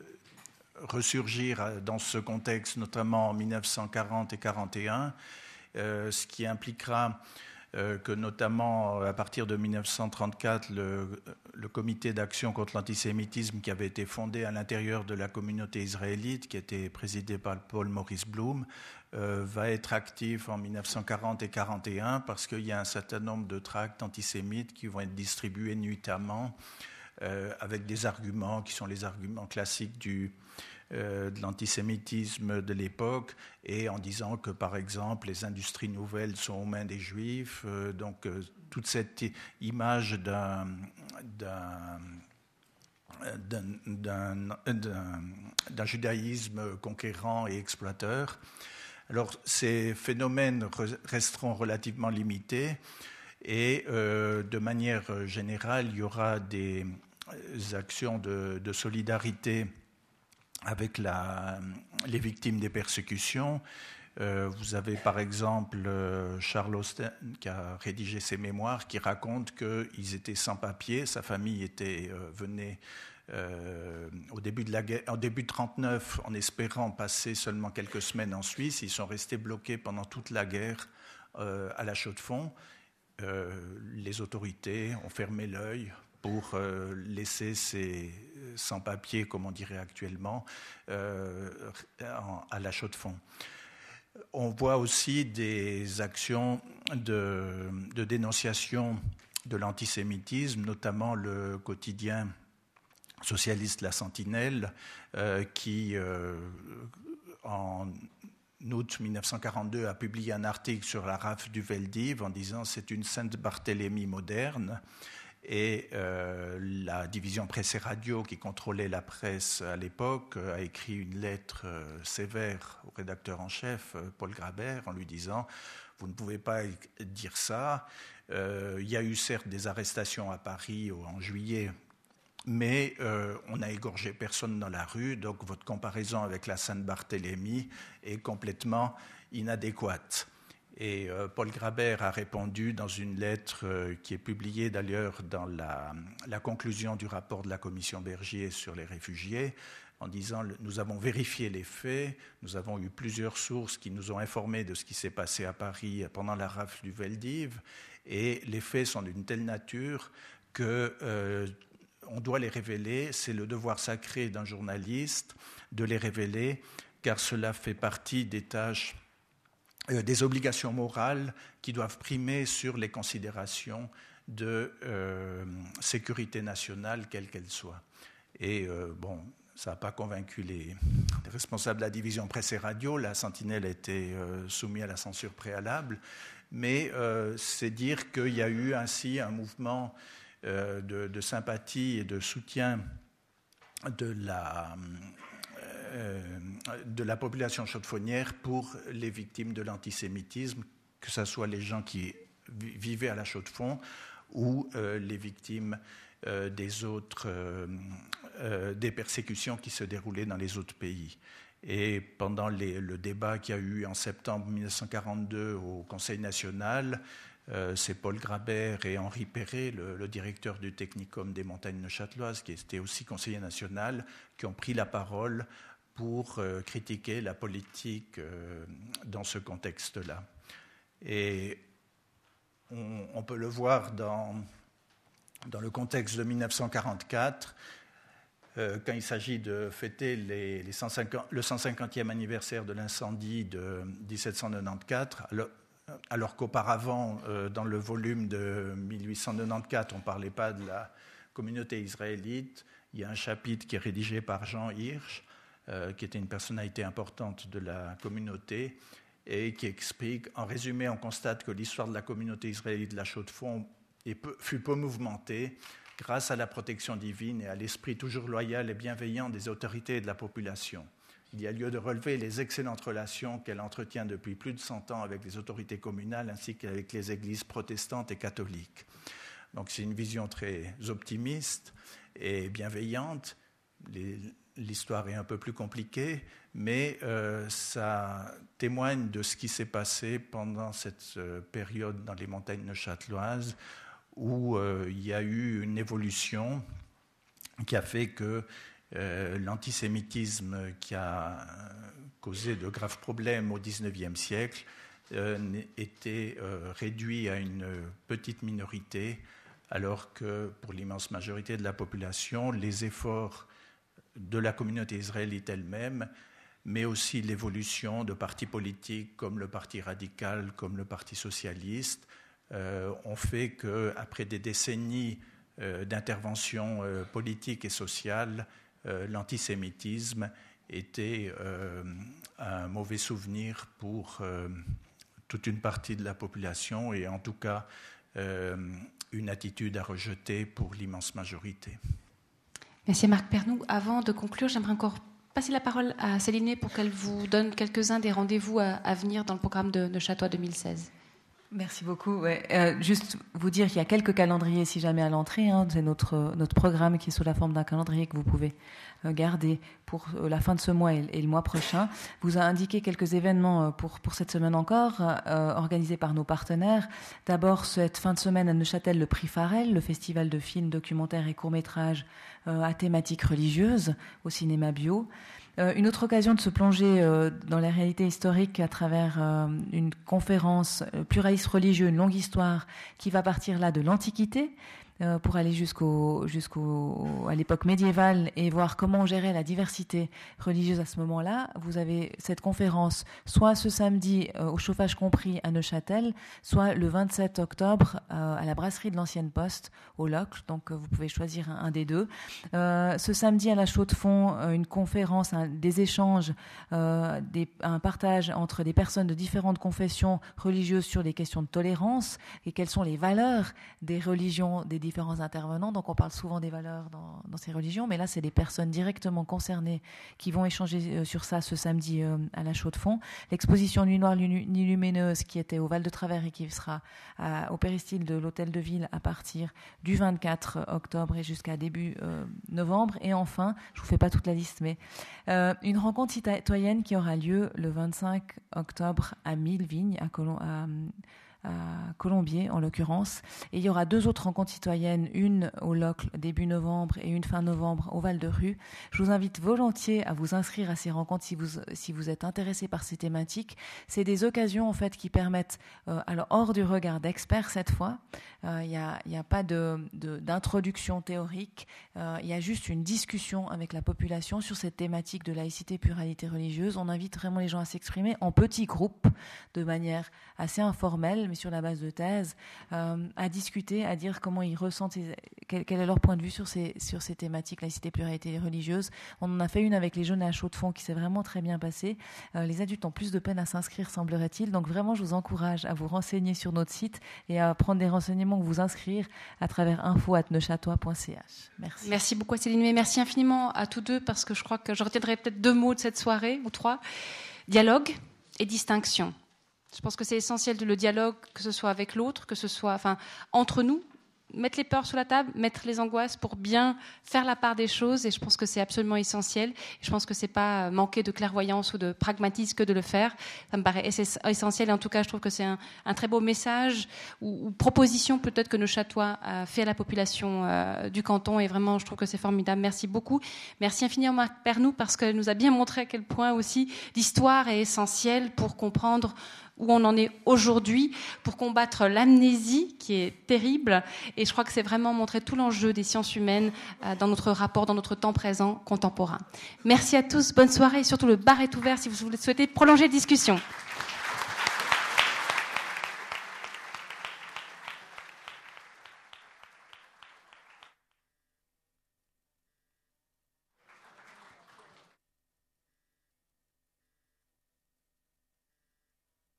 ressurgir dans ce contexte, notamment en 1940 et 1941 euh, ce qui impliquera euh, que notamment euh, à partir de 1934, le, comité d'action contre l'antisémitisme qui avait été fondé à l'intérieur de la communauté israélite, qui était présidé par Paul Maurice Blum, va être actif en 1940 et 1941 parce qu'il y a un certain nombre de tracts antisémites qui vont être distribués nuitamment avec des arguments qui sont les arguments classiques du, euh, de l'antisémitisme de l'époque et en disant que, par exemple, les industries nouvelles sont aux mains des juifs. Euh, donc, euh, toute cette image d'un d'un judaïsme conquérant et exploiteur. Alors ces phénomènes resteront relativement limités et de manière générale, il y aura des actions de, de solidarité avec les victimes des persécutions. Euh, vous avez par exemple euh, Charles Austen qui a rédigé ses mémoires qui raconte qu'ils étaient sans papier, sa famille était, euh, venait au début de la guerre, en début de 39 en espérant passer seulement quelques semaines en Suisse. Ils sont restés bloqués pendant toute la guerre à la Chaux-de-Fonds. les autorités ont fermé l'œil pour laisser ces sans-papiers, comme on dirait actuellement, euh, à la chaux de fond. On voit aussi des actions de, dénonciation de l'antisémitisme, notamment le quotidien socialiste La Sentinelle, euh, qui, euh, en août 1942, a publié un article sur la rafle du Veldiv en disant c'est une Sainte Barthélemy moderne. Et euh, la division presse et radio qui contrôlait la presse à l'époque a écrit une lettre sévère au rédacteur en chef, Paul Grabert, en lui disant Vous ne pouvez pas dire ça. il y a eu certes des arrestations à Paris en juillet mais euh, on n'a égorgé personne dans la rue, donc votre comparaison avec la Sainte-Barthélemy est complètement inadéquate. Et euh, Paul Grabert a répondu dans une lettre euh, qui est publiée d'ailleurs dans la, conclusion du rapport de la commission Bergier sur les réfugiés, en disant Nous avons vérifié les faits, nous avons eu plusieurs sources qui nous ont informés de ce qui s'est passé à Paris pendant la rafle du Veldiv, et les faits sont d'une telle nature que on doit les révéler, c'est le devoir sacré d'un journaliste de les révéler, car cela fait partie des tâches, euh, des obligations morales qui doivent primer sur les considérations de euh, sécurité nationale, quelle qu'elle soit. Et euh, bon, ça n'a pas convaincu les, responsables de la division presse et radio. La Sentinelle a été soumise à la censure préalable, mais c'est dire qu'il y a eu ainsi un mouvement euh, de, sympathie et de soutien de la, euh, de la population chaudefonnière pour les victimes de l'antisémitisme, que ce soit les gens qui vivaient à la Chaux-de-Fonds ou euh, les victimes des autres des persécutions qui se déroulaient dans les autres pays. Et pendant le débat qu'il y a eu en septembre 1942 au Conseil national, euh, c'est Paul Grabert et Henri Perret, le, directeur du Technicum des montagnes neuchâteloises, qui était aussi conseiller national, qui ont pris la parole pour euh, critiquer la politique euh, dans ce contexte-là. Et on, peut le voir dans, dans le contexte de 1944, quand il s'agit de fêter les, les 150, le 150e anniversaire de l'incendie de 1794. Alors qu'auparavant, euh, dans le volume de 1894, on ne parlait pas de la communauté israélite. Il y a un chapitre qui est rédigé par Jean Hirsch, euh, qui était une personnalité importante de la communauté, et qui explique, en résumé, on constate que l'histoire de la communauté israélite de la Chaux-de-Fonds fut peu mouvementée grâce à la protection divine et à l'esprit toujours loyal et bienveillant des autorités et de la population il y a lieu de relever les excellentes relations qu'elle entretient depuis plus de 100 ans avec les autorités communales ainsi qu'avec les églises protestantes et catholiques. Donc c'est une vision très optimiste et bienveillante. L'histoire est un peu plus compliquée, mais euh, ça témoigne de ce qui s'est passé pendant cette euh, période dans les montagnes neuchâteloises où euh, il y a eu une évolution qui a fait que l'antisémitisme qui a causé de graves problèmes au XIXe siècle était réduit à une petite minorité, alors que pour l'immense majorité de la population, les efforts de la communauté israélite elle-même, mais aussi l'évolution de partis politiques comme le Parti radical, comme le Parti socialiste, ont fait qu'après des décennies d'intervention politique et sociale, euh, l'antisémitisme était euh, un mauvais souvenir pour euh, toute une partie de la population et en tout cas une attitude à rejeter pour l'immense majorité. Merci Marc Pernou. Avant de conclure, j'aimerais encore passer la parole à Céline pour qu'elle vous donne quelques-uns des rendez-vous à, venir dans le programme de, de Château 2016. Merci beaucoup. Euh, juste vous dire qu'il y a quelques calendriers si jamais à l'entrée. Hein. C'est notre, notre programme qui est sous la forme d'un calendrier que vous pouvez euh, garder pour euh, la fin de ce mois et, le mois prochain. Vous a indiqué quelques événements pour, pour cette semaine encore, organisés par nos partenaires. D'abord, cette fin de semaine à Neuchâtel, le prix Farel, le festival de films, documentaires et courts-métrages à thématique religieuse au cinéma bio. Euh, une autre occasion de se plonger euh, dans la réalité historique à travers euh, une conférence pluraliste religieux, une longue histoire qui va partir là de l'Antiquité pour aller jusqu'au jusqu'au à l'époque médiévale et voir comment gérait la diversité religieuse à ce moment-là. Vous avez cette conférence soit ce samedi euh, au chauffage compris à Neuchâtel, soit le 27 octobre euh, à la brasserie de l'Ancienne Poste au Locle. Donc vous pouvez choisir un, des deux. ce samedi à la Chaux de Fonds, une conférence, des échanges, un partage entre des personnes de différentes confessions religieuses sur des questions de tolérance et quelles sont les valeurs des religions, des différents intervenants. Donc on parle souvent des valeurs dans, ces religions, mais là c'est des personnes directement concernées qui vont échanger euh, sur ça ce samedi euh, à la Chaux-de-Fonds. L'exposition Nuit Noire, Nuit Lumineuse qui était au Val de Travers et qui sera au péristyle de l'Hôtel de Ville à partir du 24 octobre et jusqu'à début novembre. Et enfin, je vous fais pas toute la liste, mais une rencontre citoyenne qui aura lieu le 25 octobre à Mille-Vignes, à, Colomb, à Colombier en l'occurrence. Et il y aura deux autres rencontres citoyennes, une au Locle début novembre et une fin novembre au Val de Rue. Je vous invite volontiers à vous inscrire à ces rencontres si vous, si vous êtes intéressé par ces thématiques. C'est des occasions en fait qui permettent, euh, alors hors du regard d'experts cette fois, euh, il n'y a, a, pas d'introduction de, théorique, euh, il y a juste une discussion avec la population sur cette thématique de laïcité, pluralité religieuse. On invite vraiment les gens à s'exprimer en petits groupes, de manière assez informelle, mais sur la base de thèse, euh, à discuter, à dire comment ils ressentent, quel, est leur point de vue sur ces, sur ces thématiques, laïcité, pluralité religieuse. On en a fait une avec les jeunes à chaud de fond qui s'est vraiment très bien passée. Euh, les adultes ont plus de peine à s'inscrire, semblerait-il. Donc vraiment, je vous encourage à vous renseigner sur notre site et à prendre des renseignements, vous inscrire à travers info.neuchatois.ch. Merci. Merci beaucoup Céline, mais merci infiniment à tous deux parce que je crois que je retiendrai peut-être deux mots de cette soirée ou trois. Dialogue et distinction. Je pense que c'est essentiel de le dialogue, que ce soit avec l'autre, que ce soit entre nous, mettre les peurs sur la table, mettre les angoisses pour bien faire la part des choses. Et je pense que c'est absolument essentiel. Je pense que c'est pas manquer de clairvoyance ou de pragmatisme que de le faire. Ça me paraît essentiel. Et en tout cas, je trouve que c'est un, très beau message ou, proposition peut-être que nos châtois a fait à la population euh, du canton. Et vraiment, je trouve que c'est formidable. Merci beaucoup. Merci infiniment Marc Pernou parce qu'elle nous a bien montré à quel point aussi l'histoire est essentielle pour comprendre où on en est aujourd'hui pour combattre l'amnésie qui est terrible. Et je crois que c'est vraiment montrer tout l'enjeu des sciences humaines euh, dans notre rapport, dans notre temps présent contemporain. Merci à tous, bonne soirée et surtout le bar est ouvert si vous souhaitez prolonger la discussion.